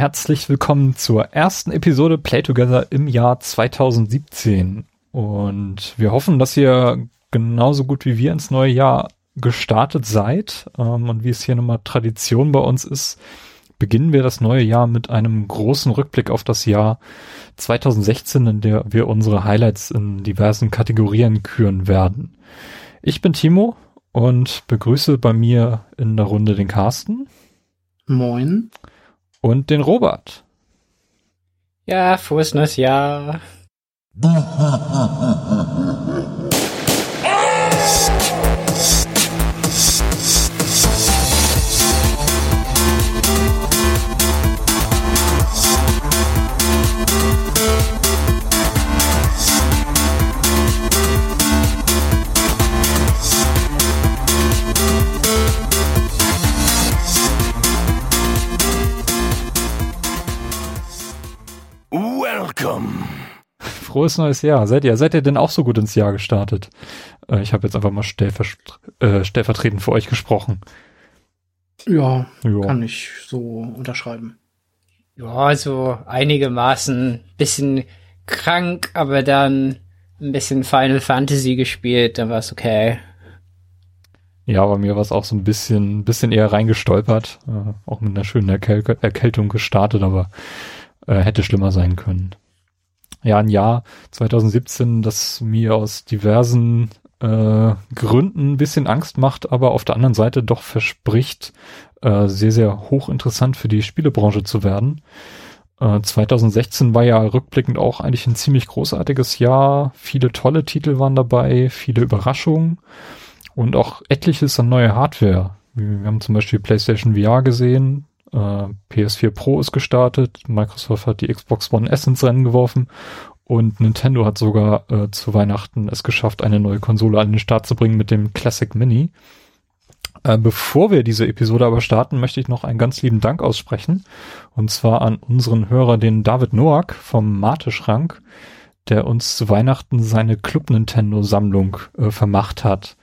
herzlich willkommen zur ersten Episode Play Together im Jahr 2017. Und wir hoffen, dass ihr genauso gut wie wir ins neue Jahr gestartet seid. Ähm, und wie es hier nochmal Tradition bei uns ist, beginnen wir das neue Jahr mit einem großen Rückblick auf das Jahr 2016, in der wir unsere Highlights in diversen Kategorien küren werden. Ich bin Timo und begrüße bei mir in der Runde den Carsten. Moin. Und den Robert. Ja, frohes neues Jahr. Frohes neues Jahr. Seid ihr, seid ihr denn auch so gut ins Jahr gestartet? Äh, ich habe jetzt einfach mal stellver äh, stellvertretend für euch gesprochen. Ja, ja, kann ich so unterschreiben. Ja, also einigermaßen bisschen krank, aber dann ein bisschen Final Fantasy gespielt, dann war es okay. Ja, bei mir war es auch so ein bisschen, bisschen eher reingestolpert, äh, auch mit einer schönen Erkäl Erkältung gestartet, aber äh, hätte schlimmer sein können. Ja, ein Jahr 2017, das mir aus diversen äh, Gründen ein bisschen Angst macht, aber auf der anderen Seite doch verspricht, äh, sehr, sehr hochinteressant für die Spielebranche zu werden. Äh, 2016 war ja rückblickend auch eigentlich ein ziemlich großartiges Jahr. Viele tolle Titel waren dabei, viele Überraschungen und auch etliches an neue Hardware. Wir haben zum Beispiel PlayStation VR gesehen, äh, PS4 Pro ist gestartet, Microsoft hat die Xbox One S ins Rennen geworfen und Nintendo hat sogar äh, zu Weihnachten es geschafft, eine neue Konsole an den Start zu bringen mit dem Classic Mini. Äh, bevor wir diese Episode aber starten, möchte ich noch einen ganz lieben Dank aussprechen. Und zwar an unseren Hörer, den David Noack vom Mate-Schrank, der uns zu Weihnachten seine Club Nintendo Sammlung äh, vermacht hat.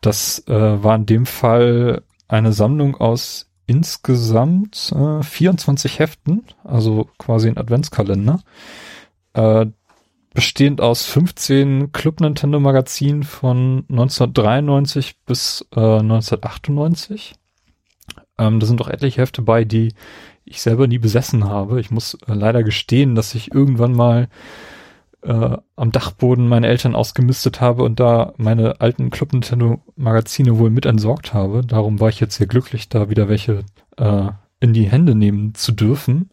Das äh, war in dem Fall eine Sammlung aus insgesamt äh, 24 Heften, also quasi ein Adventskalender, äh, bestehend aus 15 Club Nintendo Magazinen von 1993 bis äh, 1998. Ähm, da sind auch etliche Hefte bei, die ich selber nie besessen habe. Ich muss äh, leider gestehen, dass ich irgendwann mal äh, am Dachboden meine Eltern ausgemistet habe und da meine alten Club Nintendo Magazine wohl mit entsorgt habe. Darum war ich jetzt sehr glücklich, da wieder welche äh, in die Hände nehmen zu dürfen.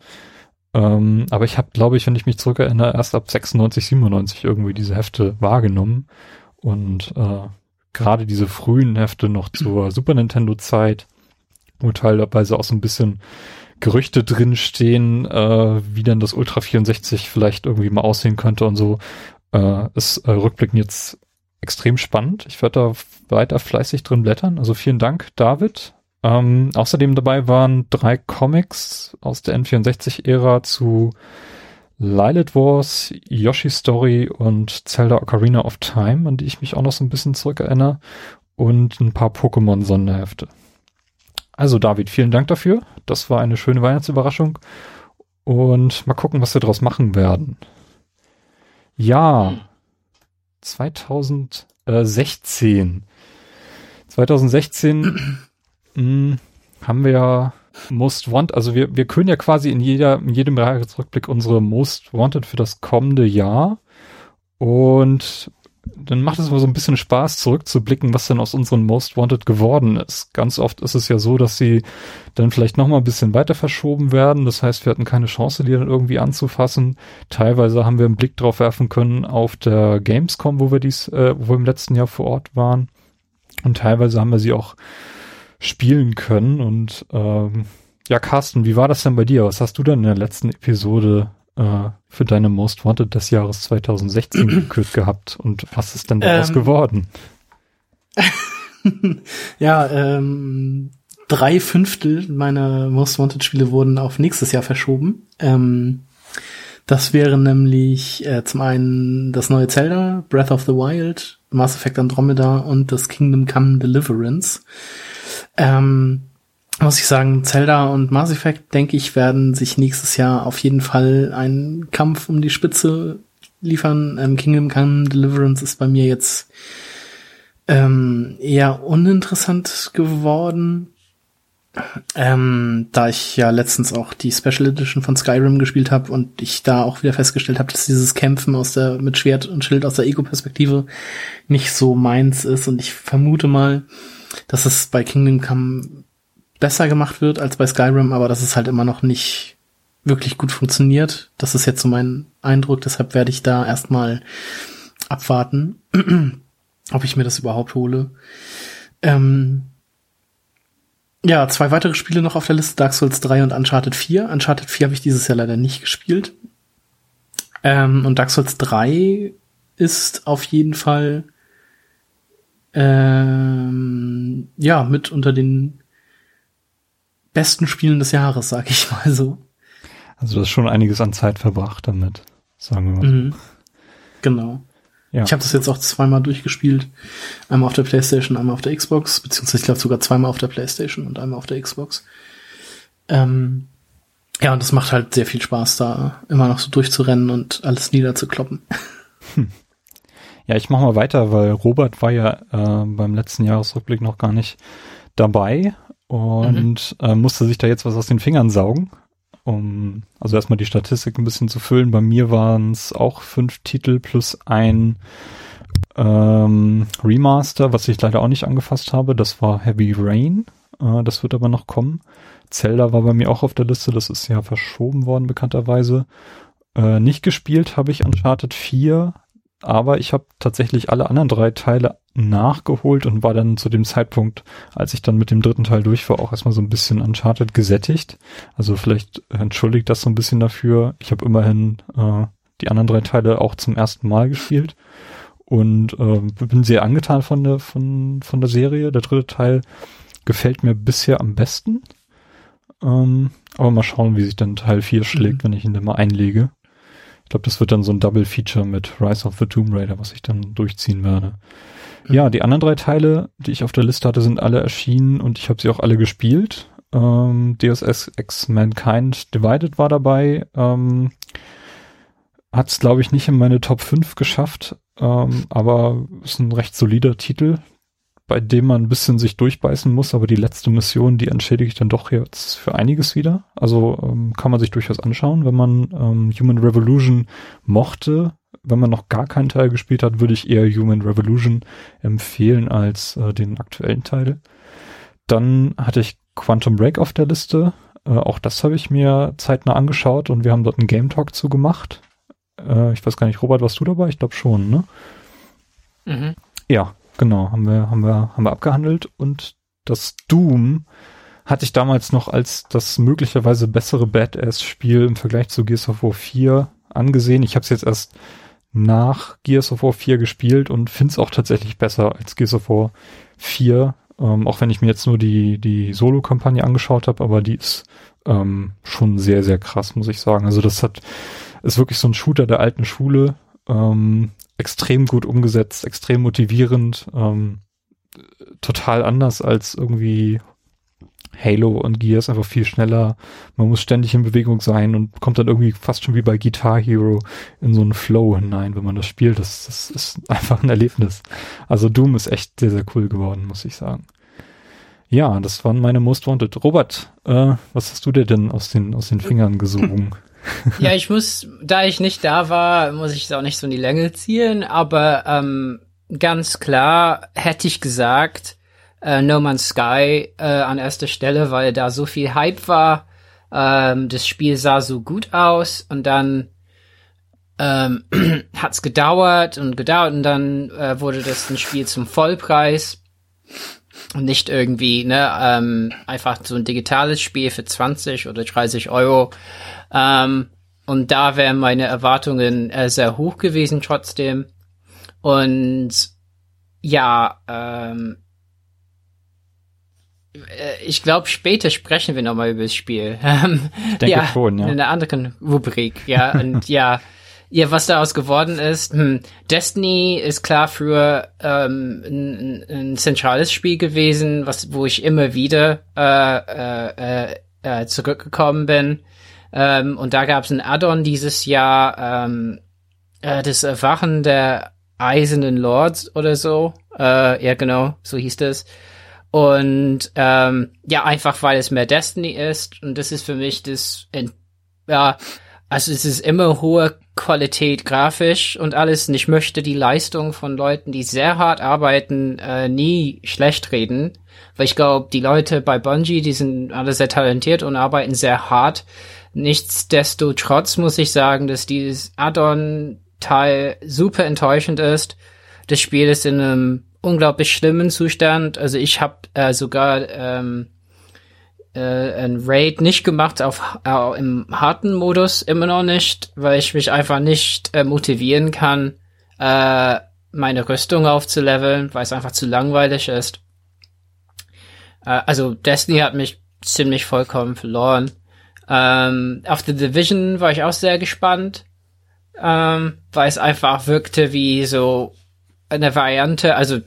Ähm, aber ich habe, glaube ich, wenn ich mich zurückerinnere, erst ab 96, 97 irgendwie diese Hefte wahrgenommen. Und äh, gerade diese frühen Hefte noch zur Super Nintendo Zeit, wo teilweise auch so ein bisschen Gerüchte drin stehen, äh, wie dann das Ultra 64 vielleicht irgendwie mal aussehen könnte und so, äh, ist äh, rückblickend jetzt extrem spannend. Ich werde da weiter fleißig drin blättern. Also vielen Dank, David. Ähm, außerdem dabei waren drei Comics aus der N64-Ära zu Lilith Wars, Yoshi Story und Zelda Ocarina of Time, an die ich mich auch noch so ein bisschen zurückerinnere. Und ein paar Pokémon-Sonderhefte. Also David, vielen Dank dafür. Das war eine schöne Weihnachtsüberraschung. Und mal gucken, was wir daraus machen werden. Ja, 2016. 2016 mh, haben wir ja Most Wanted, also wir, wir können ja quasi in jeder, in jedem Jahresrückblick unsere Most Wanted für das kommende Jahr. Und dann macht es aber so ein bisschen Spaß, zurückzublicken, was denn aus unseren Most Wanted geworden ist. Ganz oft ist es ja so, dass sie dann vielleicht noch mal ein bisschen weiter verschoben werden. Das heißt, wir hatten keine Chance, die dann irgendwie anzufassen. Teilweise haben wir einen Blick drauf werfen können auf der Gamescom, wo wir dies, äh, wo wir im letzten Jahr vor Ort waren. Und teilweise haben wir sie auch spielen können. Und ähm, ja, Carsten, wie war das denn bei dir? Was hast du denn in der letzten Episode äh, für deine Most Wanted des Jahres 2016 gekürt gehabt und was ist denn daraus ähm, geworden? ja, ähm, drei Fünftel meiner Most Wanted Spiele wurden auf nächstes Jahr verschoben. Ähm, das wäre nämlich äh, zum einen das neue Zelda, Breath of the Wild, Mass Effect Andromeda und das Kingdom Come Deliverance. Ähm, muss ich sagen, Zelda und Mass Effect, denke ich, werden sich nächstes Jahr auf jeden Fall einen Kampf um die Spitze liefern. Ähm, Kingdom Come Deliverance ist bei mir jetzt ähm, eher uninteressant geworden. Ähm, da ich ja letztens auch die Special Edition von Skyrim gespielt habe und ich da auch wieder festgestellt habe, dass dieses Kämpfen aus der mit Schwert und Schild aus der Ego-Perspektive nicht so meins ist und ich vermute mal, dass es bei Kingdom Come besser gemacht wird als bei Skyrim, aber dass es halt immer noch nicht wirklich gut funktioniert. Das ist jetzt so mein Eindruck, deshalb werde ich da erstmal abwarten, ob ich mir das überhaupt hole. Ähm, ja, zwei weitere Spiele noch auf der Liste, Dark Souls 3 und Uncharted 4. Uncharted 4 habe ich dieses Jahr leider nicht gespielt. Ähm, und Dark Souls 3 ist auf jeden Fall ähm, ja mit unter den besten Spielen des Jahres, sag ich mal so. Also du hast schon einiges an Zeit verbracht damit, sagen wir mal. Mhm. Genau. Ja. Ich habe das jetzt auch zweimal durchgespielt. Einmal auf der PlayStation, einmal auf der Xbox, beziehungsweise ich glaube sogar zweimal auf der PlayStation und einmal auf der Xbox. Ähm, ja, und es macht halt sehr viel Spaß, da immer noch so durchzurennen und alles niederzukloppen. Hm. Ja, ich mach mal weiter, weil Robert war ja äh, beim letzten Jahresrückblick noch gar nicht dabei und mhm. äh, musste sich da jetzt was aus den Fingern saugen um also erstmal die Statistik ein bisschen zu füllen. Bei mir waren es auch fünf Titel plus ein ähm, Remaster, was ich leider auch nicht angefasst habe. Das war Heavy Rain. Äh, das wird aber noch kommen. Zelda war bei mir auch auf der Liste. Das ist ja verschoben worden, bekannterweise. Äh, nicht gespielt habe ich Uncharted 4, aber ich habe tatsächlich alle anderen drei Teile nachgeholt und war dann zu dem Zeitpunkt, als ich dann mit dem dritten Teil durch war, auch erstmal so ein bisschen Uncharted gesättigt. Also vielleicht entschuldigt das so ein bisschen dafür. Ich habe immerhin äh, die anderen drei Teile auch zum ersten Mal gespielt und äh, bin sehr angetan von der von von der Serie. Der dritte Teil gefällt mir bisher am besten. Ähm, aber mal schauen, wie sich dann Teil 4 schlägt, mhm. wenn ich ihn dann mal einlege. Ich glaube, das wird dann so ein Double Feature mit Rise of the Tomb Raider, was ich dann durchziehen werde. Ja, die anderen drei Teile, die ich auf der Liste hatte, sind alle erschienen und ich habe sie auch alle gespielt. Ähm, Deus Ex Mankind Divided war dabei. Ähm, Hat es, glaube ich, nicht in meine Top 5 geschafft, ähm, aber ist ein recht solider Titel, bei dem man ein bisschen sich durchbeißen muss, aber die letzte Mission, die entschädigt dann doch jetzt für einiges wieder. Also ähm, kann man sich durchaus anschauen, wenn man ähm, Human Revolution mochte wenn man noch gar keinen Teil gespielt hat, würde ich eher Human Revolution empfehlen als äh, den aktuellen Teil. Dann hatte ich Quantum Break auf der Liste. Äh, auch das habe ich mir zeitnah angeschaut und wir haben dort einen Game Talk zu gemacht. Äh, ich weiß gar nicht, Robert, warst du dabei? Ich glaube schon, ne? Mhm. Ja, genau, haben wir, haben wir, haben wir abgehandelt und das Doom hatte ich damals noch als das möglicherweise bessere Badass-Spiel im Vergleich zu Gears of War 4 angesehen. Ich habe es jetzt erst nach Gears of War 4 gespielt und finde es auch tatsächlich besser als Gears of War 4. Ähm, auch wenn ich mir jetzt nur die, die Solo-Kampagne angeschaut habe, aber die ist ähm, schon sehr, sehr krass, muss ich sagen. Also das hat, ist wirklich so ein Shooter der alten Schule. Ähm, extrem gut umgesetzt, extrem motivierend, ähm, total anders als irgendwie Halo und Gears einfach viel schneller. Man muss ständig in Bewegung sein und kommt dann irgendwie fast schon wie bei Guitar Hero in so einen Flow hinein, wenn man das spielt. Das, das ist einfach ein Erlebnis. Also Doom ist echt sehr, sehr cool geworden, muss ich sagen. Ja, das waren meine Most Wanted. Robert, äh, was hast du dir denn aus den, aus den Fingern gesogen? ja, ich muss, da ich nicht da war, muss ich es auch nicht so in die Länge ziehen, aber ähm, ganz klar hätte ich gesagt, äh, No Man's Sky äh, an erster Stelle, weil da so viel Hype war. Ähm, das Spiel sah so gut aus und dann ähm, hat's gedauert und gedauert und dann äh, wurde das ein Spiel zum Vollpreis und nicht irgendwie ne ähm, einfach so ein digitales Spiel für 20 oder 30 Euro. Ähm, und da wären meine Erwartungen äh, sehr hoch gewesen trotzdem. Und ja, ähm, äh, ich glaube, später sprechen wir nochmal über das Spiel. ich denke ja, schon, ja. In einer anderen Rubrik, ja. Und ja, ja, was daraus geworden ist, hm, Destiny ist klar für ähm, ein, ein zentrales Spiel gewesen, was wo ich immer wieder äh, äh, äh, zurückgekommen bin. Ähm, und da gab es ein Add-on dieses Jahr, ähm, äh, das Erwachen der Eisernen Lords oder so. Äh, ja, genau, so hieß das. Und ähm, ja, einfach weil es mehr Destiny ist. Und das ist für mich das, ja, also es ist immer hohe Qualität grafisch und alles. Und ich möchte die Leistung von Leuten, die sehr hart arbeiten, äh, nie schlecht reden. Weil ich glaube, die Leute bei Bungie, die sind alle sehr talentiert und arbeiten sehr hart. Nichtsdestotrotz muss ich sagen, dass dieses Add-on-Teil super enttäuschend ist. Das Spiel ist in einem unglaublich schlimmen Zustand. Also ich habe äh, sogar ähm, äh, ein Raid nicht gemacht auf äh, im harten Modus immer noch nicht, weil ich mich einfach nicht äh, motivieren kann, äh, meine Rüstung aufzuleveln, weil es einfach zu langweilig ist. Äh, also Destiny hat mich ziemlich vollkommen verloren. Ähm, auf The Division war ich auch sehr gespannt, ähm, weil es einfach wirkte wie so eine Variante, also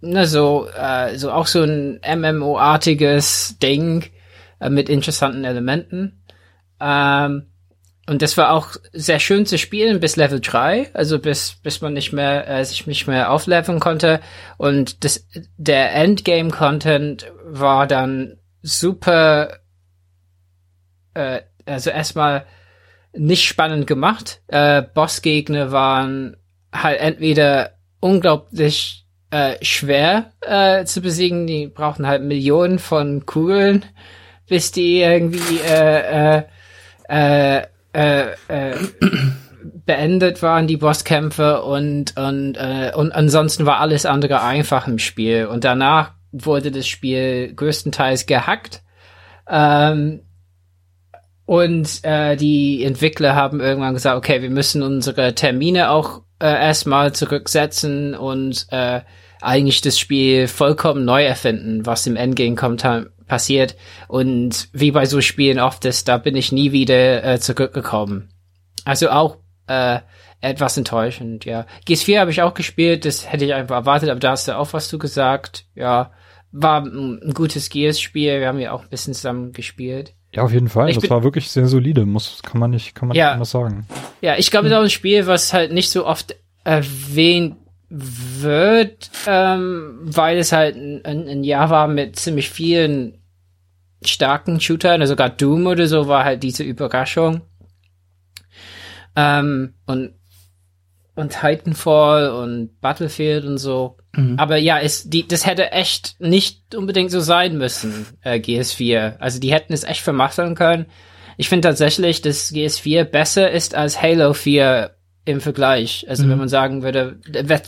ne, so, äh, so auch so ein MMO-artiges Ding äh, mit interessanten Elementen. Ähm, und das war auch sehr schön zu spielen bis Level 3, also bis, bis man nicht mehr, äh, sich nicht mehr aufleveln konnte. Und das, der Endgame-Content war dann super, äh, also erstmal nicht spannend gemacht. Äh, Bossgegner waren halt entweder unglaublich äh, schwer äh, zu besiegen. Die brauchen halt Millionen von Kugeln, bis die irgendwie äh, äh, äh, äh, äh, beendet waren, die Bosskämpfe und und äh, und ansonsten war alles andere einfach im Spiel. Und danach wurde das Spiel größtenteils gehackt. Ähm, und äh, die Entwickler haben irgendwann gesagt, okay, wir müssen unsere Termine auch äh, erstmal zurücksetzen und äh, eigentlich das Spiel vollkommen neu erfinden, was im Endgame kommt, passiert. Und wie bei so Spielen oft ist, da bin ich nie wieder äh, zurückgekommen. Also auch äh, etwas enttäuschend, ja. GS4 habe ich auch gespielt, das hätte ich einfach erwartet, aber da hast du auch was zu gesagt. Ja, war ein gutes Gears-Spiel, wir haben ja auch ein bisschen zusammen gespielt. Ja, auf jeden Fall. Ich das war wirklich sehr solide, muss, kann man nicht, kann man ja, nicht anders sagen. Ja, ich glaube, das ist auch ein Spiel, was halt nicht so oft erwähnt wird, ähm, weil es halt ein, ein Jahr war mit ziemlich vielen starken Shootern, also sogar Doom oder so war halt diese Überraschung. Ähm, und und Titanfall und Battlefield und so. Mhm. Aber ja, es, die, das hätte echt nicht unbedingt so sein müssen, äh, GS4. Also die hätten es echt vermasseln können. Ich finde tatsächlich, dass GS4 besser ist als Halo 4 im Vergleich. Also mhm. wenn man sagen würde,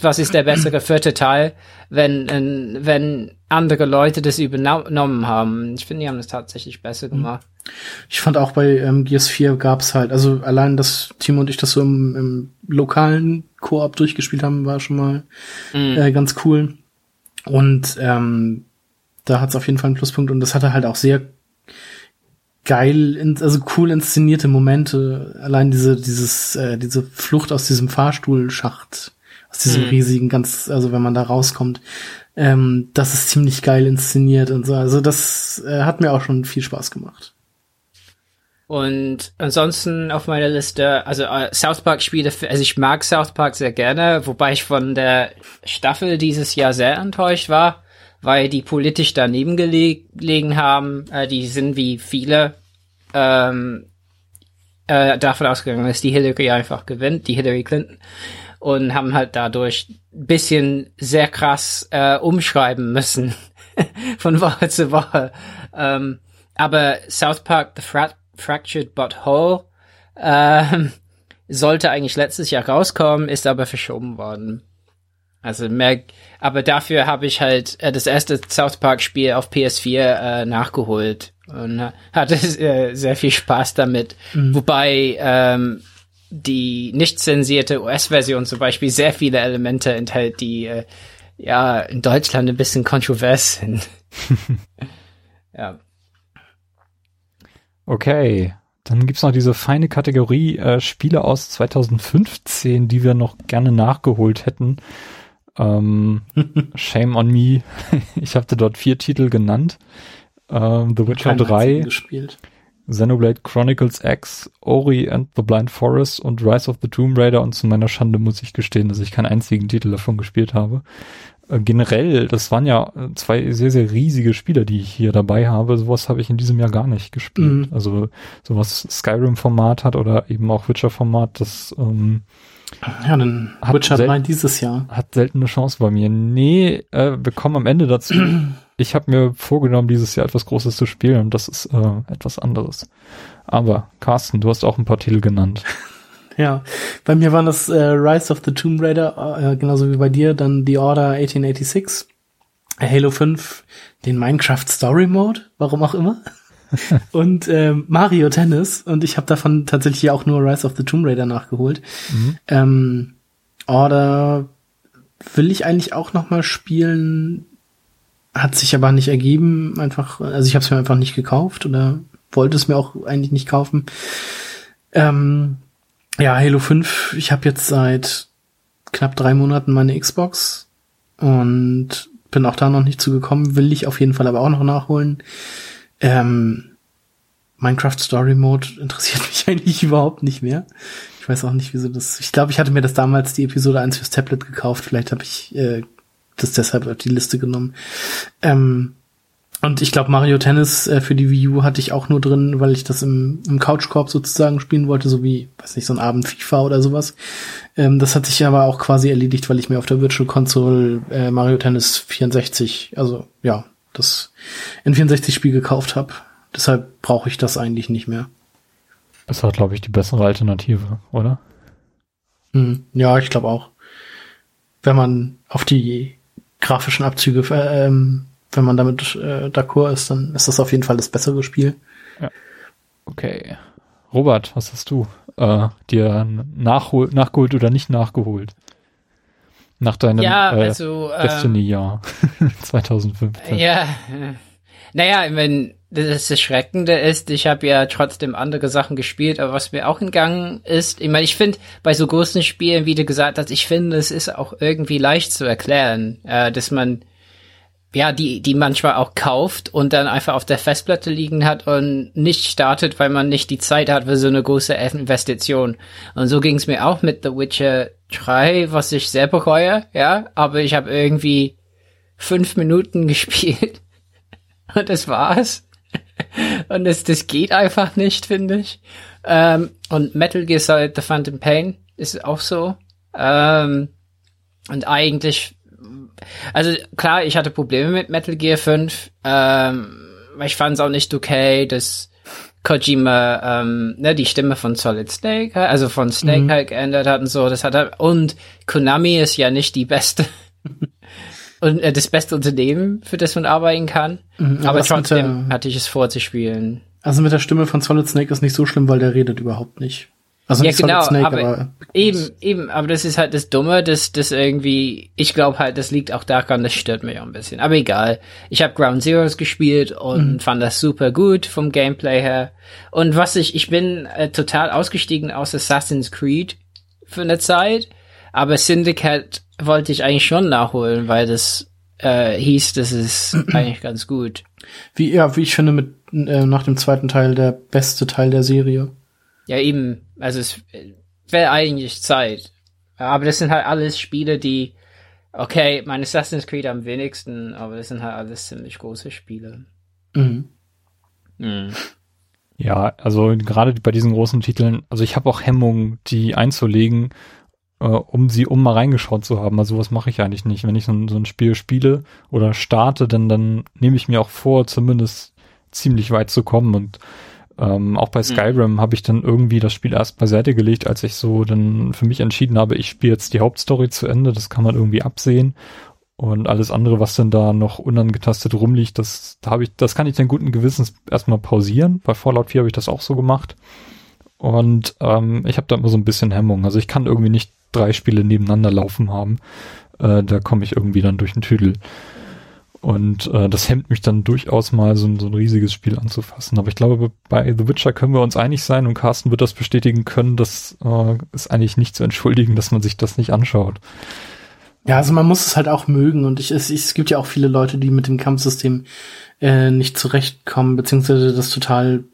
was ist der bessere vierte Teil, wenn, wenn andere Leute das übernommen haben. Ich finde, die haben das tatsächlich besser mhm. Ich fand auch bei ähm, Gears 4 gab's halt, also allein, dass Timo und ich das so im, im lokalen Koop durchgespielt haben, war schon mal mhm. äh, ganz cool. Und ähm, da hat's auf jeden Fall einen Pluspunkt und das hatte halt auch sehr geil, also cool inszenierte Momente. Allein diese, dieses, äh, diese Flucht aus diesem Fahrstuhlschacht, aus diesem mhm. riesigen, ganz, also wenn man da rauskommt, ähm, das ist ziemlich geil inszeniert und so. Also das äh, hat mir auch schon viel Spaß gemacht. Und ansonsten auf meiner Liste, also äh, South Park Spiele, also ich mag South Park sehr gerne, wobei ich von der Staffel dieses Jahr sehr enttäuscht war weil die politisch daneben gelegen haben. Äh, die sind wie viele ähm, äh, davon ausgegangen, dass die Hillary einfach gewinnt, die Hillary Clinton. Und haben halt dadurch ein bisschen sehr krass äh, umschreiben müssen von Woche zu Woche. Ähm, aber South Park, The Fra Fractured But Whole, ähm, sollte eigentlich letztes Jahr rauskommen, ist aber verschoben worden. Also mehr, aber dafür habe ich halt äh, das erste South Park Spiel auf PS4 äh, nachgeholt und hatte äh, sehr viel Spaß damit. Mhm. Wobei ähm, die nicht zensierte US-Version zum Beispiel sehr viele Elemente enthält, die äh, ja in Deutschland ein bisschen kontrovers sind. ja. Okay, Dann gibt's noch diese feine Kategorie äh, Spiele aus 2015, die wir noch gerne nachgeholt hätten. Ähm, shame on me. ich hatte dort vier Titel genannt. Ähm, The Witcher 3, gespielt. Xenoblade Chronicles X, Ori and the Blind Forest und Rise of the Tomb Raider und zu meiner Schande muss ich gestehen, dass ich keinen einzigen Titel davon gespielt habe. Äh, generell, das waren ja äh, zwei sehr, sehr riesige Spiele, die ich hier dabei habe. Sowas habe ich in diesem Jahr gar nicht gespielt. Mhm. Also sowas Skyrim-Format hat oder eben auch Witcher-Format, das ähm, ja, dann hat Witcher 3 dieses Jahr. Hat selten eine Chance bei mir. Nee, äh, wir kommen am Ende dazu. ich habe mir vorgenommen, dieses Jahr etwas Großes zu spielen und das ist äh, etwas anderes. Aber Carsten, du hast auch ein paar Titel genannt. ja, bei mir waren das äh, Rise of the Tomb Raider, äh, genauso wie bei dir, dann The Order 1886, Halo 5, den Minecraft Story Mode, warum auch immer. und äh, Mario Tennis und ich habe davon tatsächlich auch nur Rise of the Tomb Raider nachgeholt. Mhm. Ähm, Order will ich eigentlich auch noch mal spielen, hat sich aber nicht ergeben. Einfach, also ich habe es mir einfach nicht gekauft oder wollte es mir auch eigentlich nicht kaufen. Ähm, ja, Halo 5, ich habe jetzt seit knapp drei Monaten meine Xbox und bin auch da noch nicht zugekommen, will ich auf jeden Fall aber auch noch nachholen. Ähm, Minecraft Story Mode interessiert mich eigentlich überhaupt nicht mehr. Ich weiß auch nicht, wieso das. Ich glaube, ich hatte mir das damals die Episode 1 fürs Tablet gekauft. Vielleicht habe ich äh, das deshalb auf die Liste genommen. Ähm, und ich glaube, Mario Tennis äh, für die Wii U hatte ich auch nur drin, weil ich das im, im Couchkorb sozusagen spielen wollte, so wie, weiß nicht, so ein Abend FIFA oder sowas. Ähm, das hat sich aber auch quasi erledigt, weil ich mir auf der Virtual Console äh, Mario Tennis 64, also ja, das N64-Spiel gekauft habe. Deshalb brauche ich das eigentlich nicht mehr. Das war, glaube ich, die bessere Alternative, oder? Hm, ja, ich glaube auch. Wenn man auf die grafischen Abzüge, äh, ähm, wenn man damit äh, d'accord ist, dann ist das auf jeden Fall das bessere Spiel. Ja. Okay. Robert, was hast du äh, dir nachhol nachgeholt oder nicht nachgeholt? Nach deinem ja, äh, also, Destiny-Jahr 2015. Ja, naja, ich meine, das Erschreckende ist, ich habe ja trotzdem andere Sachen gespielt, aber was mir auch entgangen ist, ich meine, ich finde, bei so großen Spielen, wie du gesagt hast, ich finde, es ist auch irgendwie leicht zu erklären, äh, dass man ja, die, die manchmal auch kauft und dann einfach auf der Festplatte liegen hat und nicht startet, weil man nicht die Zeit hat für so eine große Investition. Und so ging es mir auch mit The Witcher 3, was ich sehr bereue, ja, aber ich habe irgendwie fünf Minuten gespielt und das war's. Und das, das geht einfach nicht, finde ich. Ähm, und Metal Gear Solid The Phantom Pain ist auch so. Ähm, und eigentlich also klar, ich hatte Probleme mit Metal Gear 5. Ähm, ich fand es auch nicht okay, dass Kojima ähm, ne, die Stimme von Solid Snake, also von Snake mhm. halt geändert hat und so. Das hat er, und Konami ist ja nicht die beste und äh, das beste Unternehmen, für das man arbeiten kann. Mhm, aber, aber trotzdem der, hatte ich es vorzuspielen. Also mit der Stimme von Solid Snake ist nicht so schlimm, weil der redet überhaupt nicht. Also ja, genau, Snake, aber, aber eben, eben, aber das ist halt das Dumme, dass das irgendwie, ich glaube halt, das liegt auch daran, das stört mich auch ein bisschen. Aber egal. Ich habe Ground Zeroes gespielt und mhm. fand das super gut vom Gameplay her. Und was ich, ich bin äh, total ausgestiegen aus Assassin's Creed für eine Zeit, aber Syndicate wollte ich eigentlich schon nachholen, weil das äh, hieß, das ist eigentlich ganz gut. Wie, ja, wie ich finde, mit äh, nach dem zweiten Teil der beste Teil der Serie. Ja, eben. Also es wäre eigentlich Zeit. Aber das sind halt alles Spiele, die, okay, mein Assassin's Creed am wenigsten, aber das sind halt alles ziemlich große Spiele. Mhm. Mhm. Ja, also gerade bei diesen großen Titeln, also ich habe auch Hemmungen, die einzulegen, äh, um sie um mal reingeschaut zu haben. Also sowas mache ich eigentlich nicht. Wenn ich so ein, so ein Spiel spiele oder starte, dann, dann nehme ich mir auch vor, zumindest ziemlich weit zu kommen und ähm, auch bei mhm. Skyrim mhm. habe ich dann irgendwie das Spiel erst beiseite gelegt, als ich so dann für mich entschieden habe, ich spiele jetzt die Hauptstory zu Ende, das kann man irgendwie absehen. Und alles andere, was dann da noch unangetastet rumliegt, das, da habe ich, das kann ich dann guten Gewissens erstmal pausieren. Bei Fallout 4 habe ich das auch so gemacht. Und ähm, ich habe da immer so ein bisschen Hemmung. Also ich kann irgendwie nicht drei Spiele nebeneinander laufen haben. Äh, da komme ich irgendwie dann durch den Tüdel. Und äh, das hemmt mich dann durchaus mal, so, so ein riesiges Spiel anzufassen. Aber ich glaube, bei The Witcher können wir uns einig sein und Carsten wird das bestätigen können, das äh, ist eigentlich nicht zu entschuldigen, dass man sich das nicht anschaut. Ja, also man muss es halt auch mögen und ich, es, es gibt ja auch viele Leute, die mit dem Kampfsystem äh, nicht zurechtkommen, beziehungsweise das total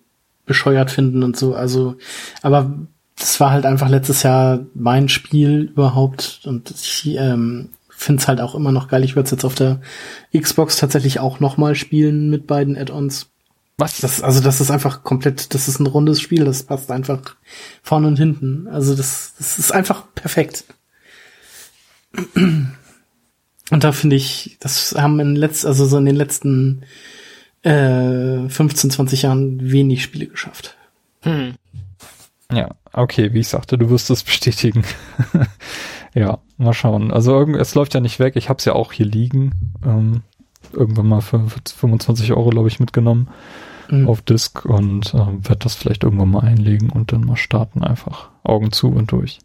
bescheuert finden und so. Also, aber das war halt einfach letztes Jahr mein Spiel überhaupt und ich ähm, finde es halt auch immer noch geil. Ich würde es jetzt auf der Xbox tatsächlich auch noch mal spielen mit beiden Add-ons. Was? Das, also das ist einfach komplett, das ist ein rundes Spiel, das passt einfach vorne und hinten. Also das, das ist einfach perfekt. Und da finde ich, das haben in letzt, also so in den letzten äh, 15, 20 Jahren wenig Spiele geschafft. Hm. Ja, okay, wie ich sagte, du wirst es bestätigen. ja, mal schauen. Also es läuft ja nicht weg. Ich habe es ja auch hier liegen. Ähm, irgendwann mal für 25 Euro, glaube ich, mitgenommen mhm. auf Disk und äh, werde das vielleicht irgendwann mal einlegen und dann mal starten einfach. Augen zu und durch.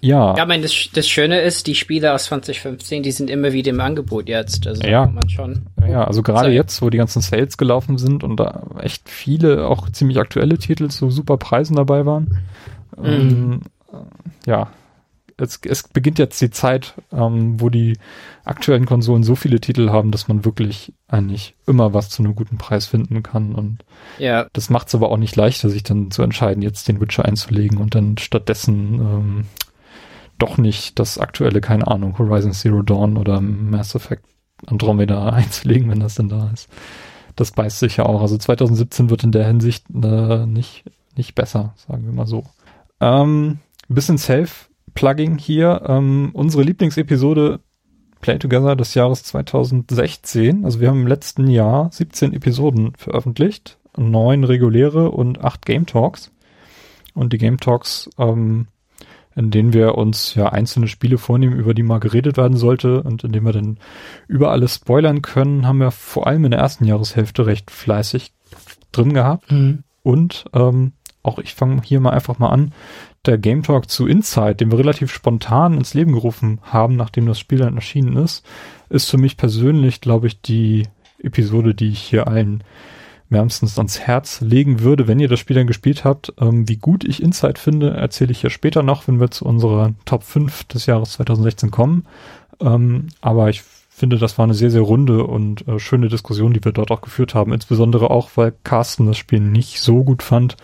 Ja. Ja, ich meine, das, das Schöne ist, die Spiele aus 2015, die sind immer wieder im Angebot jetzt. Also ja. man schon. Ja, also gerade jetzt, wo die ganzen Sales gelaufen sind und da echt viele, auch ziemlich aktuelle Titel zu super Preisen dabei waren. Mhm. Ähm, ja, es, es beginnt jetzt die Zeit, ähm, wo die aktuellen Konsolen so viele Titel haben, dass man wirklich eigentlich immer was zu einem guten Preis finden kann. Und ja. das macht es aber auch nicht leichter, sich dann zu entscheiden, jetzt den Witcher einzulegen und dann stattdessen ähm, doch nicht das aktuelle, keine Ahnung, Horizon Zero Dawn oder Mass Effect Andromeda einzulegen, wenn das denn da ist. Das beißt sich ja auch. Also 2017 wird in der Hinsicht äh, nicht, nicht besser, sagen wir mal so. Ähm, bisschen Self-Plugging hier. Ähm, unsere Lieblingsepisode Play Together des Jahres 2016. Also wir haben im letzten Jahr 17 Episoden veröffentlicht. Neun reguläre und acht Game Talks. Und die Game Talks ähm, in denen wir uns ja einzelne Spiele vornehmen, über die mal geredet werden sollte und in denen wir dann über alles spoilern können, haben wir vor allem in der ersten Jahreshälfte recht fleißig drin gehabt. Mhm. Und ähm, auch ich fange hier mal einfach mal an. Der Game Talk zu Inside, den wir relativ spontan ins Leben gerufen haben, nachdem das Spiel dann erschienen ist, ist für mich persönlich, glaube ich, die Episode, die ich hier allen wärmstens ans Herz legen würde, wenn ihr das Spiel dann gespielt habt. Ähm, wie gut ich Inside finde, erzähle ich ja später noch, wenn wir zu unserer Top 5 des Jahres 2016 kommen. Ähm, aber ich finde, das war eine sehr, sehr runde und äh, schöne Diskussion, die wir dort auch geführt haben. Insbesondere auch, weil Carsten das Spiel nicht so gut fand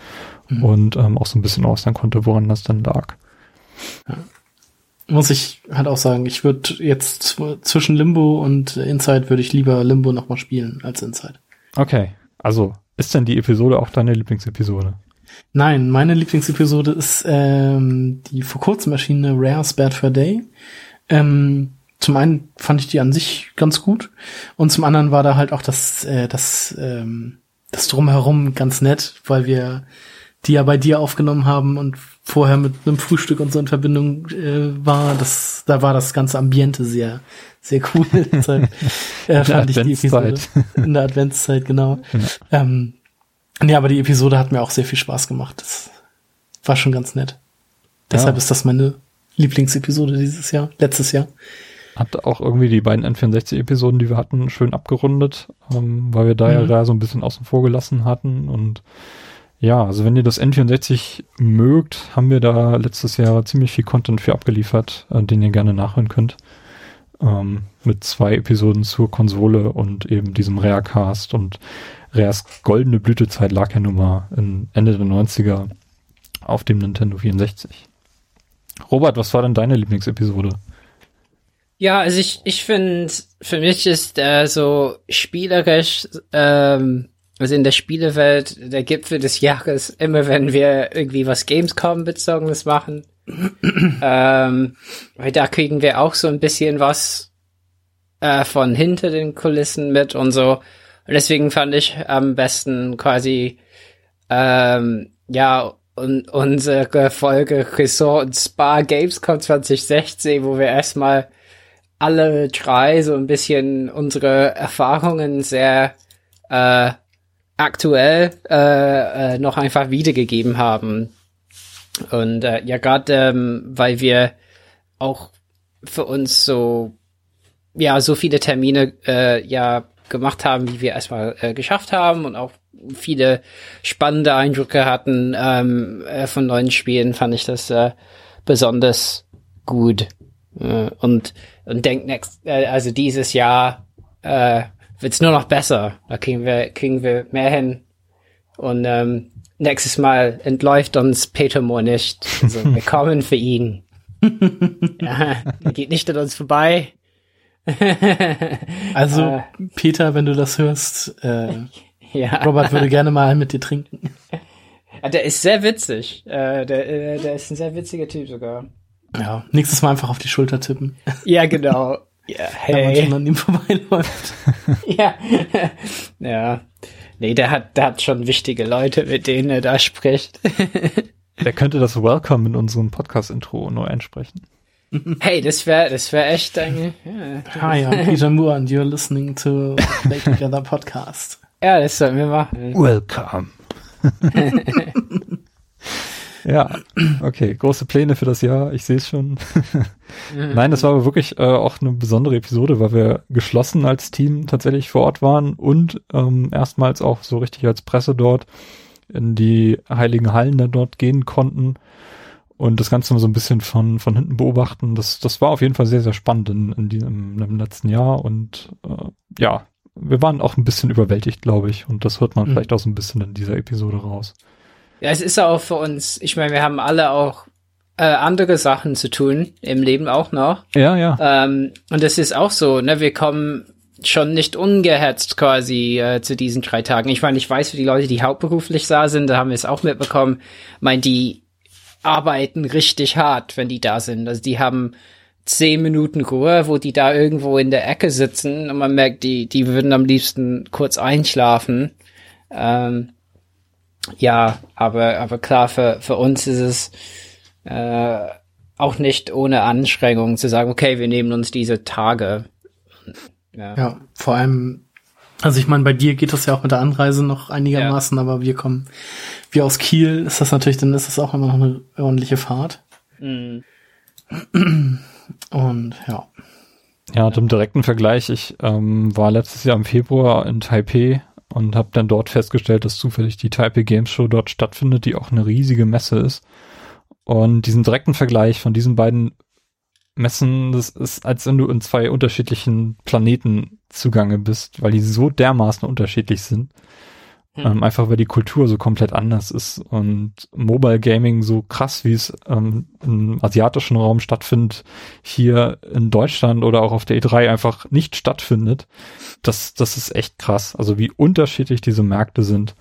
mhm. und ähm, auch so ein bisschen äußern konnte, woran das dann lag. Ja. Muss ich halt auch sagen, ich würde jetzt zwischen Limbo und Inside würde ich lieber Limbo nochmal spielen als Inside. Okay. Also, ist denn die Episode auch deine Lieblingsepisode? Nein, meine Lieblingsepisode ist ähm, die vor kurzem erschienene Rare Bad for Day. Ähm, zum einen fand ich die an sich ganz gut und zum anderen war da halt auch das, äh, das, ähm, das drumherum ganz nett, weil wir die ja bei dir aufgenommen haben und vorher mit einem Frühstück und so in Verbindung äh, war. Das, da war das ganze Ambiente sehr, sehr cool. Deshalb äh, fand ich die Episode in der Adventszeit, genau. Ja. Ähm, nee, aber die Episode hat mir auch sehr viel Spaß gemacht. Das war schon ganz nett. Deshalb ja. ist das meine Lieblingsepisode dieses Jahr, letztes Jahr. Hat auch irgendwie die beiden N64-Episoden, die wir hatten, schön abgerundet, ähm, weil wir da mhm. ja so ein bisschen außen vor gelassen hatten und ja, also wenn ihr das N64 mögt, haben wir da letztes Jahr ziemlich viel Content für abgeliefert, äh, den ihr gerne nachhören könnt ähm, mit zwei Episoden zur Konsole und eben diesem Rare-Cast und Rares goldene Blütezeit lag ja nun mal in Ende der 90er auf dem Nintendo 64. Robert, was war denn deine Lieblingsepisode? Ja, also ich, ich finde, für mich ist äh, so spielerisch, ähm, also in der Spielewelt der Gipfel des Jahres immer, wenn wir irgendwie was Gamescom-bezogenes machen ähm, weil da kriegen wir auch so ein bisschen was äh, von hinter den Kulissen mit und so. Und deswegen fand ich am besten quasi ähm, ja und unsere Folge Resort und Spa Gamescom 2016, wo wir erstmal alle drei so ein bisschen unsere Erfahrungen sehr äh, aktuell äh, äh, noch einfach wiedergegeben haben. Und äh, ja, gerade ähm, weil wir auch für uns so ja so viele Termine äh, ja gemacht haben, wie wir erstmal äh, geschafft haben und auch viele spannende Eindrücke hatten ähm, äh, von neuen Spielen, fand ich das äh, besonders gut. Äh, und und denk next, äh, also dieses Jahr äh, wird's nur noch besser. Da kriegen wir kriegen wir mehr hin. Und ähm, nächstes Mal entläuft uns Peter Moore nicht. Also wir kommen für ihn. ja, er geht nicht an uns vorbei. also äh, Peter, wenn du das hörst, äh, ja. Robert würde gerne mal mit dir trinken. Der ist sehr witzig. Äh, der, äh, der ist ein sehr witziger Typ sogar. Ja, nächstes Mal einfach auf die Schulter tippen. Ja, genau. Ja, hey. Wenn man schon an ihm vorbeiläuft. ja. ja. Nee, der hat, der hat schon wichtige Leute, mit denen er da spricht. der könnte das Welcome in unserem Podcast-Intro neu einsprechen. Hey, das wäre das wäre echt ein. Ja. Hi, I'm Peter Moore and you're listening to Play Together Podcast. Ja, das sollten wir machen. Welcome. Ja, okay, große Pläne für das Jahr, ich sehe es schon. Nein, das war aber wirklich äh, auch eine besondere Episode, weil wir geschlossen als Team tatsächlich vor Ort waren und ähm, erstmals auch so richtig als Presse dort in die heiligen Hallen da dort gehen konnten und das Ganze mal so ein bisschen von, von hinten beobachten. Das, das war auf jeden Fall sehr, sehr spannend in, in diesem im letzten Jahr und äh, ja, wir waren auch ein bisschen überwältigt, glaube ich, und das hört man mhm. vielleicht auch so ein bisschen in dieser Episode raus. Ja, es ist auch für uns, ich meine, wir haben alle auch äh, andere Sachen zu tun im Leben auch noch. Ja, ja. Ähm, und das ist auch so, ne, wir kommen schon nicht ungehetzt quasi äh, zu diesen drei Tagen. Ich meine, ich weiß für die Leute, die hauptberuflich da sind, da haben wir es auch mitbekommen, mein, die arbeiten richtig hart, wenn die da sind. Also die haben zehn Minuten Ruhe, wo die da irgendwo in der Ecke sitzen und man merkt, die, die würden am liebsten kurz einschlafen. Ähm, ja, aber, aber klar, für, für uns ist es äh, auch nicht ohne Anstrengung zu sagen, okay, wir nehmen uns diese Tage. Ja, ja vor allem, also ich meine, bei dir geht das ja auch mit der Anreise noch einigermaßen, ja. aber wir kommen, wir aus Kiel, ist das natürlich, dann ist das auch immer noch eine ordentliche Fahrt. Mhm. Und ja. Ja, zum direkten Vergleich, ich ähm, war letztes Jahr im Februar in Taipei und habe dann dort festgestellt, dass zufällig die Taipei Games Show dort stattfindet, die auch eine riesige Messe ist. Und diesen direkten Vergleich von diesen beiden Messen, das ist, als wenn du in zwei unterschiedlichen Planeten zugange bist, weil die so dermaßen unterschiedlich sind. Hm. Ähm, einfach weil die Kultur so komplett anders ist und Mobile Gaming so krass, wie es ähm, im asiatischen Raum stattfindet, hier in Deutschland oder auch auf der E3 einfach nicht stattfindet. Das, das ist echt krass. Also wie unterschiedlich diese Märkte sind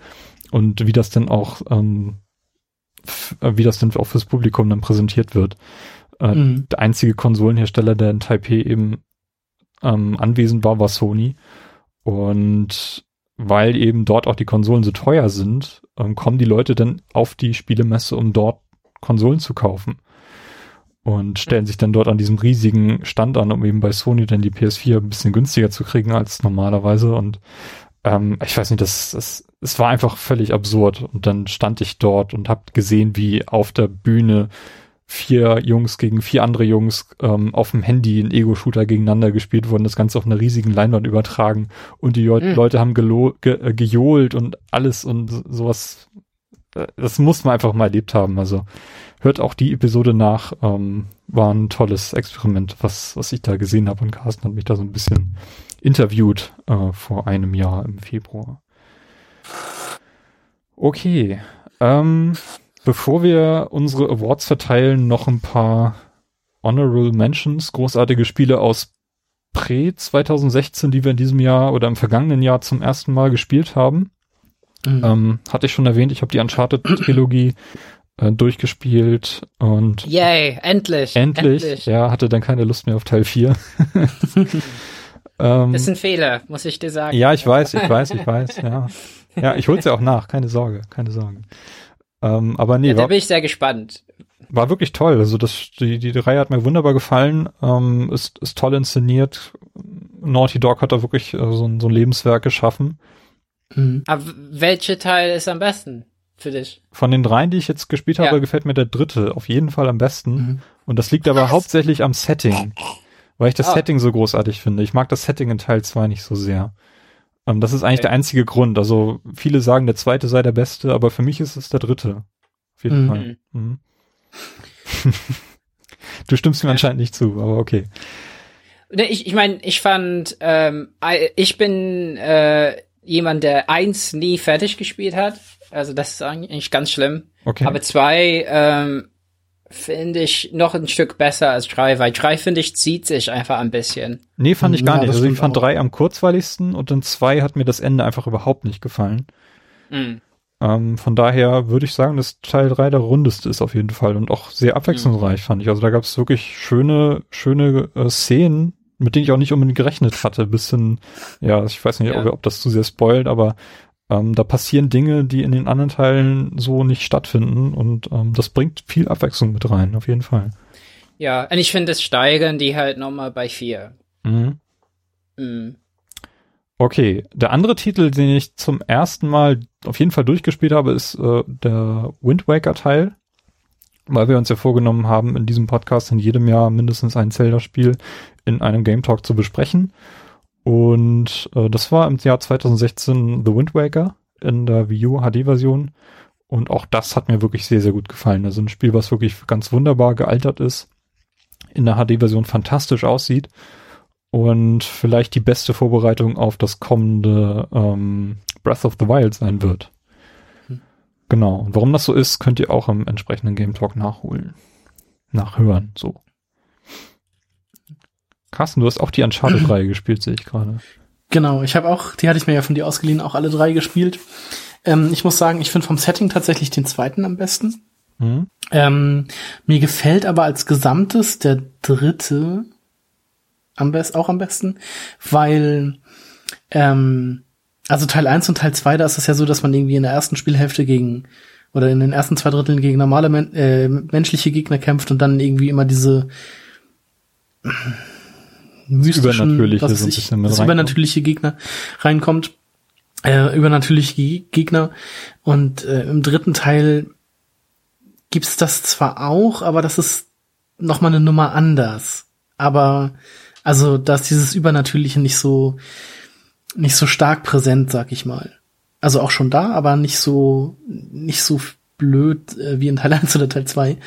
und wie das denn auch, ähm, äh, wie das denn auch fürs Publikum dann präsentiert wird. Äh, mhm. Der einzige Konsolenhersteller, der in Taipei eben ähm, anwesend war, war Sony. Und weil eben dort auch die Konsolen so teuer sind, ähm, kommen die Leute dann auf die Spielemesse, um dort Konsolen zu kaufen. Und stellen sich dann dort an diesem riesigen Stand an, um eben bei Sony dann die PS4 ein bisschen günstiger zu kriegen als normalerweise. Und ähm, ich weiß nicht, das, das, es war einfach völlig absurd. Und dann stand ich dort und habe gesehen, wie auf der Bühne vier Jungs gegen vier andere Jungs ähm, auf dem Handy in Ego-Shooter gegeneinander gespielt wurden, das Ganze auf einer riesigen Leinwand übertragen und die mhm. Leute haben ge äh, gejohlt und alles und sowas. Äh, das muss man einfach mal erlebt haben. Also hört auch die Episode nach. Ähm, war ein tolles Experiment, was, was ich da gesehen habe und Carsten hat mich da so ein bisschen interviewt äh, vor einem Jahr im Februar. Okay. Ähm, Bevor wir unsere Awards verteilen, noch ein paar Honorable Mentions, großartige Spiele aus Pre 2016, die wir in diesem Jahr oder im vergangenen Jahr zum ersten Mal gespielt haben. Mhm. Ähm, hatte ich schon erwähnt, ich habe die Uncharted-Trilogie äh, durchgespielt und Yay, endlich, endlich! Endlich, ja, hatte dann keine Lust mehr auf Teil 4. ähm, ist ein Fehler, muss ich dir sagen. Ja, ich weiß, ich weiß, ich weiß, ja. Ja, ich hol's ja auch nach, keine Sorge, keine Sorge. Ähm, aber nee, ja, da war, bin ich sehr gespannt. War wirklich toll. Also das, die, die Reihe hat mir wunderbar gefallen. Ähm, ist, ist toll inszeniert. Naughty Dog hat da wirklich äh, so, ein, so ein Lebenswerk geschaffen. Mhm. Aber welcher Teil ist am besten für dich? Von den dreien, die ich jetzt gespielt habe, ja. gefällt mir der dritte auf jeden Fall am besten. Mhm. Und das liegt aber Was? hauptsächlich am Setting. weil ich das Ah. Setting so großartig finde. Ich mag das Setting in Teil 2 nicht so sehr. Ähm, das ist eigentlich Okay. der einzige Grund. Also viele sagen, der zweite sei der beste, aber für mich ist es der dritte. Auf jeden Mhm. Fall. Mhm. du stimmst mir anscheinend nicht zu, aber okay. Ne, Ich, ich meine, ich fand, ähm, I- ich bin äh, jemand, der eins nie fertig gespielt hat. Also das ist eigentlich ganz schlimm. Okay. Aber zwei ähm, finde ich noch ein Stück besser als drei, weil drei finde ich zieht sich einfach ein bisschen. nee, fand ich gar Ja, nicht. Also ich fand auch. drei am kurzweiligsten und in zwei hat mir das Ende einfach überhaupt nicht gefallen. Mhm. Ähm, von daher würde ich sagen, dass Teil 3 der rundeste ist auf jeden Fall und auch sehr abwechslungsreich, fand ich. Also da gab es wirklich schöne, schöne äh, Szenen, mit denen ich auch nicht unbedingt gerechnet hatte. Bisschen, ja, ich weiß nicht, Ja. ob, ob das zu sehr spoilt, aber ähm, da passieren Dinge, die in den anderen Teilen so nicht stattfinden und ähm, das bringt viel Abwechslung mit rein, auf jeden Fall. Ja, und ich finde, das steigern die halt nochmal bei vier. Mhm. Mhm. Okay, der andere Titel, den ich zum ersten Mal auf jeden Fall durchgespielt habe, ist äh, der Wind Waker Teil, weil wir uns ja vorgenommen haben, in diesem Podcast in jedem Jahr mindestens ein Zelda-Spiel in einem Game Talk zu besprechen. Und äh, das war im Jahr 2016 The Wind Waker in der Wii U HD-Version. Und auch das hat mir wirklich sehr, sehr gut gefallen. Also ein Spiel, was wirklich ganz wunderbar gealtert ist, in der HD-Version fantastisch aussieht und vielleicht die beste Vorbereitung auf das kommende ähm, Breath of the Wild sein wird. Genau. Und warum das so ist, könnt ihr auch im entsprechenden Game Talk nachholen. Nachhören, so. Carsten, du hast auch die Uncharted-Reihe gespielt, sehe ich gerade. Genau, ich habe auch, die hatte ich mir ja von dir ausgeliehen, auch alle drei gespielt. Ähm, ich muss sagen, ich finde vom Setting tatsächlich den zweiten am besten. Hm? Ähm, mir gefällt aber als Gesamtes der dritte am besten, auch am besten, weil ähm, also Teil 1 und Teil 2, da ist es ja so, dass man irgendwie in der ersten Spielhälfte gegen oder in den ersten zwei Dritteln gegen normale men äh, menschliche Gegner kämpft und dann irgendwie immer diese mystischen, Übernatürliche weiß so ein ich, das übernatürliche Gegner reinkommt, äh, übernatürliche Ge- Gegner und äh, im dritten Teil gibt's das zwar auch, aber das ist noch mal eine Nummer anders. Aber also, da ist dieses Übernatürliche nicht so nicht so stark präsent, sag ich mal. Also auch schon da, aber nicht so nicht so blöd äh, wie in Teil 1 oder Teil 2.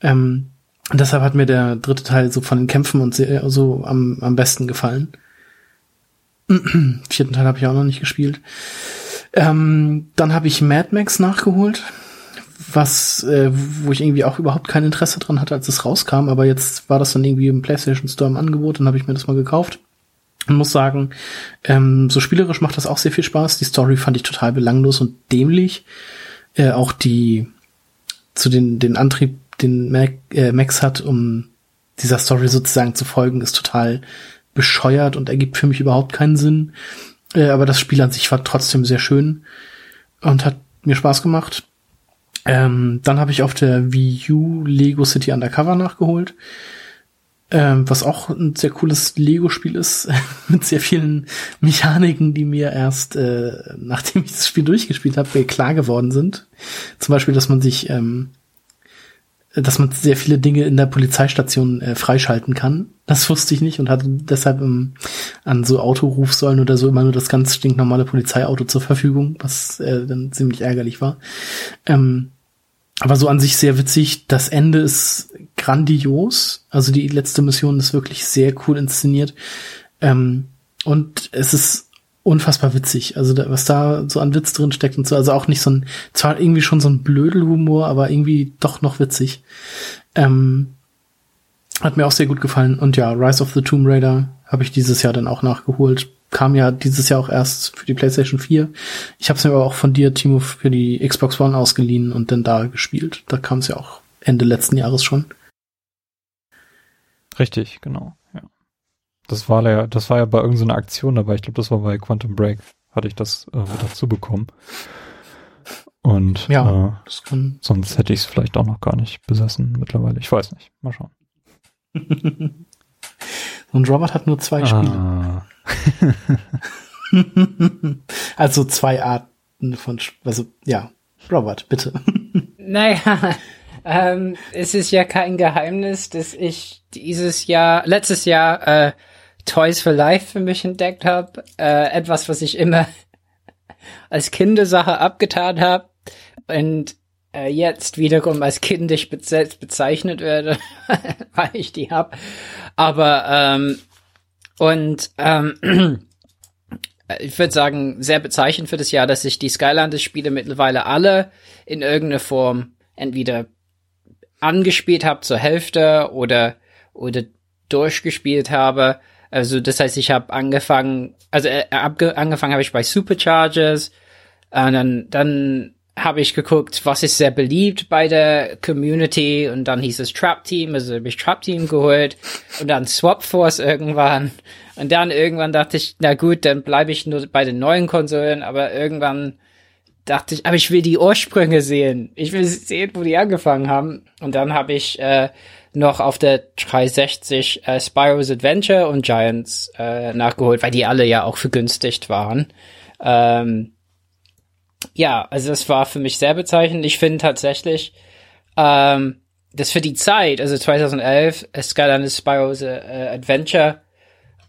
Ähm, und deshalb hat mir der dritte Teil so von den Kämpfen und so am, am besten gefallen. Vierten Teil habe ich auch noch nicht gespielt. Ähm, dann habe ich Mad Max nachgeholt, was, äh, wo ich irgendwie auch überhaupt kein Interesse dran hatte, als es rauskam, aber jetzt war das dann irgendwie im PlayStation Store im Angebot, dann habe ich mir das mal gekauft. Und muss sagen, ähm, so spielerisch macht das auch sehr viel Spaß. Die Story fand ich total belanglos und dämlich. Äh, auch die zu den, den Antrieb, den Mac, äh, Max hat, um dieser Story sozusagen zu folgen, ist total bescheuert und ergibt für mich überhaupt keinen Sinn. Äh, aber das Spiel an sich war trotzdem sehr schön und hat mir Spaß gemacht. Ähm, dann habe ich auf der Wii U Lego City Undercover nachgeholt, ähm, was auch ein sehr cooles Lego-Spiel ist, mit sehr vielen Mechaniken, die mir erst, äh, nachdem ich das Spiel durchgespielt habe, klar geworden sind. Zum Beispiel, dass man sich, ähm, dass man sehr viele Dinge in der Polizeistation äh, freischalten kann. Das wusste ich nicht und hatte deshalb ähm, an so Autorufsäulen oder so immer nur das ganz stinknormale Polizeiauto zur Verfügung, was äh, dann ziemlich ärgerlich war. Ähm, aber so an sich sehr witzig. Das Ende ist grandios. Also die letzte Mission ist wirklich sehr cool inszeniert. Ähm, und es ist unfassbar witzig. Also da, was da so an Witz drin steckt und so. Also auch nicht so ein, zwar irgendwie schon so ein Blödelhumor, aber irgendwie doch noch witzig. Ähm, hat mir auch sehr gut gefallen. Und ja, Rise of the Tomb Raider habe ich dieses Jahr dann auch nachgeholt. Kam ja dieses Jahr auch erst für die PlayStation 4. Ich habe es mir aber auch von dir, Timo, für die Xbox One ausgeliehen und dann da gespielt. Da kam es ja auch Ende letzten Jahres schon. Richtig, genau. Das war ja, das war ja bei irgendeiner Aktion dabei. Ich glaube, das war bei Quantum Break, hatte ich das äh, dazu bekommen. Und Ja. äh, Das kann. sonst hätte ich es vielleicht auch noch gar nicht besessen mittlerweile. Ich weiß nicht. Mal schauen. Und Robert hat nur zwei Spiele. Ah, Also zwei Arten von, also ja, Robert, bitte. Naja, ähm, es ist ja kein Geheimnis, dass ich dieses Jahr, letztes Jahr, äh, Toys for Life für mich entdeckt habe. Äh, etwas, was ich immer als Kindersache abgetan habe und äh, jetzt wiederum als kindisch beze bezeichnet werde, weil ich die hab. Aber ähm, und ähm, ich würde sagen, sehr bezeichnend für das Jahr, dass ich die Skylanders-Spiele mittlerweile alle in irgendeiner Form entweder angespielt habe zur Hälfte oder oder durchgespielt habe. Also das heißt, ich habe angefangen, also äh, angefangen habe ich bei Superchargers, und dann dann habe ich geguckt, was ist sehr beliebt bei der Community und dann hieß es Trap Team, also habe ich Trap Team geholt und dann Swap Force irgendwann und dann irgendwann dachte ich, na gut, dann bleibe ich nur bei den neuen Konsolen, aber irgendwann dachte ich, aber ich will die Ursprünge sehen. Ich will sehen, wo die angefangen haben. Und dann habe ich äh, noch auf der 360 äh, Spyro's Adventure und Giants äh, nachgeholt, weil die alle ja auch vergünstigt waren. Ähm, ja, also das war für mich sehr bezeichnend. Ich finde tatsächlich, ähm, das für die Zeit, also 2011, Skylanders Spyro's äh, Adventure,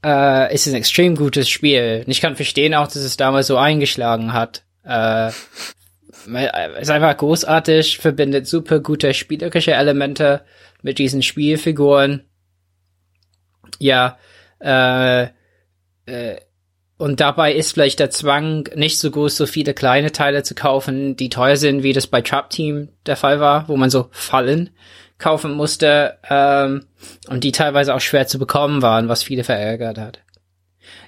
äh, ist ein extrem gutes Spiel. Und ich kann verstehen auch, dass es damals so eingeschlagen hat. Äh, ist einfach großartig, verbindet super gute spielerische Elemente mit diesen Spielfiguren. Ja, äh, äh, und dabei ist vielleicht der Zwang nicht so groß, so viele kleine Teile zu kaufen, die teuer sind, wie das bei Trap Team der Fall war, wo man so Fallen kaufen musste ähm, und die teilweise auch schwer zu bekommen waren, was viele verärgert hat.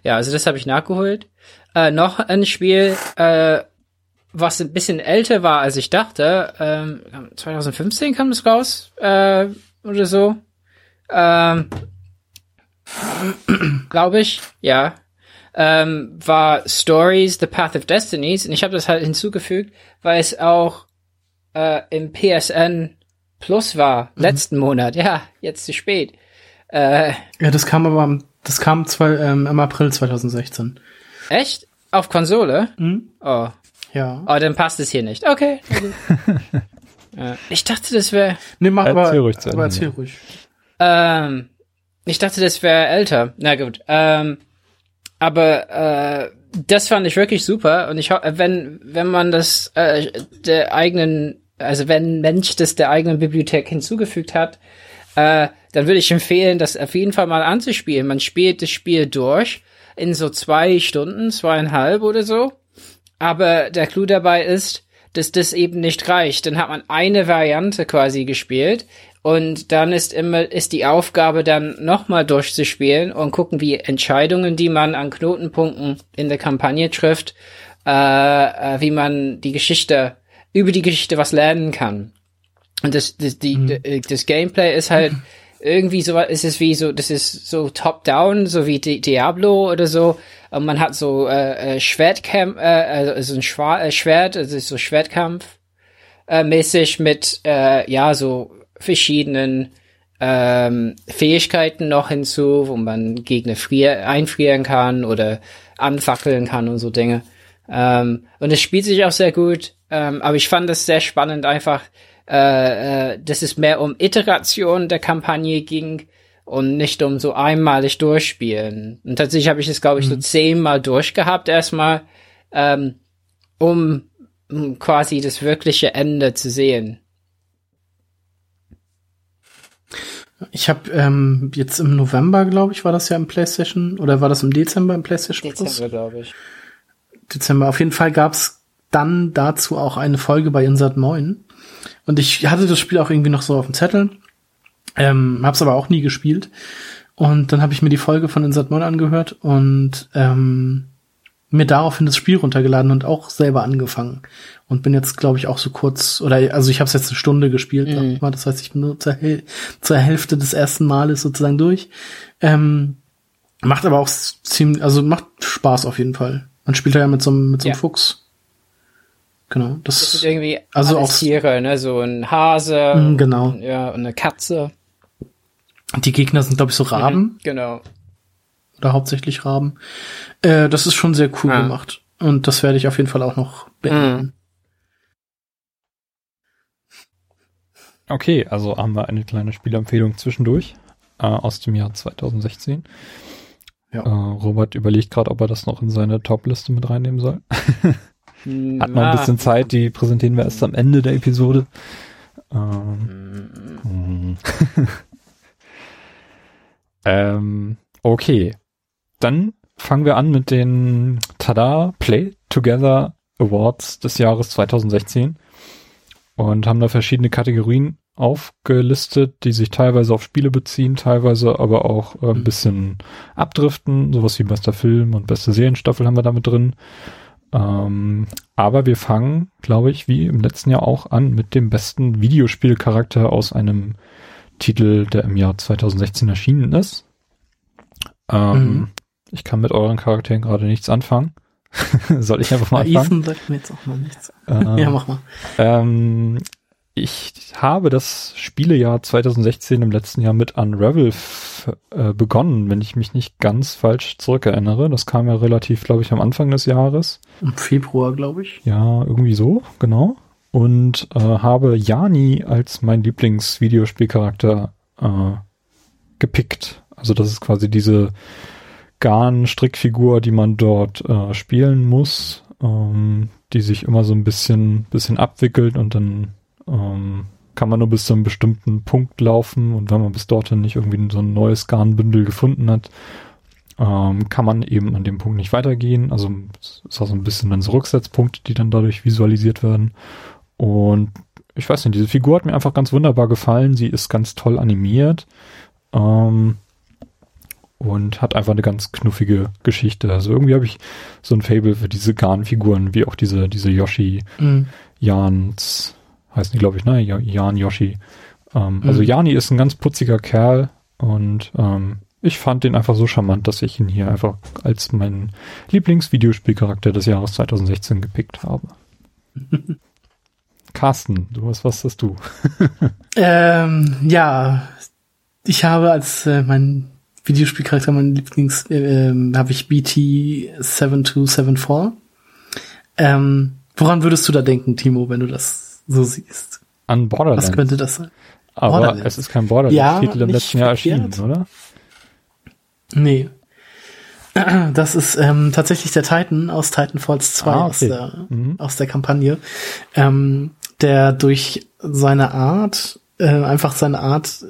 Ja, also das habe ich nachgeholt. Äh, noch ein Spiel, äh, was ein bisschen älter war, als ich dachte. Ähm, 2015 kam es raus äh, oder so. Ähm, Glaube ich, ja ähm, war Stories, The Path of Destinies. Und ich habe das halt hinzugefügt, weil es auch äh, im PSN Plus war, mhm. letzten Monat. Ja, jetzt zu spät. Äh, ja, das kam aber, das kam zwei, ähm, im April 2016. Echt? Auf Konsole? Mhm. Oh. Ja. Oh, dann passt es hier nicht. Okay. Ich dachte, das wäre. Nee, mach erzähl aber, ruhig aber erzähl ruhig. Ähm, ich dachte, das wäre älter. Na gut. Ähm, aber äh, das fand ich wirklich super und ich wenn wenn man das äh, der eigenen also wenn Mensch das der eigenen Bibliothek hinzugefügt hat, äh, dann würde ich empfehlen, das auf jeden Fall mal anzuspielen. Man spielt das Spiel durch in so zwei Stunden, zweieinhalb oder so. Aber der Clou dabei ist, dass das eben nicht reicht. Dann hat man eine Variante quasi gespielt und dann ist immer, ist die Aufgabe dann nochmal durchzuspielen und gucken, wie Entscheidungen, die man an Knotenpunkten in der Kampagne trifft, äh, äh, wie man die Geschichte, über die Geschichte was lernen kann. Und das, das, die, mhm. das Gameplay ist halt irgendwie so, ist es wie so, das ist so top-down, so wie Di Diablo oder so. Und man hat so äh, Schwertkampf, äh, also ein Schwa äh, Schwert, also so Schwertkampf äh, mäßig mit äh, ja so verschiedenen ähm, Fähigkeiten noch hinzu, wo man Gegner frier einfrieren kann oder anfackeln kann und so Dinge. Ähm, und es spielt sich auch sehr gut, ähm, aber ich fand es sehr spannend einfach, äh, äh, dass es mehr um Iteration der Kampagne ging und nicht um so einmalig durchspielen. Und tatsächlich habe ich es, glaube ich, mhm. so zehnmal durchgehabt erstmal, ähm, um, um quasi das wirkliche Ende zu sehen. Ich habe ähm, jetzt im November, glaube ich, war das ja im PlayStation oder war das im Dezember im PlayStation Dezember, glaube ich. Dezember. Auf jeden Fall gab's dann dazu auch eine Folge bei Insert 9. Und ich hatte das Spiel auch irgendwie noch so auf dem Zettel, ähm, hab's aber auch nie gespielt. Und dann habe ich mir die Folge von Insert 9 angehört und ähm, mir daraufhin das Spiel runtergeladen und auch selber angefangen. Und bin jetzt glaube ich auch so kurz oder also ich habe es jetzt eine Stunde gespielt mhm. das heißt ich bin nur zur, Häl zur Hälfte des ersten Males sozusagen durch. Ähm, macht aber auch ziemlich also macht Spaß auf jeden Fall. Man spielt ja mit so einem mit so einem ja. Fuchs. Genau das, das ist irgendwie also auch Tiere ne? So ein Hase mhm, genau. und, ja und eine Katze die Gegner sind glaube ich so Raben mhm, genau oder hauptsächlich Raben äh, das ist schon sehr cool ah. gemacht und das werde ich auf jeden Fall auch noch beenden. Mhm. Okay, also haben wir eine kleine Spielempfehlung zwischendurch äh, aus dem Jahr 2016. Ja. Äh, Robert überlegt gerade, ob er das noch in seine Top-Liste mit reinnehmen soll. Hat noch ein bisschen Zeit, die präsentieren wir erst am Ende der Episode. Ähm, hm, hm. Ähm, okay. Dann fangen wir an mit den Tada Play Together Awards des Jahres 2016 und haben da verschiedene Kategorien aufgelistet, die sich teilweise auf Spiele beziehen, teilweise aber auch äh, ein Mhm. bisschen abdriften. Sowas wie bester Film und beste Serienstaffel haben wir damit drin. Ähm, aber wir fangen, glaube ich, wie im letzten Jahr auch an mit dem besten Videospielcharakter aus einem Titel, der im Jahr 2016 erschienen ist. Ähm, Mhm. Ich kann mit euren Charakteren gerade nichts anfangen. Soll ich einfach mal anfangen? Ethan sagt mir jetzt auch mal nichts. Äh, Ja, mach mal. ähm, ich habe das Spielejahr 2016 im letzten Jahr mit Unravel äh, begonnen, wenn ich mich nicht ganz falsch zurückerinnere. Das kam ja relativ, glaube ich, am Anfang des Jahres. Im Februar, glaube ich. Ja, irgendwie so, genau. Und äh, habe Jani als mein Lieblingsvideospielcharakter äh, gepickt. Also das ist quasi diese Garn-Strickfigur, die man dort äh, spielen muss, ähm, die sich immer so ein bisschen, bisschen abwickelt und dann ähm, kann man nur bis zu einem bestimmten Punkt laufen und wenn man bis dorthin nicht irgendwie so ein neues Garnbündel gefunden hat, ähm, kann man eben an dem Punkt nicht weitergehen. Also es ist auch so ein bisschen dann so Rücksetzpunkte, die dann dadurch visualisiert werden. Und ich weiß nicht, diese Figur hat mir einfach ganz wunderbar gefallen. Sie ist ganz toll animiert. Ähm, und hat einfach eine ganz knuffige Geschichte. Also irgendwie habe ich so ein Fable für diese Garnfiguren, wie auch diese, diese Yoshi, Mhm. Jans, heißen die, glaube ich, ne? Ja- Jan Yoshi. Ähm, Also Mhm. Jani ist ein ganz putziger Kerl und ähm, ich fand den einfach so charmant, dass ich ihn hier einfach als meinen Lieblingsvideospielcharakter des Jahres 2016 gepickt habe. Carsten, du hast was hast du? Ähm, ja, ich habe als äh, mein Videospielcharakter, mein Lieblings, äh, ähm, habe ich BT 7274. Ähm, woran würdest du da denken, Timo, wenn du das so siehst? An Was Borderlands. könnte das sein? Aber es ist kein Ja, Borderlands-Titel im nicht letzten Jahr verkehrt. erschienen, oder? Nee. Das ist ähm, tatsächlich der Titan aus Titanfalls 2 Ah, aus, okay. der, Mhm. aus der Kampagne, ähm, der durch seine Art, äh, einfach seine Art,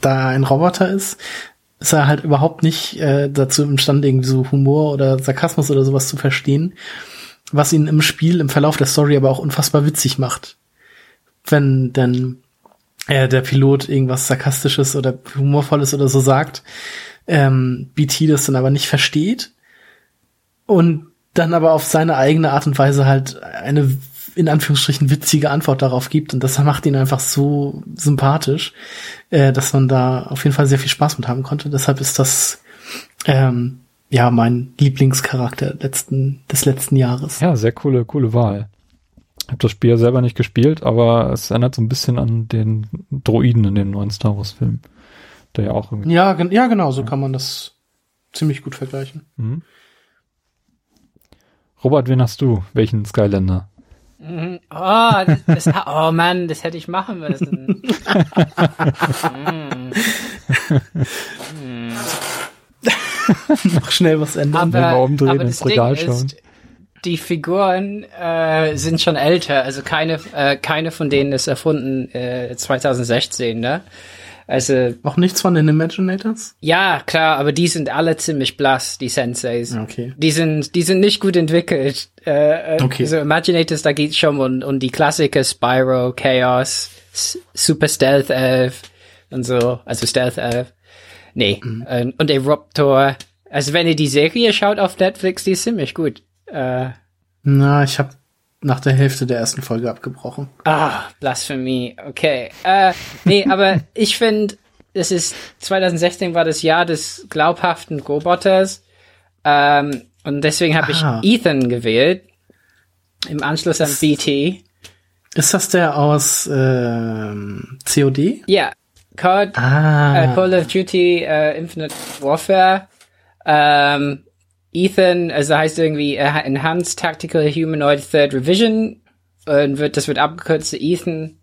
da ein Roboter ist, ist er halt überhaupt nicht äh, dazu imstande, irgendwie so Humor oder Sarkasmus oder sowas zu verstehen, was ihn im Spiel, im Verlauf der Story aber auch unfassbar witzig macht. Wenn denn äh, der Pilot irgendwas Sarkastisches oder Humorvolles oder so sagt, ähm, BT das dann aber nicht versteht und dann aber auf seine eigene Art und Weise halt eine in Anführungsstrichen witzige Antwort darauf gibt und das macht ihn einfach so sympathisch, äh, dass man da auf jeden Fall sehr viel Spaß mit haben konnte. Deshalb ist das ähm, ja mein Lieblingscharakter letzten des letzten Jahres. Ja, sehr coole, coole Wahl. Ich habe das Spiel ja selber nicht gespielt, aber es erinnert so ein bisschen an den Droiden in dem neuen Star Wars Film. Der ja auch irgendwie. Ja, ja genau, so kann man das ziemlich gut vergleichen. Mhm. Robert, wen hast du? Welchen Skylander? Mhm. Oh, das, das, oh Mann, das hätte ich machen müssen. Mm. Noch schnell was ändern. Wenn wir Aber, umdrehen, aber ins das Regal Ding schauen. ist, die Figuren äh, sind schon älter, also keine, äh, keine von denen ist erfunden äh, 2016, ne? Also Noch nichts von den Imaginators? ja, klar, aber die sind alle ziemlich blass, die Senseis. Okay. Die sind, die sind nicht gut entwickelt. Äh, äh, Okay. So Imaginators, da geht's schon um, um die Klassiker Spyro, Chaos, S Super Stealth Elf und so, also Stealth Elf. Nee, ähm, und Eruptor. Also wenn ihr die Serie schaut auf Netflix, die ist ziemlich gut. Äh, Na, ich habe nach der Hälfte der ersten Folge abgebrochen. Ah, Blasphemie, okay. Äh, nee, aber ich finde, es ist 2016 war das Jahr des glaubhaften Roboters. Ähm, und deswegen habe ich Ah. Ethan gewählt. Im Anschluss an BT. Ist das der aus ähm, COD? Ja, Call, Ah, äh, Call of Duty äh, Infinite Warfare. Ähm, Ethan, also heißt irgendwie äh, Enhanced Tactical Humanoid Third Revision und wird, das wird abgekürzt zu Ethan.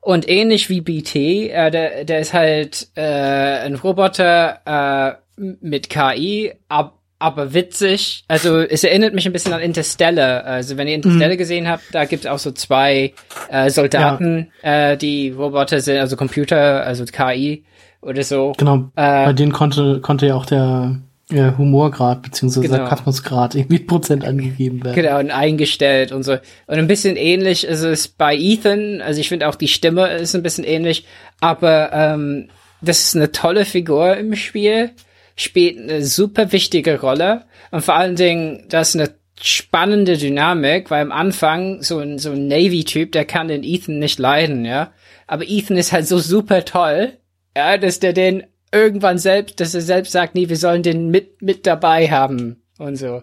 Und ähnlich wie BT, äh, der, der ist halt äh, ein Roboter äh, mit KI, ab, aber witzig. Also es erinnert mich ein bisschen an Interstellar. Also wenn ihr Interstellar mhm. gesehen habt, da gibt es auch so zwei äh, Soldaten, ja. äh, die Roboter sind, also Computer, also KI oder so. Genau. Äh, Bei denen konnte konnte ja auch der ja, Humorgrad beziehungsweise genau. Sarkasmusgrad irgendwie Prozent angegeben werden. Genau, und eingestellt und so. Und ein bisschen ähnlich ist es bei Ethan. Also ich finde auch die Stimme ist ein bisschen ähnlich, aber ähm, das ist eine tolle Figur im Spiel, spielt eine super wichtige Rolle und vor allen Dingen, das ist eine spannende Dynamik, weil am Anfang so ein, so ein Navy-Typ, der kann den Ethan nicht leiden, ja. Aber Ethan ist halt so super toll, ja, dass der den irgendwann selbst, dass er selbst sagt, nee, wir sollen den mit, mit dabei haben und so.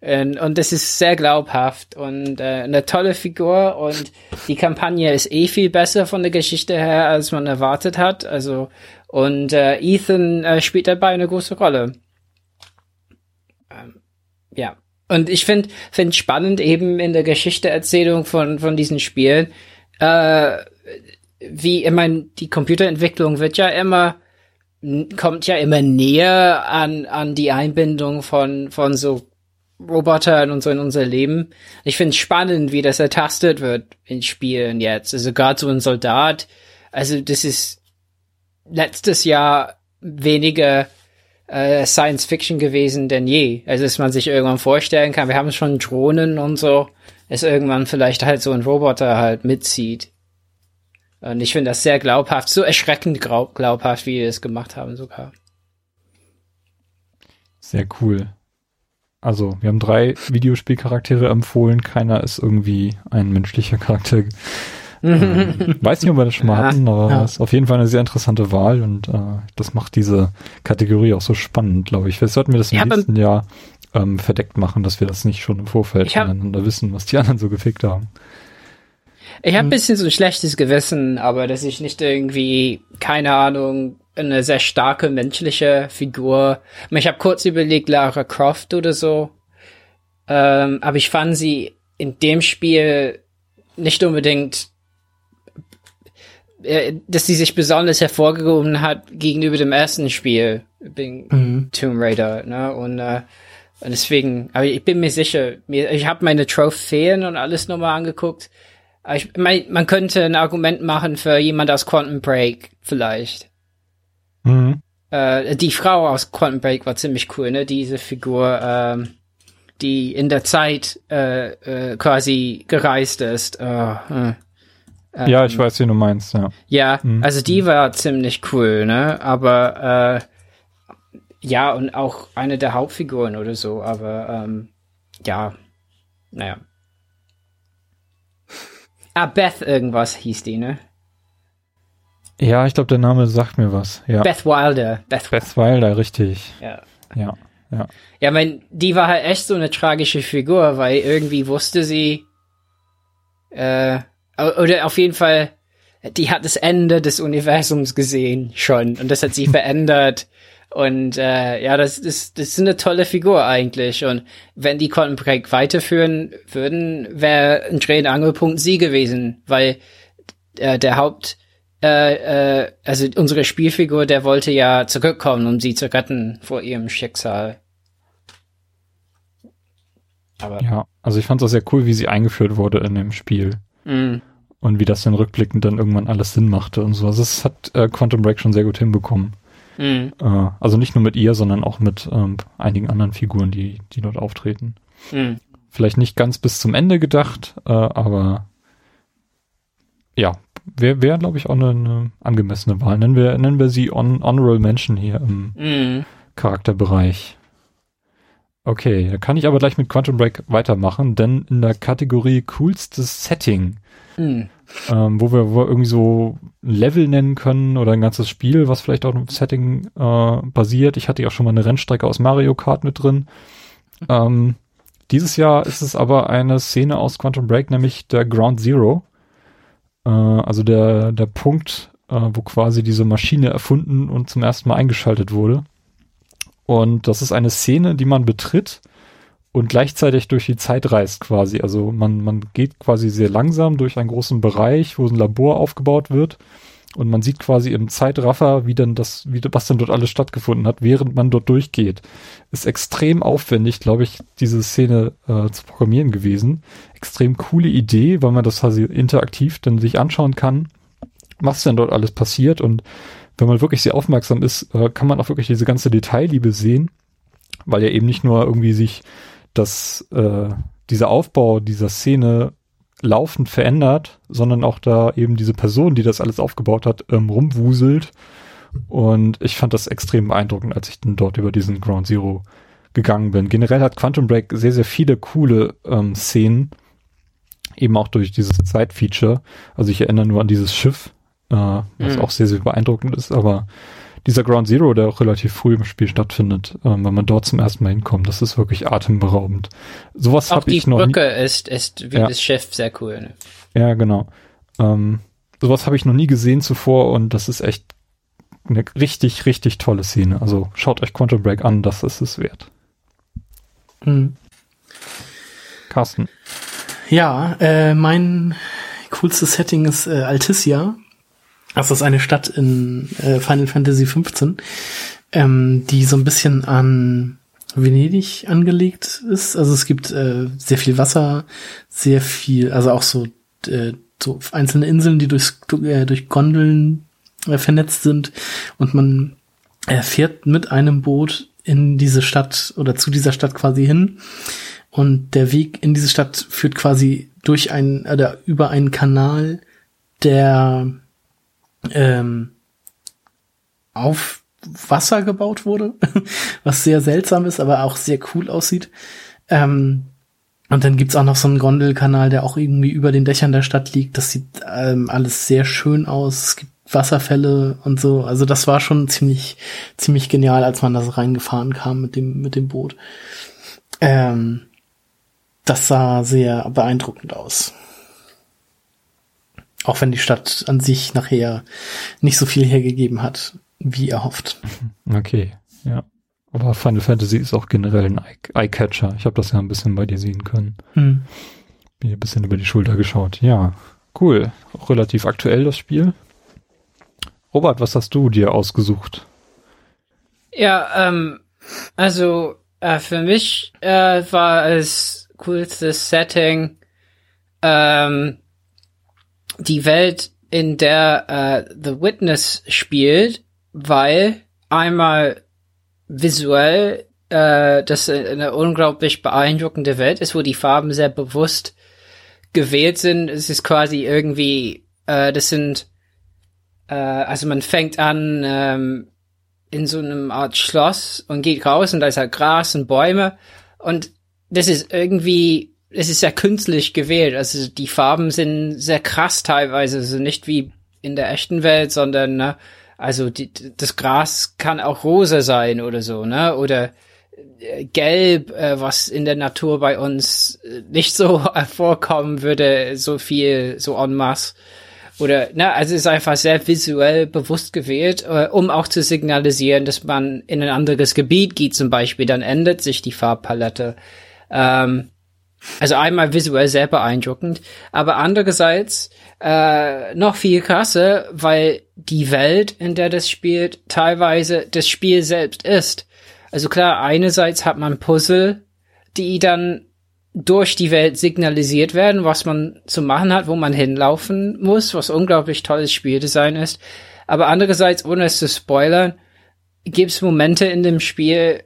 Und, und das ist sehr glaubhaft und äh, eine tolle Figur und die Kampagne ist eh viel besser von der Geschichte her, als man erwartet hat. Also und äh, Ethan äh, spielt dabei eine große Rolle. Ähm, ja. Und ich finde find spannend eben in der Geschichteerzählung von, von diesen Spielen, äh, wie, ich meine, die Computerentwicklung wird ja immer kommt ja immer näher an, an die Einbindung von, von so Robotern und so in unser Leben. Ich finde es spannend, wie das ertastet wird in Spielen jetzt. Also gerade so ein Soldat, also das ist letztes Jahr weniger äh, Science Fiction gewesen denn je. Also dass man sich irgendwann vorstellen kann, wir haben schon Drohnen und so, dass irgendwann vielleicht halt so ein Roboter halt mitzieht. Und ich finde das sehr glaubhaft, so erschreckend glaubhaft, wie wir es gemacht haben sogar. Sehr cool. Also, wir haben drei Videospielcharaktere empfohlen, keiner ist irgendwie ein menschlicher Charakter. ähm, weiß nicht, ob wir das schon mal hatten, aber ja. ist auf jeden Fall eine sehr interessante Wahl und äh, das macht diese Kategorie auch so spannend, glaube ich. Vielleicht sollten wir das im ja, nächsten Jahr ähm, verdeckt machen, dass wir das nicht schon im Vorfeld voneinander wissen, was die anderen so gefickt haben. Ich habe ein hm. bisschen so ein schlechtes Gewissen, aber dass ich nicht irgendwie, keine Ahnung, eine sehr starke menschliche Figur. Ich habe kurz überlegt, Lara Croft oder so. Ähm, aber ich fand sie in dem Spiel nicht unbedingt, äh, dass sie sich besonders hervorgehoben hat gegenüber dem ersten Spiel, mhm. Tomb Raider, ne? Und, äh, und deswegen, aber ich bin mir sicher, ich habe meine Trophäen und alles nochmal angeguckt. Ich mein, man könnte ein Argument machen für jemand aus Quantum Break, vielleicht. Mhm. Äh, die Frau aus Quantum Break war ziemlich cool, ne? Diese Figur, ähm, die in der Zeit äh, äh, quasi gereist ist. Äh, äh, ja, ich weiß, wie du meinst, ja. Ja, mhm. also die war ziemlich cool, ne? Aber äh, ja, und auch eine der Hauptfiguren oder so, aber ähm, ja, naja. Ah, Beth irgendwas hieß die, ne? Ja, ich glaube, der Name sagt mir was. Ja. Beth Wilder. Beth, Beth Wilder, richtig. Ja. Ja, ja. Ja, mein, die war halt echt so eine tragische Figur, weil irgendwie wusste sie, äh, oder auf jeden Fall, die hat das Ende des Universums gesehen schon und das hat sie verändert und äh, ja, das ist, das ist eine tolle Figur eigentlich. Und wenn die Quantum Break weiterführen würden, wäre ein Dreh- und Angelpunkt sie gewesen, weil äh, der Haupt, äh, äh, also unsere Spielfigur, der wollte ja zurückkommen, um sie zu retten vor ihrem Schicksal. Aber ja, also ich fand es auch sehr cool, wie sie eingeführt wurde in dem Spiel. Mm. Und wie das dann rückblickend dann irgendwann alles Sinn machte und so. Also es hat äh, Quantum Break schon sehr gut hinbekommen. Mhm. Äh, also nicht nur mit ihr, sondern auch mit ähm, einigen anderen Figuren, die, die dort auftreten. Mhm. Vielleicht nicht ganz bis zum Ende gedacht, äh, aber ja, wäre, wär, glaube ich, auch eine, eine, angemessene Wahl. Nennen wir, nennen wir sie on, Honorable Mention hier im mhm. Charakterbereich. Okay, da kann ich aber gleich mit Quantum Break weitermachen, denn in der Kategorie coolstes Setting mhm ähm, wo, wir, wo wir irgendwie so Level nennen können oder ein ganzes Spiel, was vielleicht auch im Setting äh, basiert. Ich hatte ja auch schon mal eine Rennstrecke aus Mario Kart mit drin. Ähm, dieses Jahr ist es aber eine Szene aus Quantum Break, nämlich der Ground Zero. Äh, also der, der Punkt, äh, wo quasi diese Maschine erfunden und zum ersten Mal eingeschaltet wurde. Und das ist eine Szene, die man betritt und gleichzeitig durch die Zeit reist quasi. Also man, man geht quasi sehr langsam durch einen großen Bereich, wo ein Labor aufgebaut wird und man sieht quasi im Zeitraffer, wie dann das, wie, was dann dort alles stattgefunden hat, während man dort durchgeht. Ist extrem aufwendig, glaube ich, diese Szene äh, zu programmieren gewesen. Extrem coole Idee, weil man das quasi interaktiv dann sich anschauen kann, was denn dort alles passiert. Und wenn man wirklich sehr aufmerksam ist, äh, kann man auch wirklich diese ganze Detailliebe sehen, weil ja eben nicht nur irgendwie sich das, äh, dieser Aufbau dieser Szene laufend verändert, sondern auch da eben diese Person, die das alles aufgebaut hat, ähm, rumwuselt. Und ich fand das extrem beeindruckend, als ich dann dort über diesen Ground Zero gegangen bin. Generell hat Quantum Break sehr, sehr viele coole ähm, Szenen, eben auch durch dieses Zeitfeature. Also ich erinnere nur an dieses Schiff, äh, was mhm. auch sehr, sehr beeindruckend ist, aber dieser Ground Zero, der auch relativ früh im Spiel stattfindet, ähm, wenn man dort zum ersten Mal hinkommt, das ist wirklich atemberaubend. Sowas habe ich noch nie. die Brücke ist, ist wie ja. das Schiff sehr cool. Ne? Ja, genau. Ähm, sowas habe ich noch nie gesehen zuvor und das ist echt eine richtig, richtig tolle Szene. Also schaut euch Quantum Break an, das ist es wert. Mhm. Carsten. Ja, äh, mein coolstes Setting ist äh, Altissia. Das ist eine Stadt in äh, Final Fantasy XV, ähm, die so ein bisschen an Venedig angelegt ist. Also es gibt äh, sehr viel Wasser, sehr viel, also auch so, äh, so einzelne Inseln, die durchs, äh, durch Gondeln äh, vernetzt sind und man äh, fährt mit einem Boot in diese Stadt oder zu dieser Stadt quasi hin. Und der Weg in diese Stadt führt quasi durch ein oder über einen Kanal, der ähm, auf Wasser gebaut wurde, was sehr seltsam ist, aber auch sehr cool aussieht. Ähm, und dann gibt's auch noch so einen Gondelkanal, der auch irgendwie über den Dächern der Stadt liegt. Das sieht ähm, alles sehr schön aus. Es gibt Wasserfälle und so. Also das war schon ziemlich, ziemlich genial, als man da reingefahren kam mit dem, mit dem Boot. Ähm, das sah sehr beeindruckend aus. Auch wenn die Stadt an sich nachher nicht so viel hergegeben hat, wie erhofft. Okay, ja. Aber Final Fantasy ist auch generell ein Eye-Catcher. Ich habe das ja ein bisschen bei dir sehen können. Hm. Bin ein bisschen über die Schulter geschaut. Ja, cool. Auch relativ aktuell das Spiel. Robert, was hast du dir ausgesucht? Ja, ähm, also äh, für mich äh, war es coolstes Setting ähm, die Welt, in der äh, The Witness spielt, weil einmal visuell äh, das eine unglaublich beeindruckende Welt ist, wo die Farben sehr bewusst gewählt sind. Es ist quasi irgendwie, äh, das sind, äh, also man fängt an ähm, in so einem Art Schloss und geht raus und da ist halt Gras und Bäume und das ist irgendwie es ist sehr künstlich gewählt. Also die Farben sind sehr krass teilweise, also nicht wie in der echten Welt, sondern ne, also die, das Gras kann auch rosa sein oder so, ne? Oder äh, gelb, äh, was in der Natur bei uns äh, nicht so vorkommen würde, so viel, so en masse. Oder, ne, also es ist einfach sehr visuell bewusst gewählt, äh, um auch zu signalisieren, dass man in ein anderes Gebiet geht zum Beispiel, dann ändert sich die Farbpalette. Ähm, also einmal visuell sehr beeindruckend, aber andererseits äh, noch viel krasser, weil die Welt, in der das spielt, teilweise das Spiel selbst ist. Also klar, einerseits hat man Puzzle, die dann durch die Welt signalisiert werden, was man zu machen hat, wo man hinlaufen muss, was unglaublich tolles Spieldesign ist. Aber andererseits, ohne es zu spoilern, gibt es Momente in dem Spiel,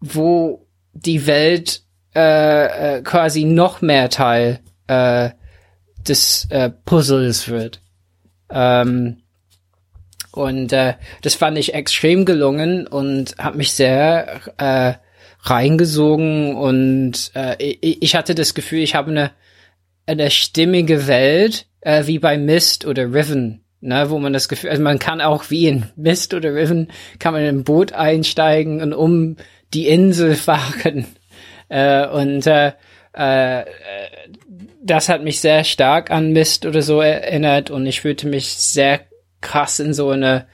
wo die Welt äh, äh, quasi noch mehr Teil äh, des äh, Puzzles wird. Ähm, und äh, das fand ich extrem gelungen und hat mich sehr äh, reingesogen und äh, ich, hatte das Gefühl, ich habe eine eine stimmige Welt äh, wie bei Mist oder Riven, ne, wo man das Gefühl, also man kann auch wie in Mist oder Riven kann man in ein Boot einsteigen und um die Insel fahren äh, und äh, äh, das hat mich sehr stark an Mist oder so erinnert und ich fühlte mich sehr krass in so eine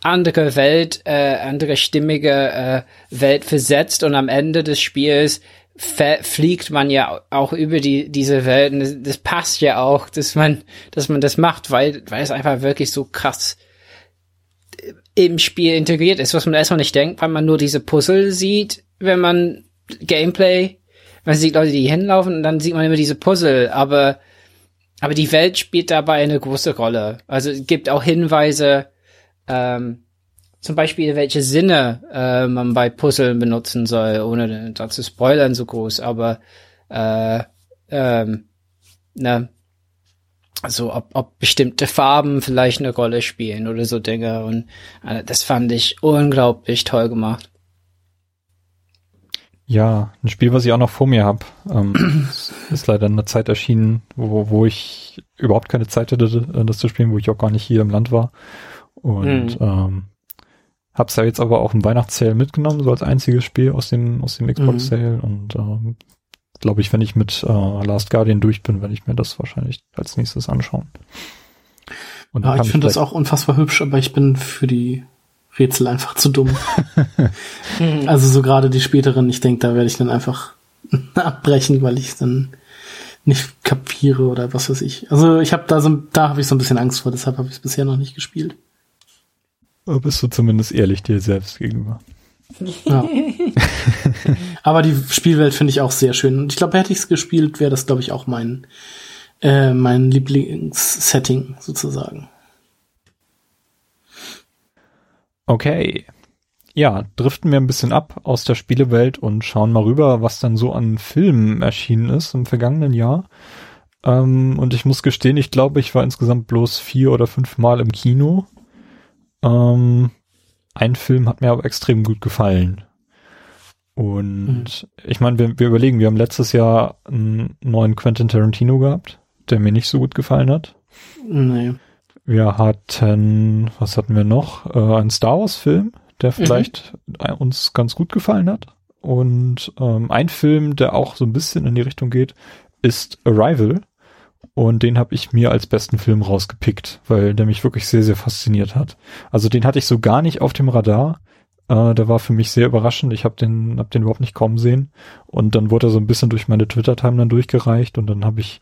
andere Welt, äh, andere stimmige äh, Welt versetzt und am Ende des Spiels fliegt man ja auch über die diese Welten. Das, das, passt ja auch, dass man dass man das macht, weil weil es einfach wirklich so krass im Spiel integriert ist, was man erstmal nicht denkt, weil man nur diese Puzzle sieht, wenn man Gameplay, man sieht Leute, die hinlaufen und dann sieht man immer diese Puzzle, aber aber die Welt spielt dabei eine große Rolle. Also es gibt auch Hinweise, ähm, zum Beispiel, welche Sinne äh, man bei Puzzlen benutzen soll, ohne da zu spoilern so groß, aber äh, ähm, ne, also ob, ob bestimmte Farben vielleicht eine Rolle spielen oder so Dinge und äh, das fand ich unglaublich toll gemacht. Ja, ein Spiel, was ich auch noch vor mir habe, ähm, ist leider in einer Zeit erschienen, wo, wo ich überhaupt keine Zeit hatte, das zu spielen, wo ich auch gar nicht hier im Land war. Und mhm. ähm, hab's ja jetzt aber auch im Weihnachtssale mitgenommen, so als einziges Spiel aus dem, aus dem Xbox Sale. Mhm. Und ähm, glaube ich, wenn ich mit äh, Last Guardian durch bin, werde ich mir das wahrscheinlich als nächstes anschauen. Und ja, ich finde das auch unfassbar hübsch, aber ich bin für die Rätsel einfach zu dumm. also so gerade die späteren, ich denke, da werde ich dann einfach abbrechen, weil ich dann nicht kapiere oder was weiß ich. Also ich habe da so, da habe ich so ein bisschen Angst vor, deshalb habe ich es bisher noch nicht gespielt. Bist du zumindest ehrlich dir selbst gegenüber. Ja. Aber die Spielwelt finde ich auch sehr schön. Und ich glaube, hätte ich es gespielt, wäre das, glaube ich, auch mein, äh, mein Lieblingssetting sozusagen. Okay. Ja, driften wir ein bisschen ab aus der Spielewelt und schauen mal rüber, was dann so an Filmen erschienen ist im vergangenen Jahr. Ähm, und ich muss gestehen, ich glaube, ich war insgesamt bloß vier oder fünf Mal im Kino. Ähm, ein Film hat mir aber extrem gut gefallen. Und mhm. ich meine, wir, wir überlegen, wir haben letztes Jahr einen neuen Quentin Tarantino gehabt, der mir nicht so gut gefallen hat. Nee. Wir hatten, was hatten wir noch? Äh, einen Star Wars Film, der mhm. vielleicht mhm. uns ganz gut gefallen hat. Und ähm, ein Film, der auch so ein bisschen in die Richtung geht, ist Arrival. Und den habe ich mir als besten Film rausgepickt, weil der mich wirklich sehr, sehr fasziniert hat. Also den hatte ich so gar nicht auf dem Radar. Äh, der war für mich sehr überraschend. Ich habe den, hab den überhaupt nicht kommen sehen. Und dann wurde er so ein bisschen durch meine Twitter-Timeline durchgereicht und dann habe ich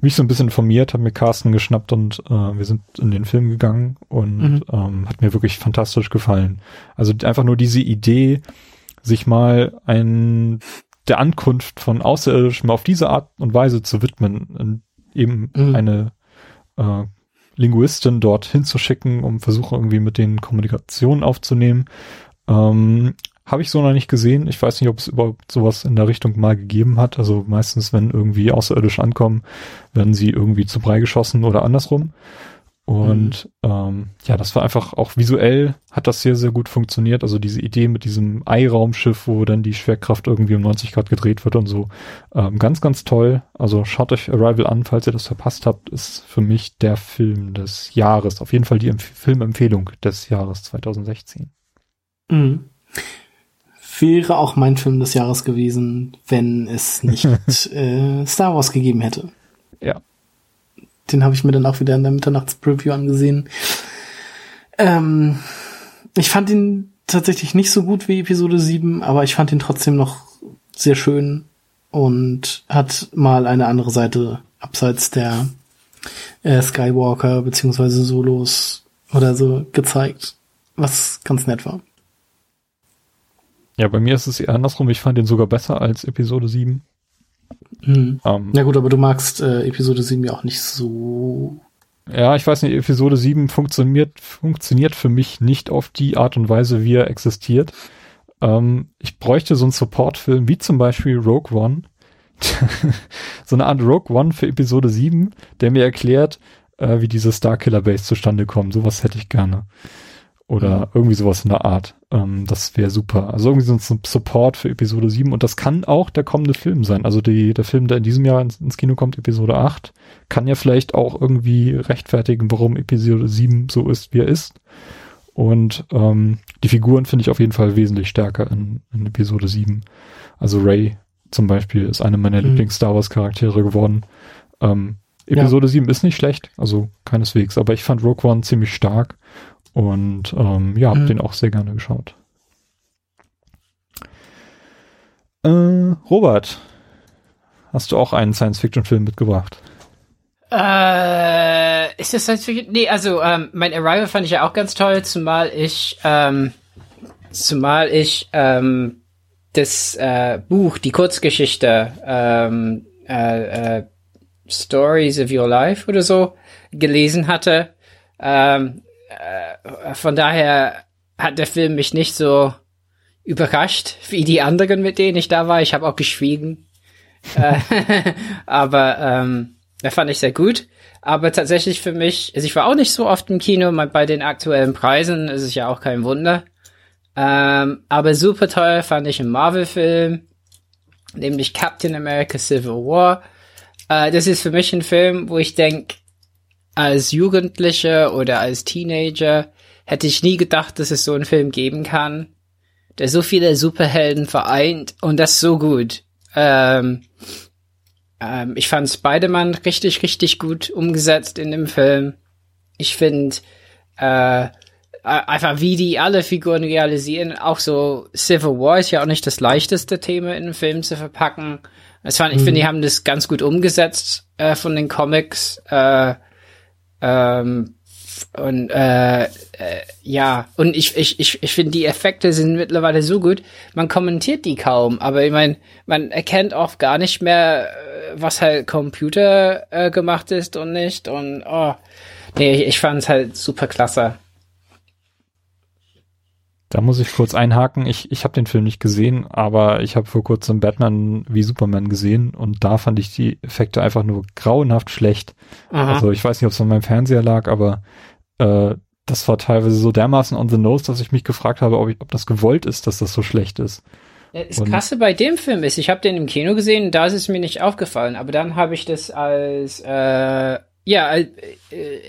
mich so ein bisschen informiert, habe mir Carsten geschnappt und äh, wir sind in den Film gegangen und mhm. ähm, hat mir wirklich fantastisch gefallen. Also einfach nur diese Idee, sich mal ein der Ankunft von Außerirdischen auf diese Art und Weise zu widmen, eben mhm. eine äh, Linguistin dort hinzuschicken, um versuchen irgendwie mit den Kommunikation aufzunehmen, ähm, habe ich so noch nicht gesehen. Ich weiß nicht, ob es überhaupt sowas in der Richtung mal gegeben hat. Also meistens, wenn irgendwie Außerirdische ankommen, werden sie irgendwie zu Brei geschossen oder andersrum. Und mhm. ähm, ja, das war einfach auch visuell hat das sehr, sehr gut funktioniert. Also diese Idee mit diesem Eiraumschiff, wo dann die Schwerkraft irgendwie um 90 Grad gedreht wird und so. Ähm, ganz, ganz toll. Also schaut euch Arrival an, falls ihr das verpasst habt, ist für mich der Film des Jahres. Auf jeden Fall die Empf Filmempfehlung des Jahres 2016. Mhm. Wäre auch mein Film des Jahres gewesen, wenn es nicht äh, Star Wars gegeben hätte. Ja. Den habe ich mir dann auch wieder in der Mitternachtspreview angesehen. Ähm, ich fand ihn tatsächlich nicht so gut wie Episode 7, aber ich fand ihn trotzdem noch sehr schön und hat mal eine andere Seite abseits der äh, Skywalker beziehungsweise Solos oder so gezeigt, was ganz nett war. Ja, bei mir ist es eher andersrum. Ich fand den sogar besser als Episode 7. Mhm. Ähm, ja gut, aber du magst äh, Episode 7 ja auch nicht so. Ja, ich weiß nicht, Episode 7 funktioniert, funktioniert für mich nicht auf die Art und Weise, wie er existiert. Ähm, ich bräuchte so einen Supportfilm, wie zum Beispiel Rogue One. so eine Art Rogue One für Episode 7, der mir erklärt, äh, wie diese Starkiller Base zustande kommt. Sowas hätte ich gerne. Oder mhm. irgendwie sowas in der Art. Ähm, das wäre super. Also irgendwie so ein Support für Episode 7. Und das kann auch der kommende Film sein. Also die, der Film, der in diesem Jahr ins, ins Kino kommt, Episode 8, kann ja vielleicht auch irgendwie rechtfertigen, warum Episode 7 so ist, wie er ist. Und ähm, die Figuren finde ich auf jeden Fall wesentlich stärker in, in Episode 7. Also Ray zum Beispiel ist eine meiner mhm. Lieblings-Star Wars-Charaktere geworden. Ähm, Episode ja. 7 ist nicht schlecht, also keineswegs, aber ich fand Rogue One ziemlich stark und ähm, ja, hab mhm. den auch sehr gerne geschaut. Äh, Robert, hast du auch einen Science-Fiction-Film mitgebracht? Äh, ist das Science Fiction? Nee, also ähm, mein Arrival fand ich ja auch ganz toll, zumal ich, ähm, zumal ich ähm, das äh, Buch, die Kurzgeschichte ähm, äh, äh, Stories of Your Life oder so gelesen hatte. Ähm, äh, von daher hat der Film mich nicht so überrascht wie die anderen, mit denen ich da war. Ich habe auch geschwiegen. äh, aber ähm, da fand ich sehr gut. Aber tatsächlich für mich, also ich war auch nicht so oft im Kino, bei den aktuellen Preisen ist es ja auch kein Wunder. Ähm, aber super toll fand ich einen Marvel-Film, nämlich Captain America Civil War. Äh, das ist für mich ein Film, wo ich denke, als Jugendlicher oder als Teenager hätte ich nie gedacht, dass es so einen Film geben kann, der so viele Superhelden vereint und das so gut. Ähm, ähm, ich fand Spider-Man richtig, richtig gut umgesetzt in dem Film. Ich finde äh, einfach, wie die alle Figuren realisieren, auch so Civil War ist ja auch nicht das leichteste Thema in den Film zu verpacken. Das fand, mhm. Ich finde, die haben das ganz gut umgesetzt äh, von den Comics. Äh, ähm, und äh, äh, ja, und ich, ich, ich, ich finde, die Effekte sind mittlerweile so gut, man kommentiert die kaum, aber ich meine, man erkennt oft gar nicht mehr, äh, was halt Computer äh, gemacht ist und nicht. Und oh, nee, ich, ich fand es halt super klasse. Da muss ich kurz einhaken. Ich, ich habe den Film nicht gesehen, aber ich habe vor kurzem Batman wie Superman gesehen und da fand ich die Effekte einfach nur grauenhaft schlecht. Aha. Also ich weiß nicht, ob es an meinem Fernseher lag, aber äh, das war teilweise so dermaßen on the nose, dass ich mich gefragt habe, ob, ich, ob das gewollt ist, dass das so schlecht ist. Das Krasse bei dem Film ist, ich habe den im Kino gesehen, da ist es mir nicht aufgefallen, aber dann habe ich das als äh, ja, äh,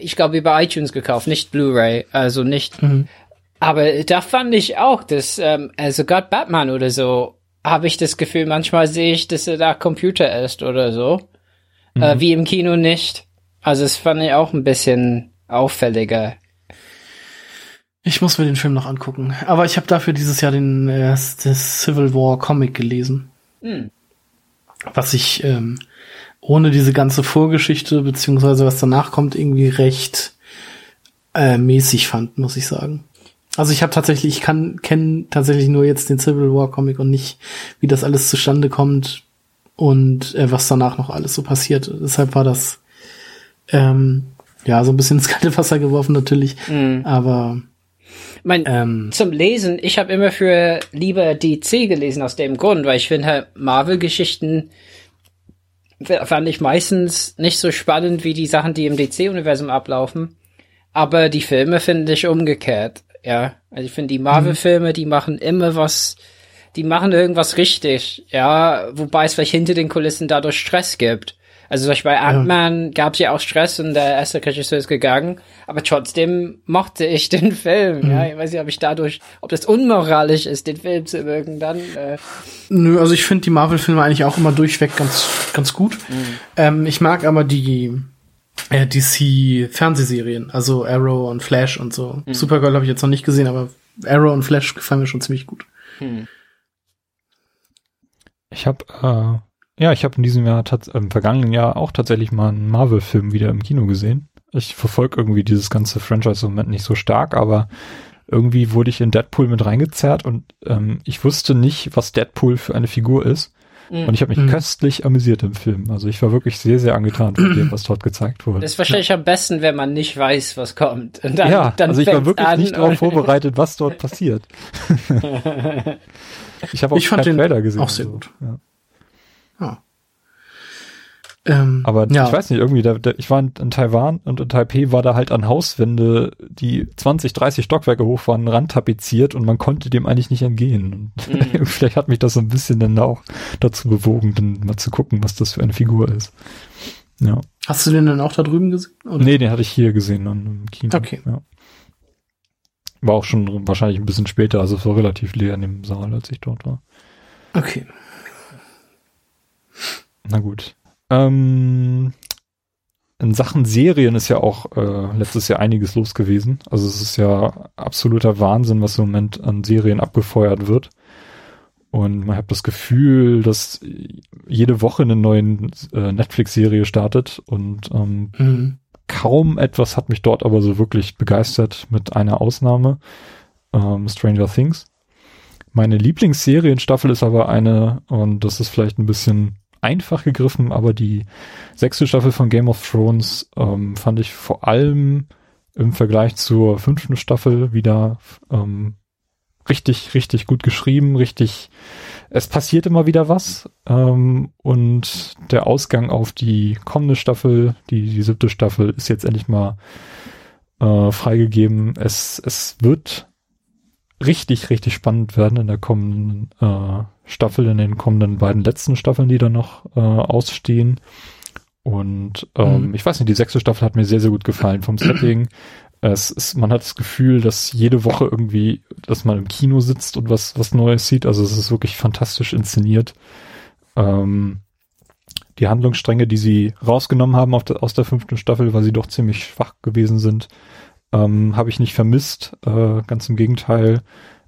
ich glaube über iTunes gekauft, nicht Blu-ray, also nicht mhm. Aber da fand ich auch, dass, ähm, also gerade Batman oder so, habe ich das Gefühl, manchmal sehe ich, dass er da Computer ist oder so. Äh, mhm. Äh, wie im Kino nicht. Also es fand ich auch ein bisschen auffälliger. Ich muss mir den Film noch angucken. Aber ich habe dafür dieses Jahr den äh, das Civil War Comic gelesen. Mhm. Was ich ähm, ohne diese ganze Vorgeschichte, beziehungsweise was danach kommt, irgendwie recht äh, mäßig fand, muss ich sagen. Also ich habe tatsächlich, ich kann kenne tatsächlich nur jetzt den Civil War Comic und nicht, wie das alles zustande kommt und äh, was danach noch alles so passiert. Deshalb war das ähm, ja so ein bisschen ins kalte Wasser geworfen natürlich, mhm. aber mein, ähm, zum Lesen, ich habe immer für lieber DC gelesen aus dem Grund, weil ich finde halt Marvel-Geschichten fand ich meistens nicht so spannend wie die Sachen, die im DC-Universum ablaufen. Aber die Filme finde ich umgekehrt. Ja, also ich finde die Marvel-Filme, die machen immer was, die machen irgendwas richtig, ja, wobei es vielleicht hinter den Kulissen dadurch Stress gibt. Also zum Beispiel bei Ant-Man ja. gab es ja auch Stress und der erste Regisseur ist gegangen, aber trotzdem mochte ich den Film. Mhm. Ja, ich weiß nicht, ob ich dadurch, ob das unmoralisch ist, den Film zu mögen, dann. Äh. Nö, also ich finde die Marvel-Filme eigentlich auch immer durchweg ganz, ganz gut. Mhm. Ähm, ich mag aber die äh, DC-Fernsehserien, also Arrow und Flash und so. Mhm. Supergirl habe ich jetzt noch nicht gesehen, aber Arrow und Flash gefallen mir schon ziemlich gut. Mhm. Ich habe äh, ja, ich habe in diesem Jahr, im vergangenen Jahr auch tatsächlich mal einen Marvel-Film wieder im Kino gesehen. Ich verfolge irgendwie dieses ganze Franchise im Moment nicht so stark, aber irgendwie wurde ich in Deadpool mit reingezerrt und ähm, ich wusste nicht, was Deadpool für eine Figur ist. Mhm. Und ich habe mich mhm. köstlich amüsiert im Film. Also ich war wirklich sehr, sehr angetan von dem, was dort gezeigt wurde. Das ist wahrscheinlich ja. am besten, wenn man nicht weiß, was kommt. Und dann, ja, dann also ich war wirklich nicht darauf vorbereitet, was dort passiert. ich habe auch ich keinen Trailer gesehen. Auch sehr gut. Ja. ja. Ähm, Aber ja. ich weiß nicht, irgendwie, da, da, ich war in, in, Taiwan und in Taipei war da halt an Hauswände, die 20, 30 Stockwerke hoch waren, rantapeziert und man konnte dem eigentlich nicht entgehen. Und mhm. vielleicht hat mich das so ein bisschen dann auch dazu bewogen, dann mal zu gucken, was das für eine Figur ist. Ja. Hast du den dann auch da drüben gesehen? Oder? Nee, den hatte ich hier gesehen dann im Kino. Okay. Ja. War auch schon wahrscheinlich ein bisschen später, also es war relativ leer in dem Saal, als ich dort war. Okay. Na gut. Ähm, in Sachen Serien ist ja auch äh, letztes Jahr einiges los gewesen. Also es ist ja absoluter Wahnsinn, was im Moment an Serien abgefeuert wird. Und man hat das Gefühl, dass jede Woche eine neue äh, Netflix-Serie startet und ähm, mhm. kaum etwas hat mich dort aber so wirklich begeistert, mit einer Ausnahme, ähm, Stranger Things. Meine Lieblingsserienstaffel ist aber eine, und das ist vielleicht ein bisschen einfach gegriffen, aber die sechste Staffel von Game of Thrones ähm, fand ich vor allem im Vergleich zur fünften Staffel wieder ähm, richtig, richtig gut geschrieben, richtig, es passiert immer wieder was ähm, und der Ausgang auf die kommende Staffel, die, die siebte Staffel, ist jetzt endlich mal äh, freigegeben. Es, es wird richtig, richtig spannend werden in der kommenden äh, Staffel, in den kommenden beiden letzten Staffeln, die da noch äh, ausstehen. Und ähm, mhm. ich weiß nicht, die sechste Staffel hat mir sehr, sehr gut gefallen vom Setting. Es ist, man hat das Gefühl, dass jede Woche irgendwie, dass man im Kino sitzt und was, was Neues sieht. Also es ist wirklich fantastisch inszeniert. Ähm, die Handlungsstränge, die sie rausgenommen haben der, aus der fünften Staffel, weil sie doch ziemlich schwach gewesen sind, ähm, habe ich nicht vermisst. Äh, ganz im Gegenteil.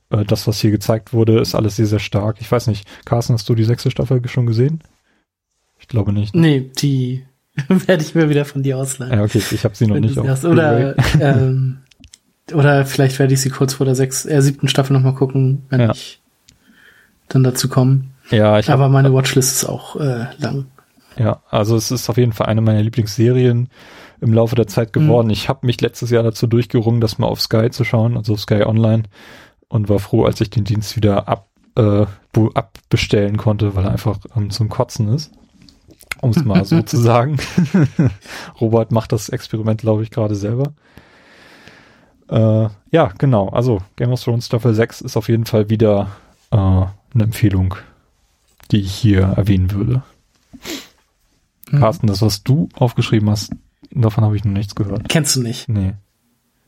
Äh, das, was hier gezeigt wurde, ist alles sehr, sehr stark. Ich weiß nicht, Carsten, hast du die sechste Staffel schon gesehen? Ich glaube nicht. Nee, die werde ich mir wieder von dir ausleihen. Ja, okay, ich habe sie noch nicht. Auf oder, ähm, oder vielleicht werde ich sie kurz vor der sechs, äh, siebten Staffel nochmal gucken, wenn ja. ich dann dazu komme. Ja, ich Aber meine Watchlist ist auch äh, lang. Ja, also es ist auf jeden Fall eine meiner Lieblingsserien im Laufe der Zeit geworden. Mhm. Ich habe mich letztes Jahr dazu durchgerungen, das mal auf Sky zu schauen, also auf Sky Online, und war froh, als ich den Dienst wieder ab, äh, abbestellen konnte, weil er einfach ähm, zum Kotzen ist. Um es mal so zu sagen. Robert macht das Experiment, glaube ich, gerade selber. Äh, ja, genau. Also Game of Thrones Staffel 6 ist auf jeden Fall wieder äh, eine Empfehlung, die ich hier erwähnen würde. Mhm. Carsten, das, was du aufgeschrieben hast, davon habe ich noch nichts gehört. Kennst du nicht? Nee.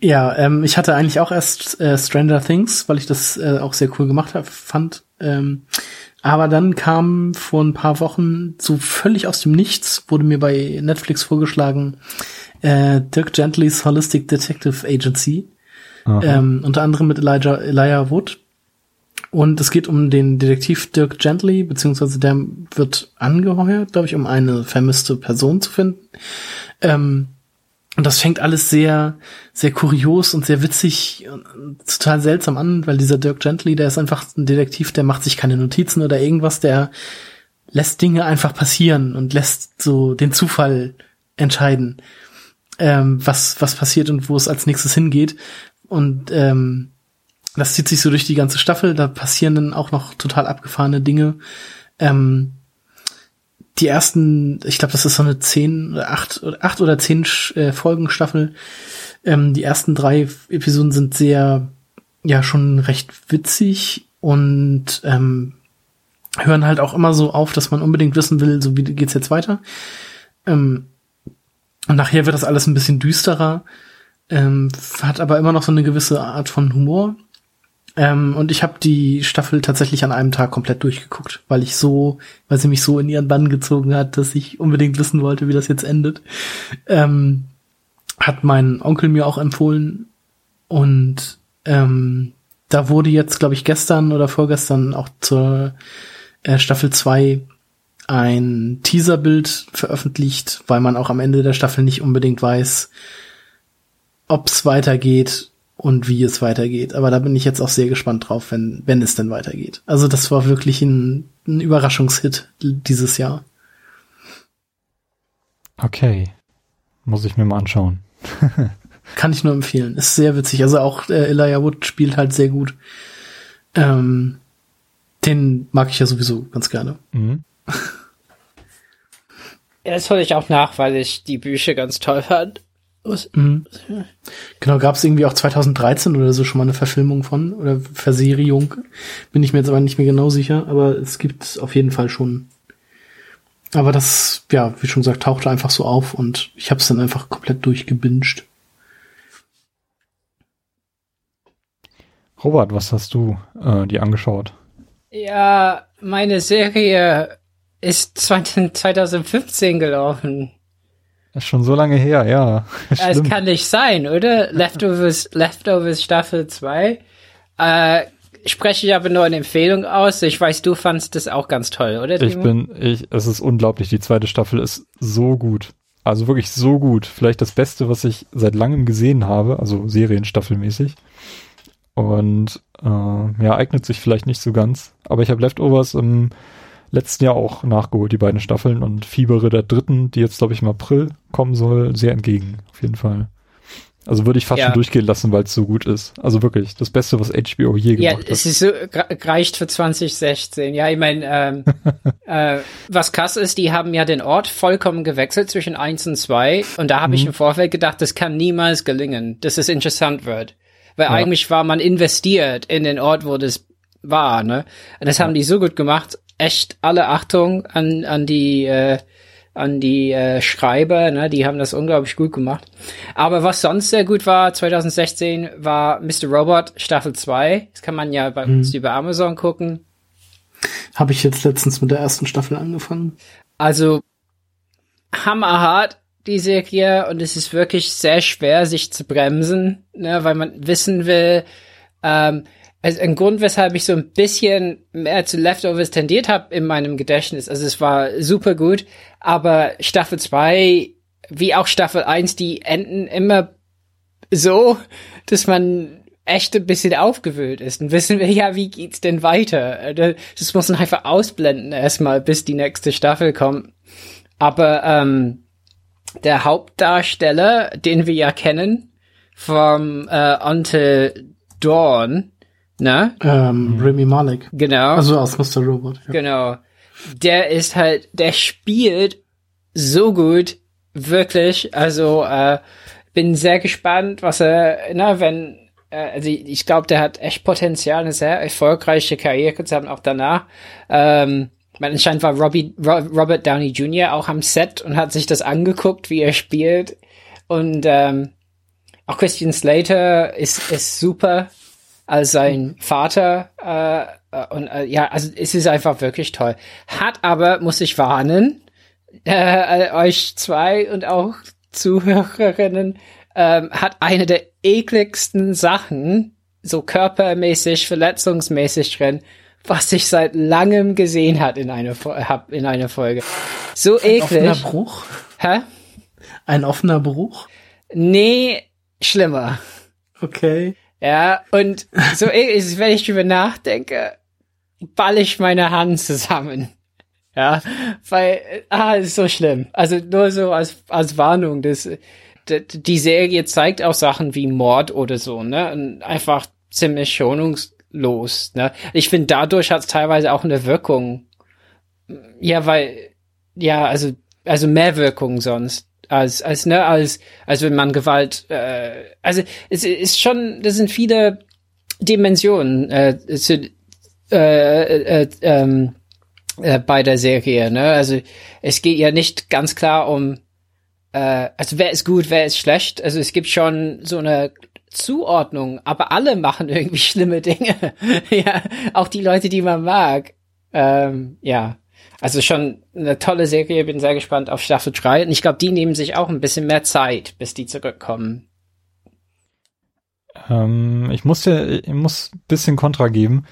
Ja, ähm, ich hatte eigentlich auch erst äh, Stranger Things, weil ich das äh, auch sehr cool gemacht hab, fand. Ähm, aber dann kam vor ein paar Wochen so völlig aus dem Nichts, wurde mir bei Netflix vorgeschlagen, äh, Dirk Gentlys Holistic Detective Agency. Ähm, unter anderem mit Elijah, Elijah Wood. Und es geht um den Detektiv Dirk Gently, beziehungsweise der wird angeheuert, glaube ich, um eine vermisste Person zu finden. Ähm, und das fängt alles sehr, sehr kurios und sehr witzig und total seltsam an, weil dieser Dirk Gently, der ist einfach ein Detektiv, der macht sich keine Notizen oder irgendwas, der lässt Dinge einfach passieren und lässt so den Zufall entscheiden, ähm, was, was passiert und wo es als nächstes hingeht. Und ähm, das zieht sich so durch die ganze Staffel, da passieren dann auch noch total abgefahrene Dinge. Ähm, die ersten, ich glaube, das ist so eine zehn, acht, acht oder zehn äh, Folgenstaffel. Ähm, die ersten drei Episoden sind sehr, ja, schon recht witzig und ähm, hören halt auch immer so auf, dass man unbedingt wissen will, so wie geht's jetzt weiter. Ähm, und nachher wird das alles ein bisschen düsterer, ähm, hat aber immer noch so eine gewisse Art von Humor. Ähm, und ich habe die Staffel tatsächlich an einem Tag komplett durchgeguckt, weil ich so, weil sie mich so in ihren Bann gezogen hat, dass ich unbedingt wissen wollte, wie das jetzt endet. Ähm, hat mein Onkel mir auch empfohlen und ähm, da wurde jetzt, glaube ich, gestern oder vorgestern auch zur äh, Staffel 2 ein Teaserbild veröffentlicht, weil man auch am Ende der Staffel nicht unbedingt weiß, ob's weitergeht und wie es weitergeht. Aber da bin ich jetzt auch sehr gespannt drauf, wenn, wenn es denn weitergeht. Also das war wirklich ein, ein Überraschungshit dieses Jahr. Okay. Muss ich mir mal anschauen. Kann ich nur empfehlen. Ist sehr witzig. Also auch äh, Elijah Wood spielt halt sehr gut. Ähm, den mag ich ja sowieso ganz gerne. Mhm. Ja, das hole ich auch nach, weil ich die Bücher ganz toll fand. Mhm. Genau, gab es irgendwie auch 2013 oder so schon mal eine Verfilmung von oder Verserierung. Bin ich mir jetzt aber nicht mehr genau sicher, aber es gibt auf jeden Fall schon. Aber das, ja, wie schon gesagt, tauchte einfach so auf und ich habe es dann einfach komplett durchgebinged. Robert, was hast du äh, dir angeschaut? Ja, meine Serie ist 2015 gelaufen. Das ist schon so lange her, ja. Es kann nicht sein, oder? Leftovers, Leftovers Staffel 2. Äh, spreche ich aber nur eine Empfehlung aus. Ich weiß, du fandst das auch ganz toll, oder? Ich bin, ich, es ist unglaublich. Die zweite Staffel ist so gut. Also wirklich so gut. Vielleicht das Beste, was ich seit langem gesehen habe, also Serienstaffelmäßig. Und äh, ja, eignet sich vielleicht nicht so ganz. Aber ich habe Leftovers im letzten Jahr auch nachgeholt, die beiden Staffeln und fiebere der dritten, die jetzt, glaube ich, im April kommen soll, sehr entgegen. Auf jeden Fall. Also würde ich fast ja. schon durchgehen lassen, weil es so gut ist. Also wirklich, das Beste, was HBO je gemacht hat. Ja, es ist so, reicht für 2016. Ja, ich meine, ähm, äh, was krass ist, die haben ja den Ort vollkommen gewechselt zwischen eins und zwei und da habe mhm. ich im Vorfeld gedacht, das kann niemals gelingen, dass es interessant wird. Weil ja. eigentlich war man investiert in den Ort, wo das war, ne? Und das ja. haben die so gut gemacht. Echt alle Achtung an, an die, äh, an die äh, Schreiber, ne, die haben das unglaublich gut gemacht. Aber was sonst sehr gut war 2016 war Mr. Robot Staffel 2. Das kann man ja bei mhm. uns über Amazon gucken. Habe ich jetzt letztens mit der ersten Staffel angefangen. Also hammerhart die Serie und es ist wirklich sehr schwer sich zu bremsen, ne, weil man wissen will, ähm, also ein Grund, weshalb ich so ein bisschen mehr zu Leftovers tendiert habe in meinem Gedächtnis. Also es war super gut, aber Staffel 2, wie auch Staffel 1, die enden immer so, dass man echt ein bisschen aufgewühlt ist. Und wissen wir ja, wie geht's denn weiter? Das muss man einfach ausblenden erstmal, bis die nächste Staffel kommt. Aber ähm, der Hauptdarsteller, den wir ja kennen, vom äh, Until Dawn, na? Ähm, mhm. Remy Malek. Genau. Also aus Mr. Robot. Ja. Genau. Der ist halt, der spielt so gut, wirklich. Also äh, bin sehr gespannt, was er, na, wenn, äh, also ich, ich glaube, der hat echt Potenzial, eine sehr erfolgreiche Karriere zu haben, auch danach. Ähm, man anscheinend war Robbie, Robert Downey Jr. auch am Set und hat sich das angeguckt, wie er spielt. Und ähm, auch Christian Slater ist, ist super als sein Vater. Äh, äh, und äh, ja, also es ist einfach wirklich toll. Hat aber, muss ich warnen, äh, euch zwei und auch Zuhörerinnen, ähm, hat eine der ekligsten Sachen, so körpermäßig, verletzungsmäßig drin, was ich seit langem gesehen hat in einer, hab in einer Folge. So Ein eklig. Ein offener Bruch? Hä? Ein offener Bruch? Nee, schlimmer. Okay. Ja, und so, wenn ich drüber nachdenke, ball ich meine Hand zusammen. Ja, weil, ah, ist so schlimm. Also nur so als, als Warnung, das, die Serie zeigt auch Sachen wie Mord oder so, ne, und einfach ziemlich schonungslos, ne. Ich finde, dadurch hat es teilweise auch eine Wirkung. Ja, weil, ja, also, also mehr Wirkung sonst als als ne als als wenn man Gewalt äh, also es ist schon das sind viele Dimensionen äh, zu, äh, äh, ähm, äh, bei der Serie ne? Also es geht ja nicht ganz klar um äh, also wer ist gut wer ist schlecht? Also es gibt schon so eine Zuordnung aber alle machen irgendwie schlimme Dinge. Ja auch die Leute die man mag. Ähm, ja also schon eine tolle Serie, bin sehr gespannt auf Staffel 3. Und ich glaube, die nehmen sich auch ein bisschen mehr Zeit, bis die zurückkommen. Ähm, ich muss ja, ich muss ein bisschen Kontra geben,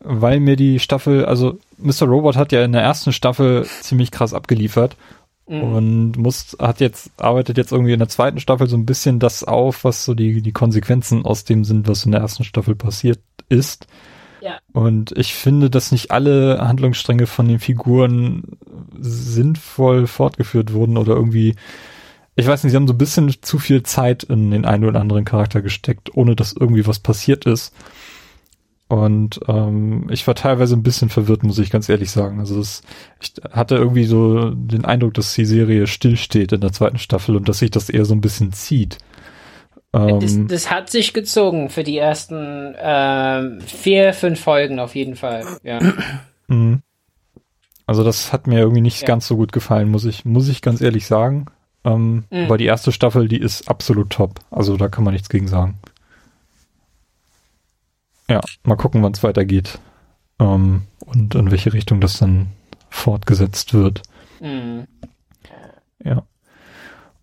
weil mir die Staffel, also Mr. Robot hat ja in der ersten Staffel ziemlich krass abgeliefert mhm. und muss, hat jetzt, arbeitet jetzt irgendwie in der zweiten Staffel so ein bisschen das auf, was so die, die Konsequenzen aus dem sind, was in der ersten Staffel passiert ist. Und ich finde, dass nicht alle Handlungsstränge von den Figuren sinnvoll fortgeführt wurden oder irgendwie, ich weiß nicht, sie haben so ein bisschen zu viel Zeit in den einen oder anderen Charakter gesteckt, ohne dass irgendwie was passiert ist. Und ähm, ich war teilweise ein bisschen verwirrt, muss ich ganz ehrlich sagen. Also es, ich hatte irgendwie so den Eindruck, dass die Serie stillsteht in der zweiten Staffel und dass sich das eher so ein bisschen zieht. Ähm, das, das, hat sich gezogen für die ersten ähm, vier, fünf Folgen auf jeden Fall. Ja. Mhm. Also das hat mir irgendwie nicht ja. ganz so gut gefallen, muss ich, muss ich ganz ehrlich sagen. Ähm, mhm. Aber die erste Staffel, die ist absolut top. Also da kann man nichts gegen sagen. Ja, mal gucken, wann es weitergeht. Ähm, und in welche Richtung das dann fortgesetzt wird. Mhm. Ja.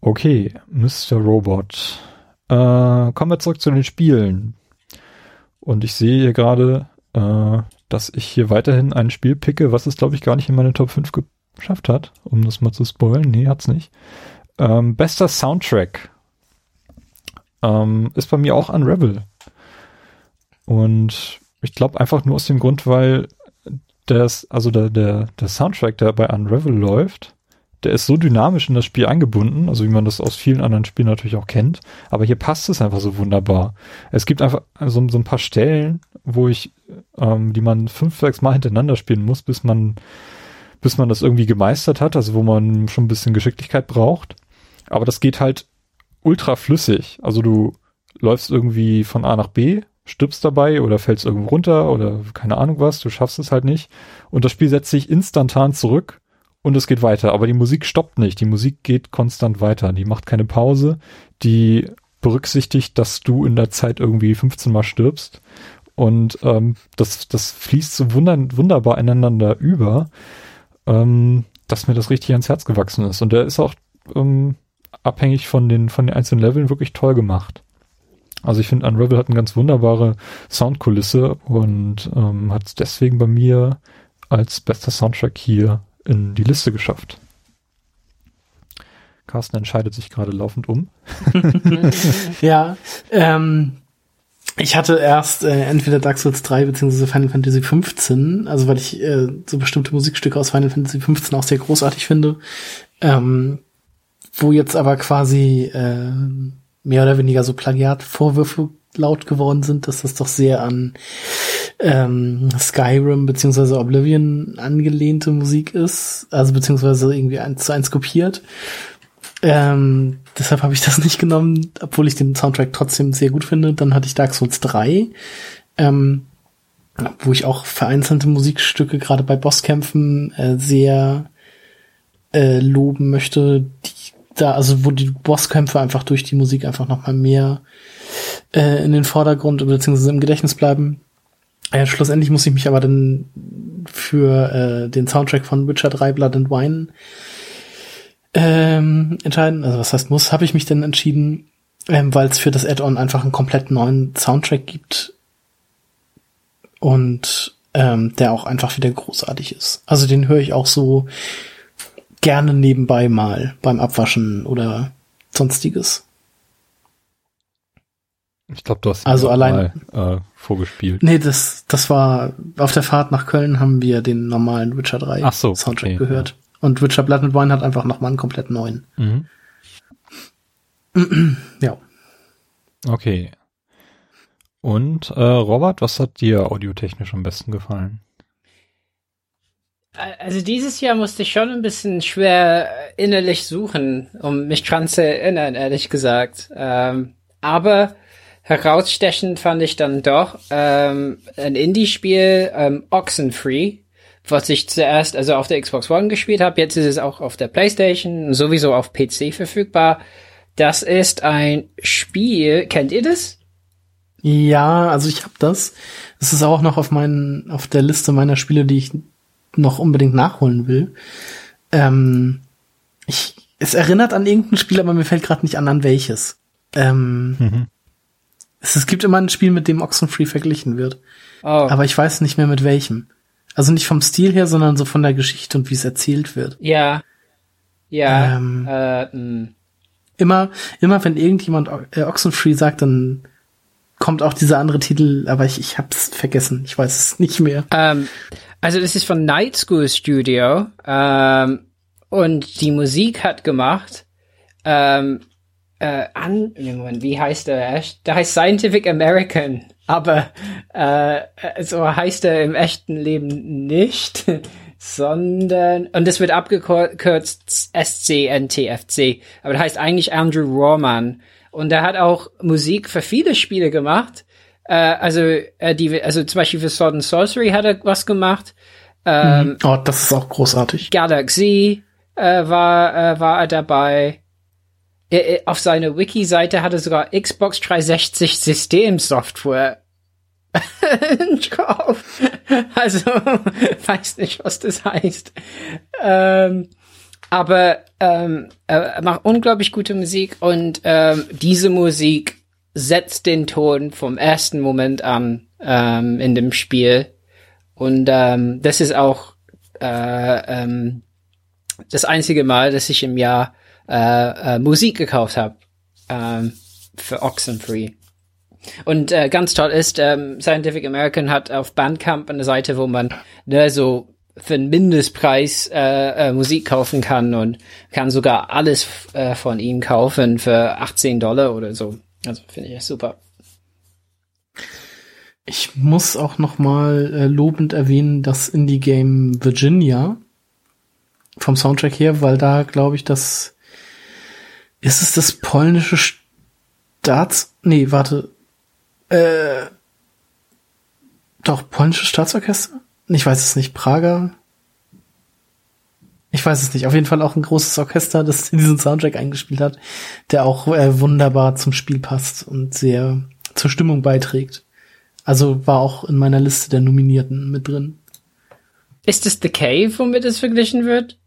Okay, Mr. Robot. Äh, kommen wir zurück zu den Spielen. Und ich sehe hier gerade, äh, dass ich hier weiterhin ein Spiel picke, was es, glaube ich, gar nicht in meine Top 5 geschafft hat, um das mal zu spoilen. Nee, hat's nicht. Ähm, bester Soundtrack ähm, ist bei mir auch Unravel. Und ich glaube einfach nur aus dem Grund, weil das, also der, der, der Soundtrack, der bei Unravel läuft, der ist so dynamisch in das Spiel eingebunden, also wie man das aus vielen anderen Spielen natürlich auch kennt, aber hier passt es einfach so wunderbar. Es gibt einfach so, so ein paar Stellen, wo ich, ähm, die man fünf, sechs Mal hintereinander spielen muss, bis man, bis man das irgendwie gemeistert hat, also wo man schon ein bisschen Geschicklichkeit braucht. Aber das geht halt ultra flüssig. Also du läufst irgendwie von A nach B, stirbst dabei oder fällst irgendwo runter oder keine Ahnung was, du schaffst es halt nicht. Und das Spiel setzt sich instantan zurück und es geht weiter. Aber die Musik stoppt nicht. Die Musik geht konstant weiter. Die macht keine Pause. Die berücksichtigt, dass du in der Zeit irgendwie 15 Mal stirbst. Und ähm, das, das fließt so wunder wunderbar ineinander über, ähm, dass mir das richtig ans Herz gewachsen ist. Und der ist auch ähm, abhängig von den, von den einzelnen Leveln wirklich toll gemacht. Also ich finde, Unravel hat eine ganz wunderbare Soundkulisse und ähm, hat es deswegen bei mir als bester Soundtrack hier in die Liste geschafft. Carsten entscheidet sich gerade laufend um. ja, ähm, ich hatte erst äh, entweder Dark Souls 3 beziehungsweise Final Fantasy 15, also weil ich äh, so bestimmte Musikstücke aus Final Fantasy 15 auch sehr großartig finde, ähm, wo jetzt aber quasi äh, mehr oder weniger so Plagiatvorwürfe laut geworden sind, dass das doch sehr an ähm, Skyrim beziehungsweise Oblivion angelehnte Musik ist, also beziehungsweise irgendwie eins zu eins kopiert. Ähm, deshalb habe ich das nicht genommen, obwohl ich den Soundtrack trotzdem sehr gut finde. Dann hatte ich Dark Souls 3, ähm, wo ich auch vereinzelte Musikstücke gerade bei Bosskämpfen äh, sehr äh, loben möchte, die da, also wo die Bosskämpfe einfach durch die Musik einfach noch mal mehr äh, in den Vordergrund beziehungsweise im Gedächtnis bleiben. Äh, schlussendlich muss ich mich aber dann für äh, den Soundtrack von Witcher 3 Blood and Wine ähm, entscheiden. Also was heißt muss, habe ich mich denn entschieden, ähm, weil es für das Add-on einfach einen komplett neuen Soundtrack gibt und ähm, der auch einfach wieder großartig ist. Also den höre ich auch so gerne nebenbei mal beim Abwaschen oder sonstiges. Ich glaube, du hast also allein mal, äh, vorgespielt. Nee, das das war auf der Fahrt nach Köln haben wir den normalen Witcher 3 Ach so, Soundtrack okay, gehört ja. und Witcher Blood and Wine hat einfach noch mal einen komplett neuen. Mhm. ja. Okay. Und äh, Robert, was hat dir audiotechnisch am besten gefallen? Also dieses Jahr musste ich schon ein bisschen schwer innerlich suchen, um mich dran zu erinnern, ehrlich gesagt. Ähm, aber herausstechend fand ich dann doch ähm, ein Indie-Spiel, ähm, Oxenfree, was ich zuerst also auf der Xbox One gespielt habe. Jetzt ist es auch auf der PlayStation, sowieso auf PC verfügbar. Das ist ein Spiel, kennt ihr das? Ja, also ich habe das. Es ist auch noch auf meinen auf der Liste meiner Spiele, die ich noch unbedingt nachholen will. Ähm, ich, es erinnert an irgendein Spiel, aber mir fällt gerade nicht an, an welches. Ähm, mhm. Es, gibt immer ein Spiel, mit dem Oxenfree verglichen wird. Oh. Aber ich weiß nicht mehr mit welchem. Also nicht vom Stil her, sondern so von der Geschichte und wie es erzählt wird. Ja. Ja. Ähm, äh, immer, immer wenn irgendjemand äh, Oxenfree sagt, dann kommt auch dieser andere Titel, aber ich, ich hab's vergessen. Ich weiß es nicht mehr. Ähm, also das ist von Night School Studio ähm, und die Musik hat gemacht ähm, äh, an, wie heißt der? Der heißt Scientific American, aber äh, so heißt er im echten Leben nicht, sondern und das wird abgekürzt SCNTFC, aber der heißt eigentlich Andrew Roman und er hat auch Musik für viele Spiele gemacht äh, also, äh, die, also zum Beispiel für Sword and Sorcery hat er was gemacht. Ähm, mhm. oh, das ist auch großartig. Galaxy äh, war, äh, war er dabei. Äh, auf seiner Wiki-Seite hat er sogar Xbox 360 Systemsoftware drauf. also, weiß nicht, was das heißt. Ähm, aber ähm, er macht unglaublich gute Musik und ähm, diese Musik setzt den Ton vom ersten Moment an ähm, in dem Spiel. Und ähm, das ist auch äh, ähm, das einzige Mal, dass ich im Jahr äh, äh, Musik gekauft habe ähm, für Oxenfree. Und äh, ganz toll ist, ähm, Scientific American hat auf Bandcamp eine Seite, wo man ne, so für einen Mindestpreis äh, äh, Musik kaufen kann und kann sogar alles äh, von ihm kaufen für 18 Dollar oder so. Also finde ich super. Ich muss auch noch mal äh, lobend erwähnen, das Indie-Game Virginia vom Soundtrack her, weil da glaube ich, das ist es das polnische Staats... Nee, warte. Äh, doch, polnische Staatsorchester? Ich weiß es nicht. Prager? Ich weiß es nicht. Auf jeden Fall auch ein großes Orchester, das diesen Soundtrack eingespielt hat, der auch äh, wunderbar zum Spiel passt und sehr zur Stimmung beiträgt. Also war auch in meiner Liste der Nominierten mit drin. Ist es The Cave, womit es verglichen wird?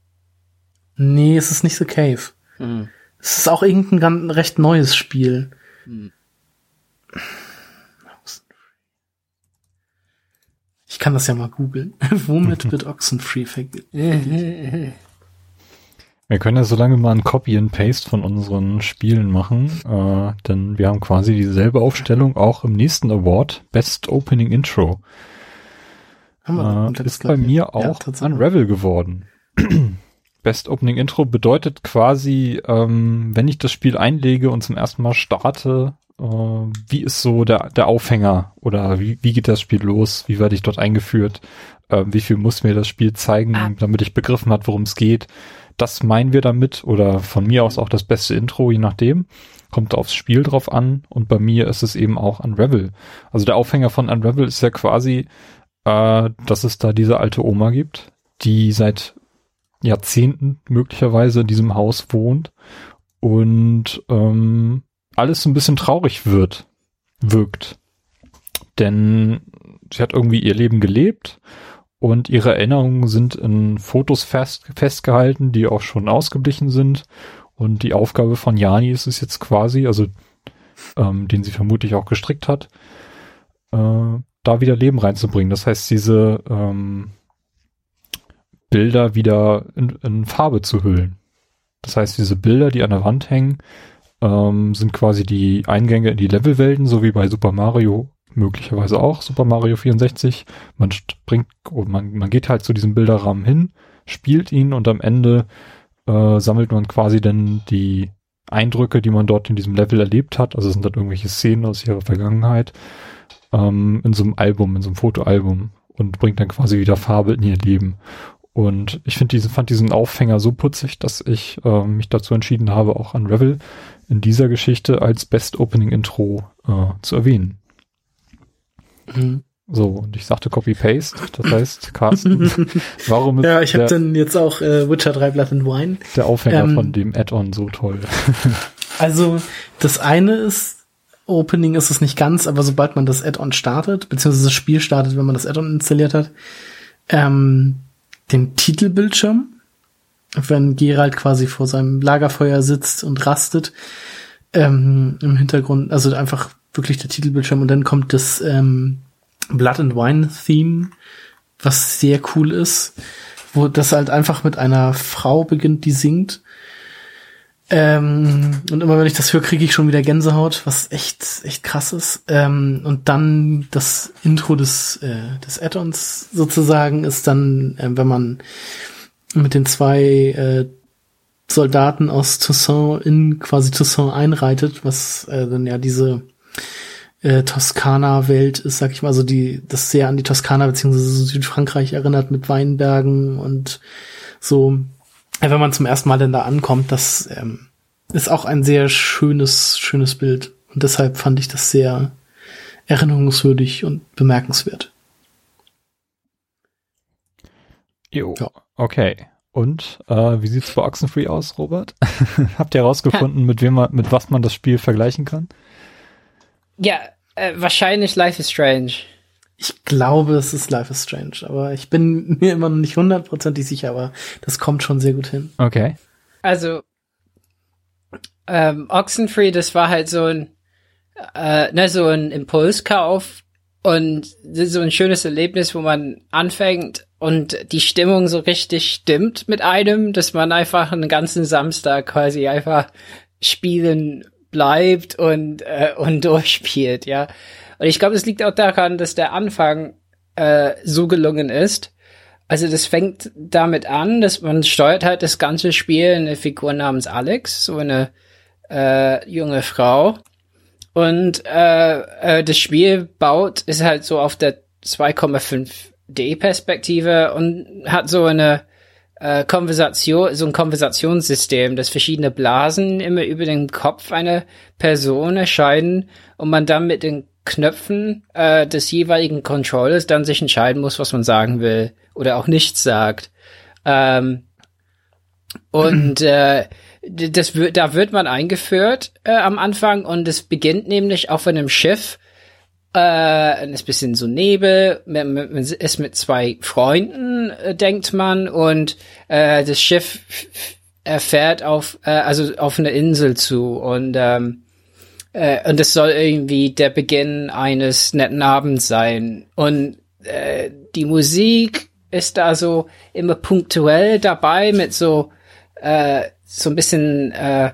Nee, es ist nicht The Cave. Hm. Es ist auch irgendein ganz recht neues Spiel. Hm. Ich kann das ja mal googeln. Womit wird Oxenfree verglichen? Wir können ja so lange mal ein Copy and Paste von unseren Spielen machen, äh, denn wir haben quasi dieselbe Aufstellung auch im nächsten Award, Best Opening Intro. Äh, ist bei mir auch ja, Unravel geworden. Best Opening Intro bedeutet quasi, ähm, wenn ich das Spiel einlege und zum ersten Mal starte, äh, wie ist so der, der Aufhänger oder wie, wie geht das Spiel los? Wie werde ich dort eingeführt? Äh, wie viel muss mir das Spiel zeigen, ah. damit ich begriffen hat, worum es geht? Das meinen wir damit oder von mir aus auch das beste Intro, je nachdem. Kommt aufs Spiel drauf an und bei mir ist es eben auch Unravel. Also der Aufhänger von Unravel ist ja quasi, äh, dass es da diese alte Oma gibt, die seit Jahrzehnten möglicherweise in diesem Haus wohnt und ähm, alles so ein bisschen traurig wird, wirkt. Denn sie hat irgendwie ihr Leben gelebt und ihre Erinnerungen sind in Fotos fest, festgehalten, die auch schon ausgeblichen sind. Und die Aufgabe von Jani ist es jetzt quasi, also ähm, den sie vermutlich auch gestrickt hat, äh, da wieder Leben reinzubringen. Das heißt, diese ähm, Bilder wieder in, in Farbe zu hüllen. Das heißt, diese Bilder, die an der Wand hängen, ähm, sind quasi die Eingänge in die Levelwelten, so wie bei Super Mario möglicherweise auch, Super Mario 64. Man springt, man, man geht halt zu diesem Bilderrahmen hin, spielt ihn und am Ende äh, sammelt man quasi dann die Eindrücke, die man dort in diesem Level erlebt hat. Also sind dann irgendwelche Szenen aus ihrer Vergangenheit ähm, in so einem Album, in so einem Fotoalbum und bringt dann quasi wieder Farbe in ihr Leben. Und ich finde diesen, fand diesen Aufhänger so putzig, dass ich äh, mich dazu entschieden habe, auch an Revel in dieser Geschichte als Best Opening Intro äh, zu erwähnen. Mhm. So, und ich sagte Copy-Paste, das heißt, Carsten, warum ist Ja, ich habe dann jetzt auch äh, Witcher 3 Blood and Wine. Der Aufhänger ähm, von dem Add-on so toll. also, das eine ist, Opening ist es nicht ganz, aber sobald man das Add-on startet, beziehungsweise das Spiel startet, wenn man das Add-on installiert hat, ähm, den Titelbildschirm, wenn Gerald quasi vor seinem Lagerfeuer sitzt und rastet, ähm, im Hintergrund, also einfach wirklich der Titelbildschirm und dann kommt das ähm, Blood and Wine Theme, was sehr cool ist, wo das halt einfach mit einer Frau beginnt, die singt. Ähm, und immer wenn ich das höre, kriege ich schon wieder Gänsehaut, was echt, echt krass ist. Ähm, und dann das Intro des, äh, des Add-ons sozusagen ist dann, äh, wenn man mit den zwei äh, Soldaten aus Toussaint in quasi Toussaint einreitet, was äh, dann ja diese äh, Toskana-Welt ist, sag ich mal, so die, das sehr an die Toskana bzw. Südfrankreich erinnert mit Weinbergen und so wenn man zum ersten Mal denn da ankommt, das ähm, ist auch ein sehr schönes, schönes Bild. Und deshalb fand ich das sehr erinnerungswürdig und bemerkenswert. Jo, ja. okay. Und äh, wie sieht's bei Oxenfree aus, Robert? Habt ihr herausgefunden, mit wem man, mit was man das Spiel vergleichen kann? Ja, äh, wahrscheinlich Life is Strange. Ich glaube, es ist Life is Strange, aber ich bin mir immer noch nicht hundertprozentig sicher, aber das kommt schon sehr gut hin. Okay. Also, ähm, Oxenfree, das war halt so ein, äh, ne, so ein Impulskauf und so ein schönes Erlebnis, wo man anfängt und die Stimmung so richtig stimmt mit einem, dass man einfach einen ganzen Samstag quasi einfach spielen bleibt und äh, und durchspielt, ja. Und ich glaube, es liegt auch daran, dass der Anfang äh, so gelungen ist. Also das fängt damit an, dass man steuert halt das ganze Spiel eine Figur namens Alex, so eine äh, junge Frau. Und äh, äh, das Spiel baut, ist halt so auf der 2,5D-Perspektive und hat so eine äh, Konversation, so ein Konversationssystem, dass verschiedene Blasen immer über den Kopf einer Person erscheinen und man dann mit den Knöpfen äh, des jeweiligen Controllers dann sich entscheiden muss, was man sagen will oder auch nichts sagt. Ähm, und äh, das wird, da wird man eingeführt äh, am Anfang und es beginnt nämlich auf einem Schiff. Äh, ist bisschen so Nebel, man, man ist mit zwei Freunden, äh, denkt man, und äh, das Schiff fährt auf, äh, also auf eine Insel zu und ähm, äh, und es soll irgendwie der Beginn eines netten Abends sein. Und äh, die Musik ist da so immer punktuell dabei mit so äh, so ein bisschen äh,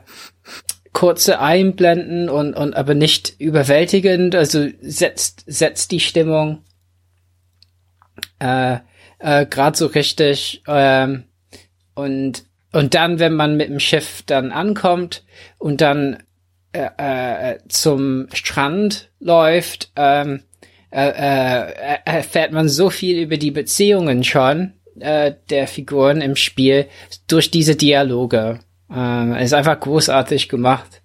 kurze Einblenden und und aber nicht überwältigend. Also setzt setzt die Stimmung äh, äh, gerade so richtig ähm, und und dann, wenn man mit dem Schiff dann ankommt und dann äh, äh, zum Strand läuft, ähm, äh, äh, erfährt man so viel über die Beziehungen schon äh, der Figuren im Spiel durch diese Dialoge. Ähm, ist einfach großartig gemacht.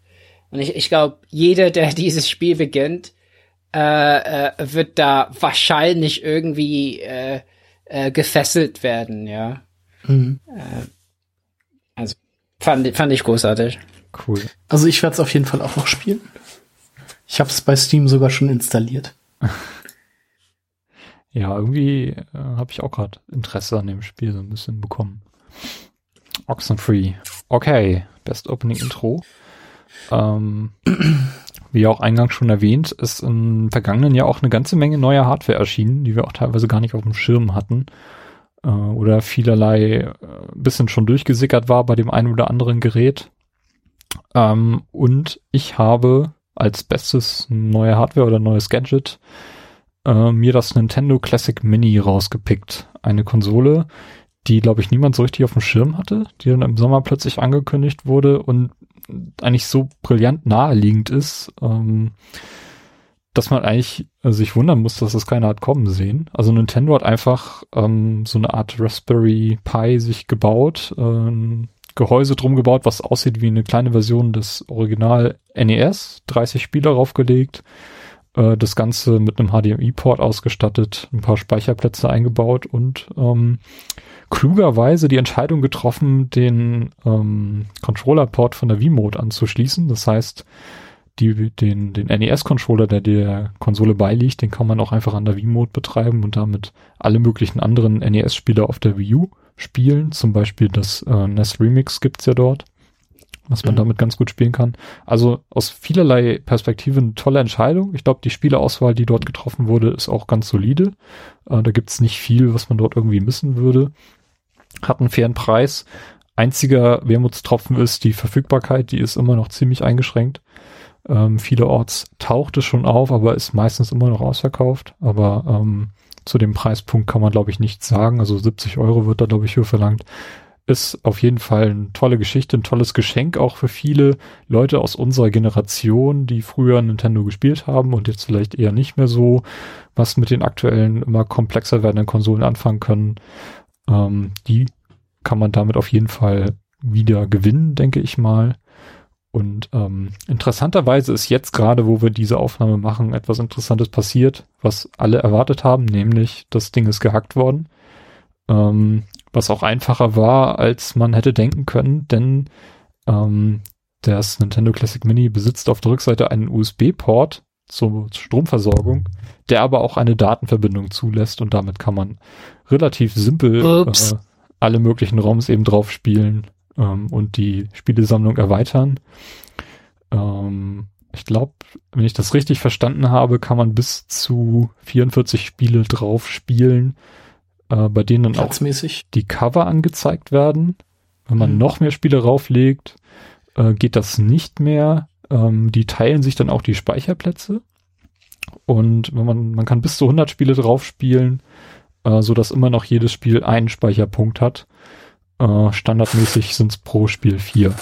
Und ich, ich glaube, jeder, der dieses Spiel beginnt, äh, äh, wird da wahrscheinlich irgendwie äh, äh, gefesselt werden, ja. Mhm. Äh, also fand, fand ich großartig. Cool. Also ich werde es auf jeden Fall auch noch spielen. Ich habe es bei Steam sogar schon installiert. ja, irgendwie äh, habe ich auch gerade Interesse an dem Spiel so ein bisschen bekommen. Oxenfree. Okay, Best Opening Intro. Ähm, wie auch eingangs schon erwähnt, ist im vergangenen Jahr auch eine ganze Menge neuer Hardware erschienen, die wir auch teilweise gar nicht auf dem Schirm hatten äh, oder vielerlei äh, bisschen schon durchgesickert war bei dem einen oder anderen Gerät. Ähm, und ich habe als bestes neue Hardware oder neues Gadget äh, mir das Nintendo Classic Mini rausgepickt. Eine Konsole, die, glaube ich, niemand so richtig auf dem Schirm hatte, die dann im Sommer plötzlich angekündigt wurde und eigentlich so brillant naheliegend ist, ähm, dass man eigentlich äh, sich wundern muss, dass das keiner hat kommen sehen. Also Nintendo hat einfach ähm, so eine Art Raspberry Pi sich gebaut, äh, Gehäuse drum gebaut, was aussieht wie eine kleine Version des Original NES, 30 Spieler raufgelegt, äh, das Ganze mit einem HDMI-Port ausgestattet, ein paar Speicherplätze eingebaut und ähm, klugerweise die Entscheidung getroffen, den ähm, Controller-Port von der V-Mode anzuschließen. Das heißt, die, den, den NES-Controller, der der Konsole beiliegt, den kann man auch einfach an der V-Mode betreiben und damit alle möglichen anderen NES-Spiele auf der Wii U spielen. Zum Beispiel das äh, NES Remix gibt's ja dort, was man mhm. damit ganz gut spielen kann. Also aus vielerlei Perspektiven eine tolle Entscheidung. Ich glaube, die Spieleauswahl, die dort getroffen wurde, ist auch ganz solide. Äh, da gibt's nicht viel, was man dort irgendwie missen würde. Hat einen fairen Preis. Einziger Wermutstropfen ist die Verfügbarkeit, die ist immer noch ziemlich eingeschränkt. Ähm, vielerorts taucht es schon auf, aber ist meistens immer noch ausverkauft. Aber ähm, zu dem Preispunkt kann man, glaube ich, nichts sagen. Also 70 Euro wird da, glaube ich, für verlangt. Ist auf jeden Fall eine tolle Geschichte, ein tolles Geschenk auch für viele Leute aus unserer Generation, die früher Nintendo gespielt haben und jetzt vielleicht eher nicht mehr so, was mit den aktuellen immer komplexer werdenden Konsolen anfangen können. Ähm, die kann man damit auf jeden Fall wieder gewinnen, denke ich mal. Und ähm, interessanterweise ist jetzt gerade, wo wir diese Aufnahme machen, etwas Interessantes passiert, was alle erwartet haben, nämlich das Ding ist gehackt worden. Ähm, was auch einfacher war, als man hätte denken können, denn ähm, das Nintendo Classic Mini besitzt auf der Rückseite einen USB-Port zur Stromversorgung, der aber auch eine Datenverbindung zulässt und damit kann man relativ simpel äh, alle möglichen ROMs eben drauf spielen ähm, und die Spielesammlung erweitern. Ähm, ich glaube, wenn ich das richtig verstanden habe, kann man bis zu 44 Spiele drauf spielen, äh, bei denen dann auch die Cover angezeigt werden. Wenn man mhm. noch mehr Spiele rauflegt, äh, geht das nicht mehr. Ähm, die teilen sich dann auch die Speicherplätze. Und wenn man, man kann bis zu 100 Spiele drauf spielen, äh, so dass immer noch jedes Spiel einen Speicherpunkt hat. Äh, standardmäßig sind es pro Spiel vier.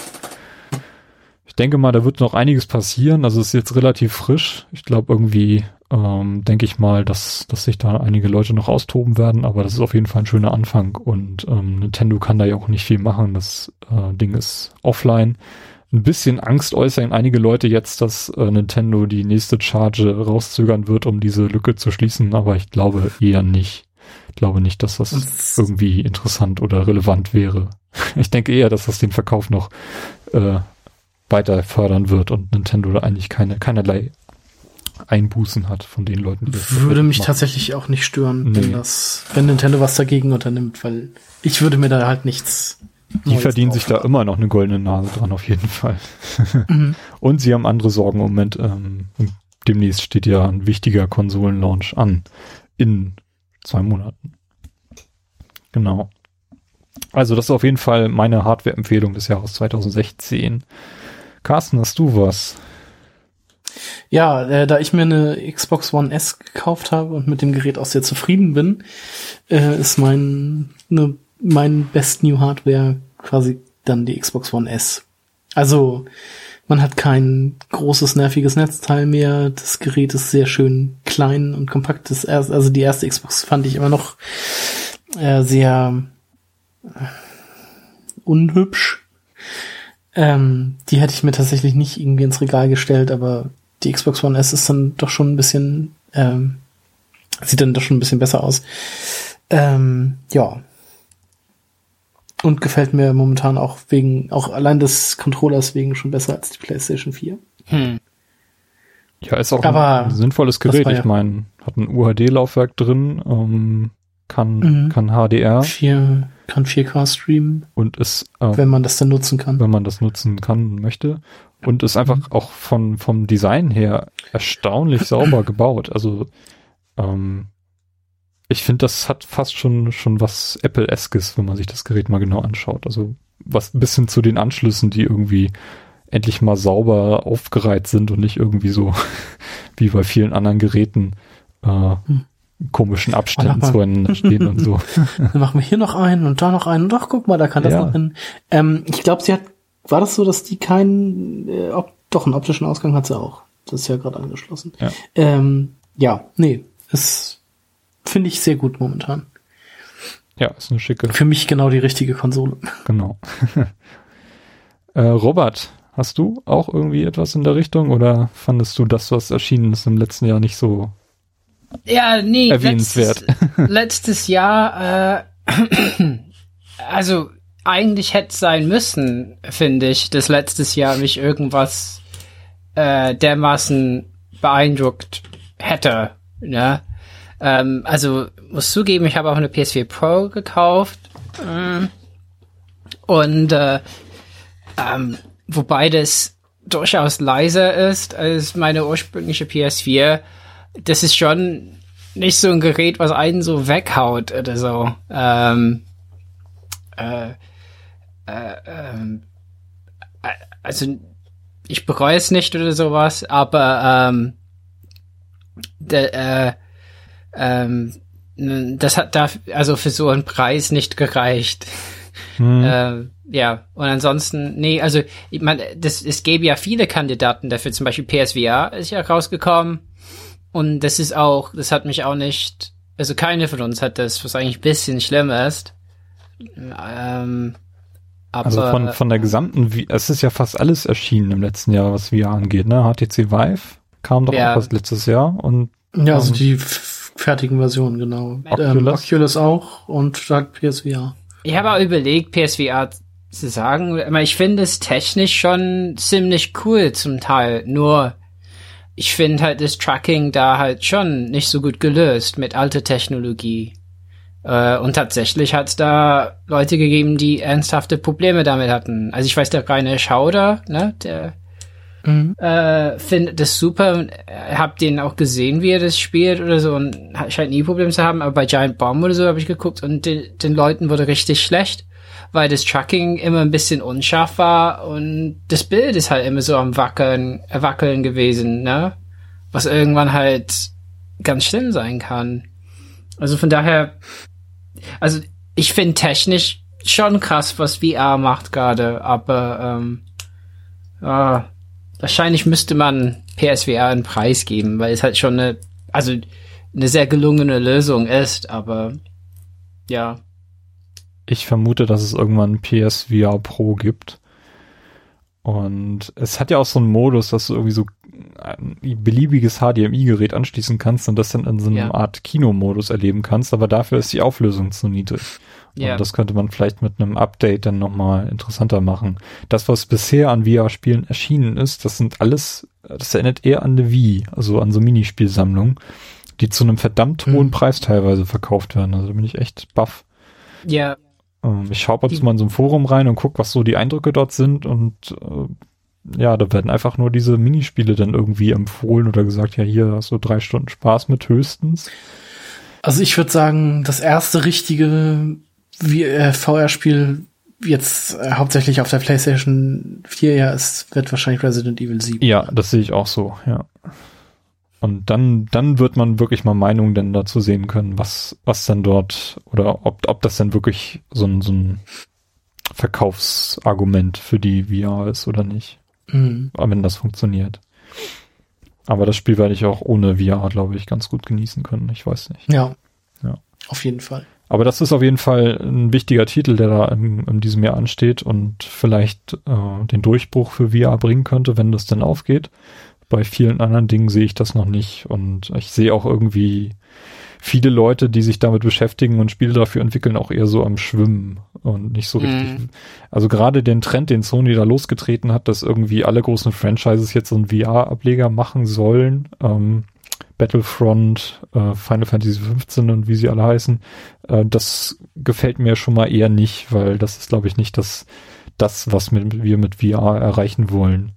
Ich denke mal, da wird noch einiges passieren. Also es ist jetzt relativ frisch. Ich glaube irgendwie, ähm, denke ich mal, dass, dass sich da einige Leute noch austoben werden, aber das ist auf jeden Fall ein schöner Anfang und ähm, Nintendo kann da ja auch nicht viel machen. Das äh, Ding ist offline ein bisschen Angst äußern einige Leute jetzt, dass äh, Nintendo die nächste Charge rauszögern wird, um diese Lücke zu schließen, aber ich glaube eher nicht. Glaube nicht, dass das irgendwie interessant oder relevant wäre. Ich denke eher, dass das den Verkauf noch äh, weiter fördern wird und Nintendo da eigentlich keine, keinerlei Einbußen hat von den Leuten, Würde mich machen. tatsächlich auch nicht stören, nee. wenn das, wenn Nintendo was dagegen unternimmt, weil ich würde mir da halt nichts die Neues verdienen sich da immer noch eine goldene Nase dran, auf jeden Fall. Mhm. Und sie haben andere Sorgen im Moment. Ähm, demnächst steht ja ein wichtiger Konsolenlaunch an. In zwei Monaten. Genau. Also das ist auf jeden Fall meine Hardware-Empfehlung des Jahres 2016. Carsten, hast du was? Ja, äh, da ich mir eine Xbox One S gekauft habe und mit dem Gerät auch sehr zufrieden bin, äh, ist mein eine mein Best New Hardware quasi dann die Xbox One S. Also man hat kein großes nerviges Netzteil mehr. Das Gerät ist sehr schön klein und kompakt. Das erst, also die erste Xbox fand ich immer noch äh, sehr äh, unhübsch. Ähm, die hätte ich mir tatsächlich nicht irgendwie ins Regal gestellt, aber die Xbox One S ist dann doch schon ein bisschen, ähm, sieht dann doch schon ein bisschen besser aus. Ähm, ja, und gefällt mir momentan auch wegen, auch allein des Controllers wegen schon besser als die PlayStation 4. Hm. Ja, ist auch Aber ein sinnvolles Gerät. Ja ich meine, hat ein UHD-Laufwerk drin, ähm, kann, mhm. kann HDR. 4, kann 4K streamen. Und ist, äh, wenn man das dann nutzen kann. Wenn man das nutzen kann, möchte. Und ist einfach mhm. auch von, vom Design her erstaunlich sauber gebaut. Also, ähm, ich finde, das hat fast schon, schon was Apple-eskes, wenn man sich das Gerät mal genau anschaut. Also was ein bisschen zu den Anschlüssen, die irgendwie endlich mal sauber aufgereiht sind und nicht irgendwie so wie bei vielen anderen Geräten äh, hm. komischen Abständen zueinander stehen und so. Dann machen wir hier noch einen und da noch einen. Und ach, guck mal, da kann das ja. noch hin. Ähm, ich glaube, sie hat, war das so, dass die keinen, äh, ob, doch einen optischen Ausgang hat sie auch. Das ist ja gerade angeschlossen. Ja. Ähm, ja, nee, es finde ich sehr gut momentan. Ja, ist eine schicke. Für mich genau die richtige Konsole. Genau. äh, Robert, hast du auch irgendwie etwas in der Richtung oder fandest du das, was erschienen ist im letzten Jahr nicht so ja, nee, erwähnenswert? Letztes, letztes Jahr, äh, also eigentlich hätte es sein müssen, finde ich, dass letztes Jahr mich irgendwas äh, dermaßen beeindruckt hätte. Ne? Ähm, also muss zugeben, ich habe auch eine PS4 Pro gekauft. Ähm, und äh, ähm, wobei das durchaus leiser ist als meine ursprüngliche PS4. Das ist schon nicht so ein Gerät, was einen so weghaut oder so. Ähm, äh, äh, ähm, äh, also ich bereue es nicht oder sowas, aber ähm, der, äh, ähm, das hat da also für so einen Preis nicht gereicht. Hm. Äh, ja, und ansonsten, nee, also ich meine, das, es gäbe ja viele Kandidaten dafür, zum Beispiel PSVR ist ja rausgekommen und das ist auch, das hat mich auch nicht, also keine von uns hat das, was eigentlich ein bisschen schlimm ist. Ähm, aber, also von, von der gesamten, es ist ja fast alles erschienen im letzten Jahr, was VR angeht, ne? HTC Vive kam doch ja. auch was letztes Jahr und ja, also ähm, die fertigen Version, genau. Oculus, ähm, Oculus auch und halt PSVR. Ich habe auch überlegt, PSVR zu sagen, aber ich finde es technisch schon ziemlich cool zum Teil. Nur ich finde halt das Tracking da halt schon nicht so gut gelöst mit alter Technologie. Äh, und tatsächlich hat es da Leute gegeben, die ernsthafte Probleme damit hatten. Also ich weiß, der reine Schauder, ne, der mhm. äh, findet das super. Hab den auch gesehen, wie er das spielt oder so und scheint nie Probleme zu haben. Aber bei Giant Bomb oder so habe ich geguckt und den, den Leuten wurde richtig schlecht, weil das Tracking immer ein bisschen unscharf war und das Bild ist halt immer so am wackeln, wackeln gewesen, ne? Was irgendwann halt ganz schlimm sein kann. Also von daher, also ich finde technisch schon krass, was VR macht gerade, aber ähm, äh, wahrscheinlich müsste man PSVR einen Preis geben, weil es halt schon eine, also eine sehr gelungene Lösung ist, aber ja. Ich vermute, dass es irgendwann PSVR Pro gibt. Und es hat ja auch so einen Modus, dass du irgendwie so ein beliebiges HDMI-Gerät anschließen kannst und das dann in so einer ja. Art Kinomodus erleben kannst, aber dafür ist die Auflösung zu niedrig. Ja. Und das könnte man vielleicht mit einem Update dann nochmal interessanter machen. Das, was bisher an VR-Spielen erschienen ist, das sind alles, das erinnert eher an eine Wii, also an so Minispielsammlungen, die zu einem verdammt hohen mhm. Preis teilweise verkauft werden. Also da bin ich echt baff. Ja. Ähm, ich schaue zu mal in so ein Forum rein und guck, was so die Eindrücke dort sind und äh, ja, da werden einfach nur diese Minispiele dann irgendwie empfohlen oder gesagt, ja, hier hast du drei Stunden Spaß mit höchstens. Also ich würde sagen, das erste richtige äh, VR-Spiel jetzt äh, hauptsächlich auf der PlayStation 4 ja ist, wird wahrscheinlich Resident Evil 7. Ja, das sehe ich auch so, ja. Und dann, dann wird man wirklich mal Meinungen denn dazu sehen können, was, was dann dort, oder ob, ob das dann wirklich so ein, so ein Verkaufsargument für die VR ist oder nicht. Mhm. Wenn das funktioniert. Aber das Spiel werde ich auch ohne VR, glaube ich, ganz gut genießen können. Ich weiß nicht. Ja. Ja. Auf jeden Fall. Aber das ist auf jeden Fall ein wichtiger Titel, der da in, in diesem Jahr ansteht und vielleicht äh, den Durchbruch für VR bringen könnte, wenn das denn aufgeht. Bei vielen anderen Dingen sehe ich das noch nicht und ich sehe auch irgendwie viele Leute, die sich damit beschäftigen und Spiele dafür entwickeln, auch eher so am Schwimmen und nicht so richtig. Mm. Also gerade den Trend, den Sony da losgetreten hat, dass irgendwie alle großen Franchises jetzt so einen VR-Ableger machen sollen. Ähm, Battlefront, äh, Final Fantasy 15 und wie sie alle heißen, äh, das gefällt mir schon mal eher nicht, weil das ist, glaube ich, nicht das, das, was mit, wir mit VR erreichen wollen.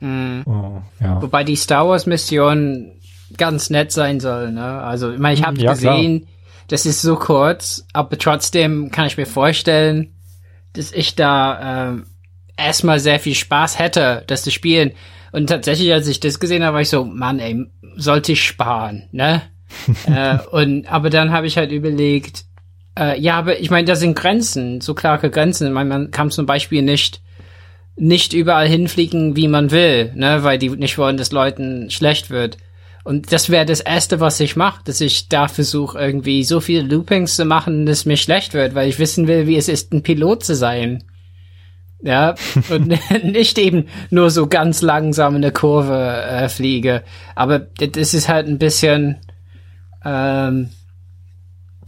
Mm. Oh, ja. Wobei die Star Wars Mission ganz nett sein soll. Ne? Also ich meine, ich habe ja, gesehen, klar. das ist so kurz, aber trotzdem kann ich mir vorstellen, dass ich da äh, erstmal sehr viel Spaß hätte, das zu spielen. Und tatsächlich, als ich das gesehen habe, war ich so, Mann, ey, sollte ich sparen, ne? äh, und aber dann habe ich halt überlegt, äh, ja, aber ich meine, da sind Grenzen, so klare Grenzen. Ich meine, man kann zum Beispiel nicht nicht überall hinfliegen, wie man will, ne, weil die nicht wollen, dass Leuten schlecht wird. Und das wäre das Erste, was ich mache, dass ich da versuche, irgendwie so viele Loopings zu machen, dass mir schlecht wird, weil ich wissen will, wie es ist, ein Pilot zu sein. Ja, und nicht eben nur so ganz langsam in der Kurve äh, fliege. Aber das ist halt ein bisschen, ähm,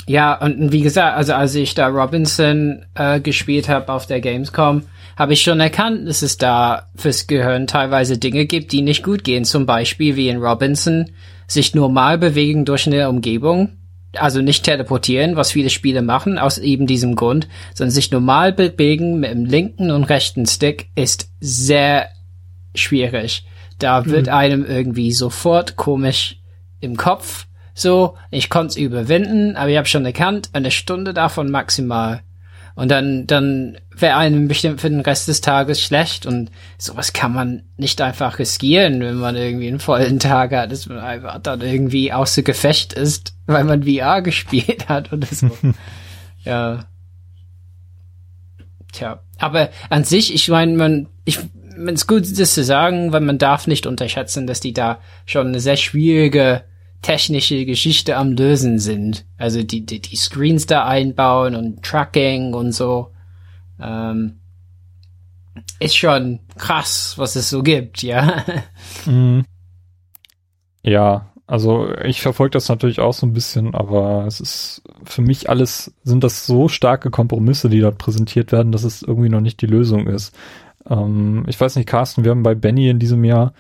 ja, und wie gesagt, also als ich da Robinson äh, gespielt habe auf der Gamescom, habe ich schon erkannt, dass es da fürs Gehirn teilweise Dinge gibt, die nicht gut gehen. Zum Beispiel wie in Robinson sich normal bewegen durch eine Umgebung, also nicht teleportieren, was viele Spiele machen, aus eben diesem Grund, sondern sich normal bewegen mit dem linken und rechten Stick ist sehr schwierig. Da wird mhm. einem irgendwie sofort komisch im Kopf. So, ich konnte es überwinden, aber ich habe schon erkannt, eine Stunde davon maximal. Und dann, dann wäre einem bestimmt für den Rest des Tages schlecht und sowas kann man nicht einfach riskieren, wenn man irgendwie einen vollen Tag hat, dass man einfach dann irgendwie außer Gefecht ist, weil man VR gespielt hat oder so. ja. Tja, aber an sich, ich meine, man, ich, es gut, das zu sagen, weil man darf nicht unterschätzen, dass die da schon eine sehr schwierige technische Geschichte am Lösen sind. Also die, die, die Screens da einbauen und Tracking und so. Ähm, ist schon krass, was es so gibt, ja. Mhm. Ja, also ich verfolge das natürlich auch so ein bisschen, aber es ist für mich alles, sind das so starke Kompromisse, die dort präsentiert werden, dass es irgendwie noch nicht die Lösung ist. Ähm, ich weiß nicht, Carsten, wir haben bei Benny in diesem Jahr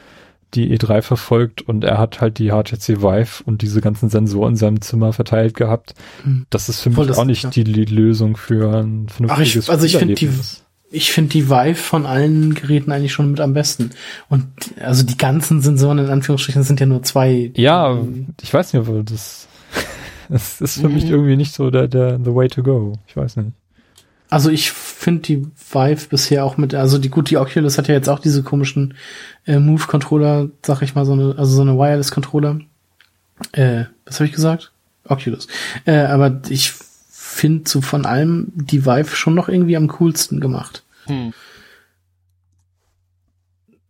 die E3 verfolgt und er hat halt die HTC Vive und diese ganzen Sensoren in seinem Zimmer verteilt gehabt. Hm. Das ist für Voll mich auch nicht ja. die, Lösung für ein vernünftiges Ach, ich, Also ich finde die, ich finde die Vive von allen Geräten eigentlich schon mit am besten. Und also die ganzen Sensoren in Anführungsstrichen sind ja nur zwei. Ja, ich weiß nicht, aber das, das ist für mhm. mich irgendwie nicht so der, der the way to go. Ich weiß nicht. Also ich finde die Vive bisher auch mit, also die gut, die Oculus hat ja jetzt auch diese komischen äh, Move-Controller, sag ich mal, so eine, also so eine Wireless-Controller. Äh, was habe ich gesagt? Oculus. Äh, aber ich finde so von allem die Vive schon noch irgendwie am coolsten gemacht. Hm.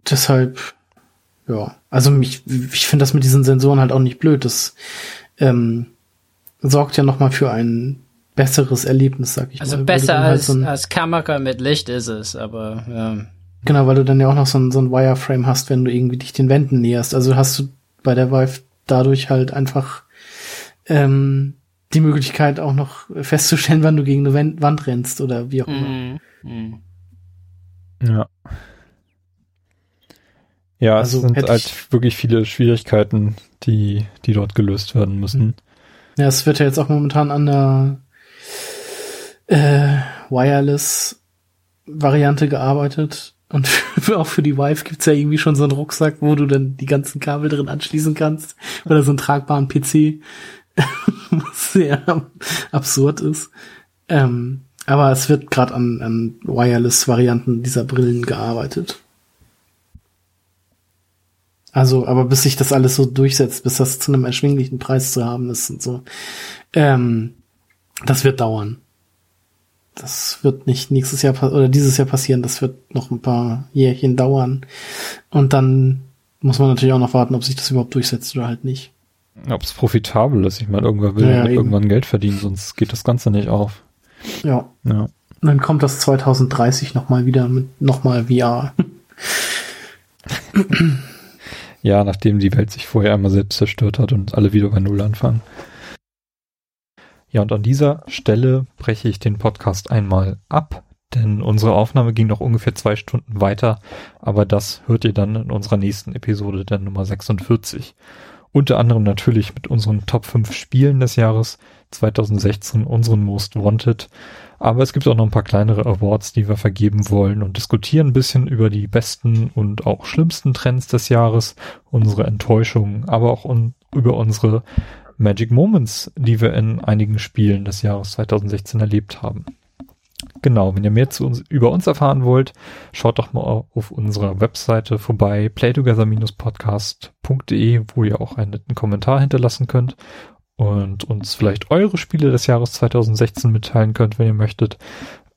Deshalb, ja, also mich, ich finde das mit diesen Sensoren halt auch nicht blöd. Das ähm, sorgt ja noch mal für ein besseres Erlebnis, sag ich also mal. Also besser halt als, so als Kamera mit Licht ist es, aber ja. Genau, weil du dann ja auch noch so ein, so ein Wireframe hast, wenn du irgendwie dich den Wänden näherst. Also hast du bei der Vive dadurch halt einfach ähm, die Möglichkeit auch noch festzustellen, wann du gegen eine Wand rennst oder wie auch immer. Mm, mm. Ja. Ja, also es sind halt wirklich viele Schwierigkeiten, die, die dort gelöst werden müssen. Ja, es wird ja jetzt auch momentan an der äh, Wireless-Variante gearbeitet. Und auch für die Vive gibt's ja irgendwie schon so einen Rucksack, wo du dann die ganzen Kabel drin anschließen kannst. Oder so einen tragbaren PC. was sehr absurd ist. Ähm, aber es wird gerade an, an Wireless-Varianten dieser Brillen gearbeitet. Also, aber bis sich das alles so durchsetzt, bis das zu einem erschwinglichen Preis zu haben ist und so, ähm, das wird dauern. Das wird nicht nächstes Jahr oder dieses Jahr passieren, das wird noch ein paar Jährchen dauern. Und dann muss man natürlich auch noch warten, ob sich das überhaupt durchsetzt oder halt nicht. Ob es profitabel ist. Ich meine, irgendwer will ja, irgendwann Geld verdienen, sonst geht das Ganze nicht auf. Ja. ja. Und dann kommt das 2030 nochmal wieder mit nochmal VR. ja, nachdem die Welt sich vorher einmal selbst zerstört hat und alle wieder bei Null anfangen. Ja, und an dieser Stelle breche ich den Podcast einmal ab, denn unsere Aufnahme ging noch ungefähr zwei Stunden weiter, aber das hört ihr dann in unserer nächsten Episode der Nummer 46. Unter anderem natürlich mit unseren Top 5 Spielen des Jahres 2016, unseren Most Wanted. Aber es gibt auch noch ein paar kleinere Awards, die wir vergeben wollen und diskutieren ein bisschen über die besten und auch schlimmsten Trends des Jahres, unsere Enttäuschungen, aber auch un über unsere Magic Moments, die wir in einigen Spielen des Jahres 2016 erlebt haben. Genau, wenn ihr mehr zu uns, über uns erfahren wollt, schaut doch mal auf unserer Webseite vorbei, playtogether-podcast.de, wo ihr auch einen netten Kommentar hinterlassen könnt und uns vielleicht eure Spiele des Jahres 2016 mitteilen könnt, wenn ihr möchtet.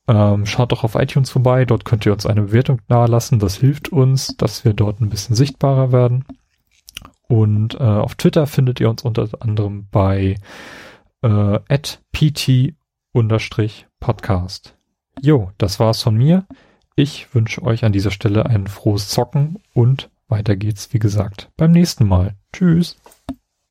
Ähm, schaut doch auf iTunes vorbei, dort könnt ihr uns eine Bewertung nahelassen, das hilft uns, dass wir dort ein bisschen sichtbarer werden. Und äh, auf Twitter findet ihr uns unter anderem bei äh, pt-podcast. Jo, das war's von mir. Ich wünsche euch an dieser Stelle ein frohes Zocken und weiter geht's, wie gesagt, beim nächsten Mal. Tschüss.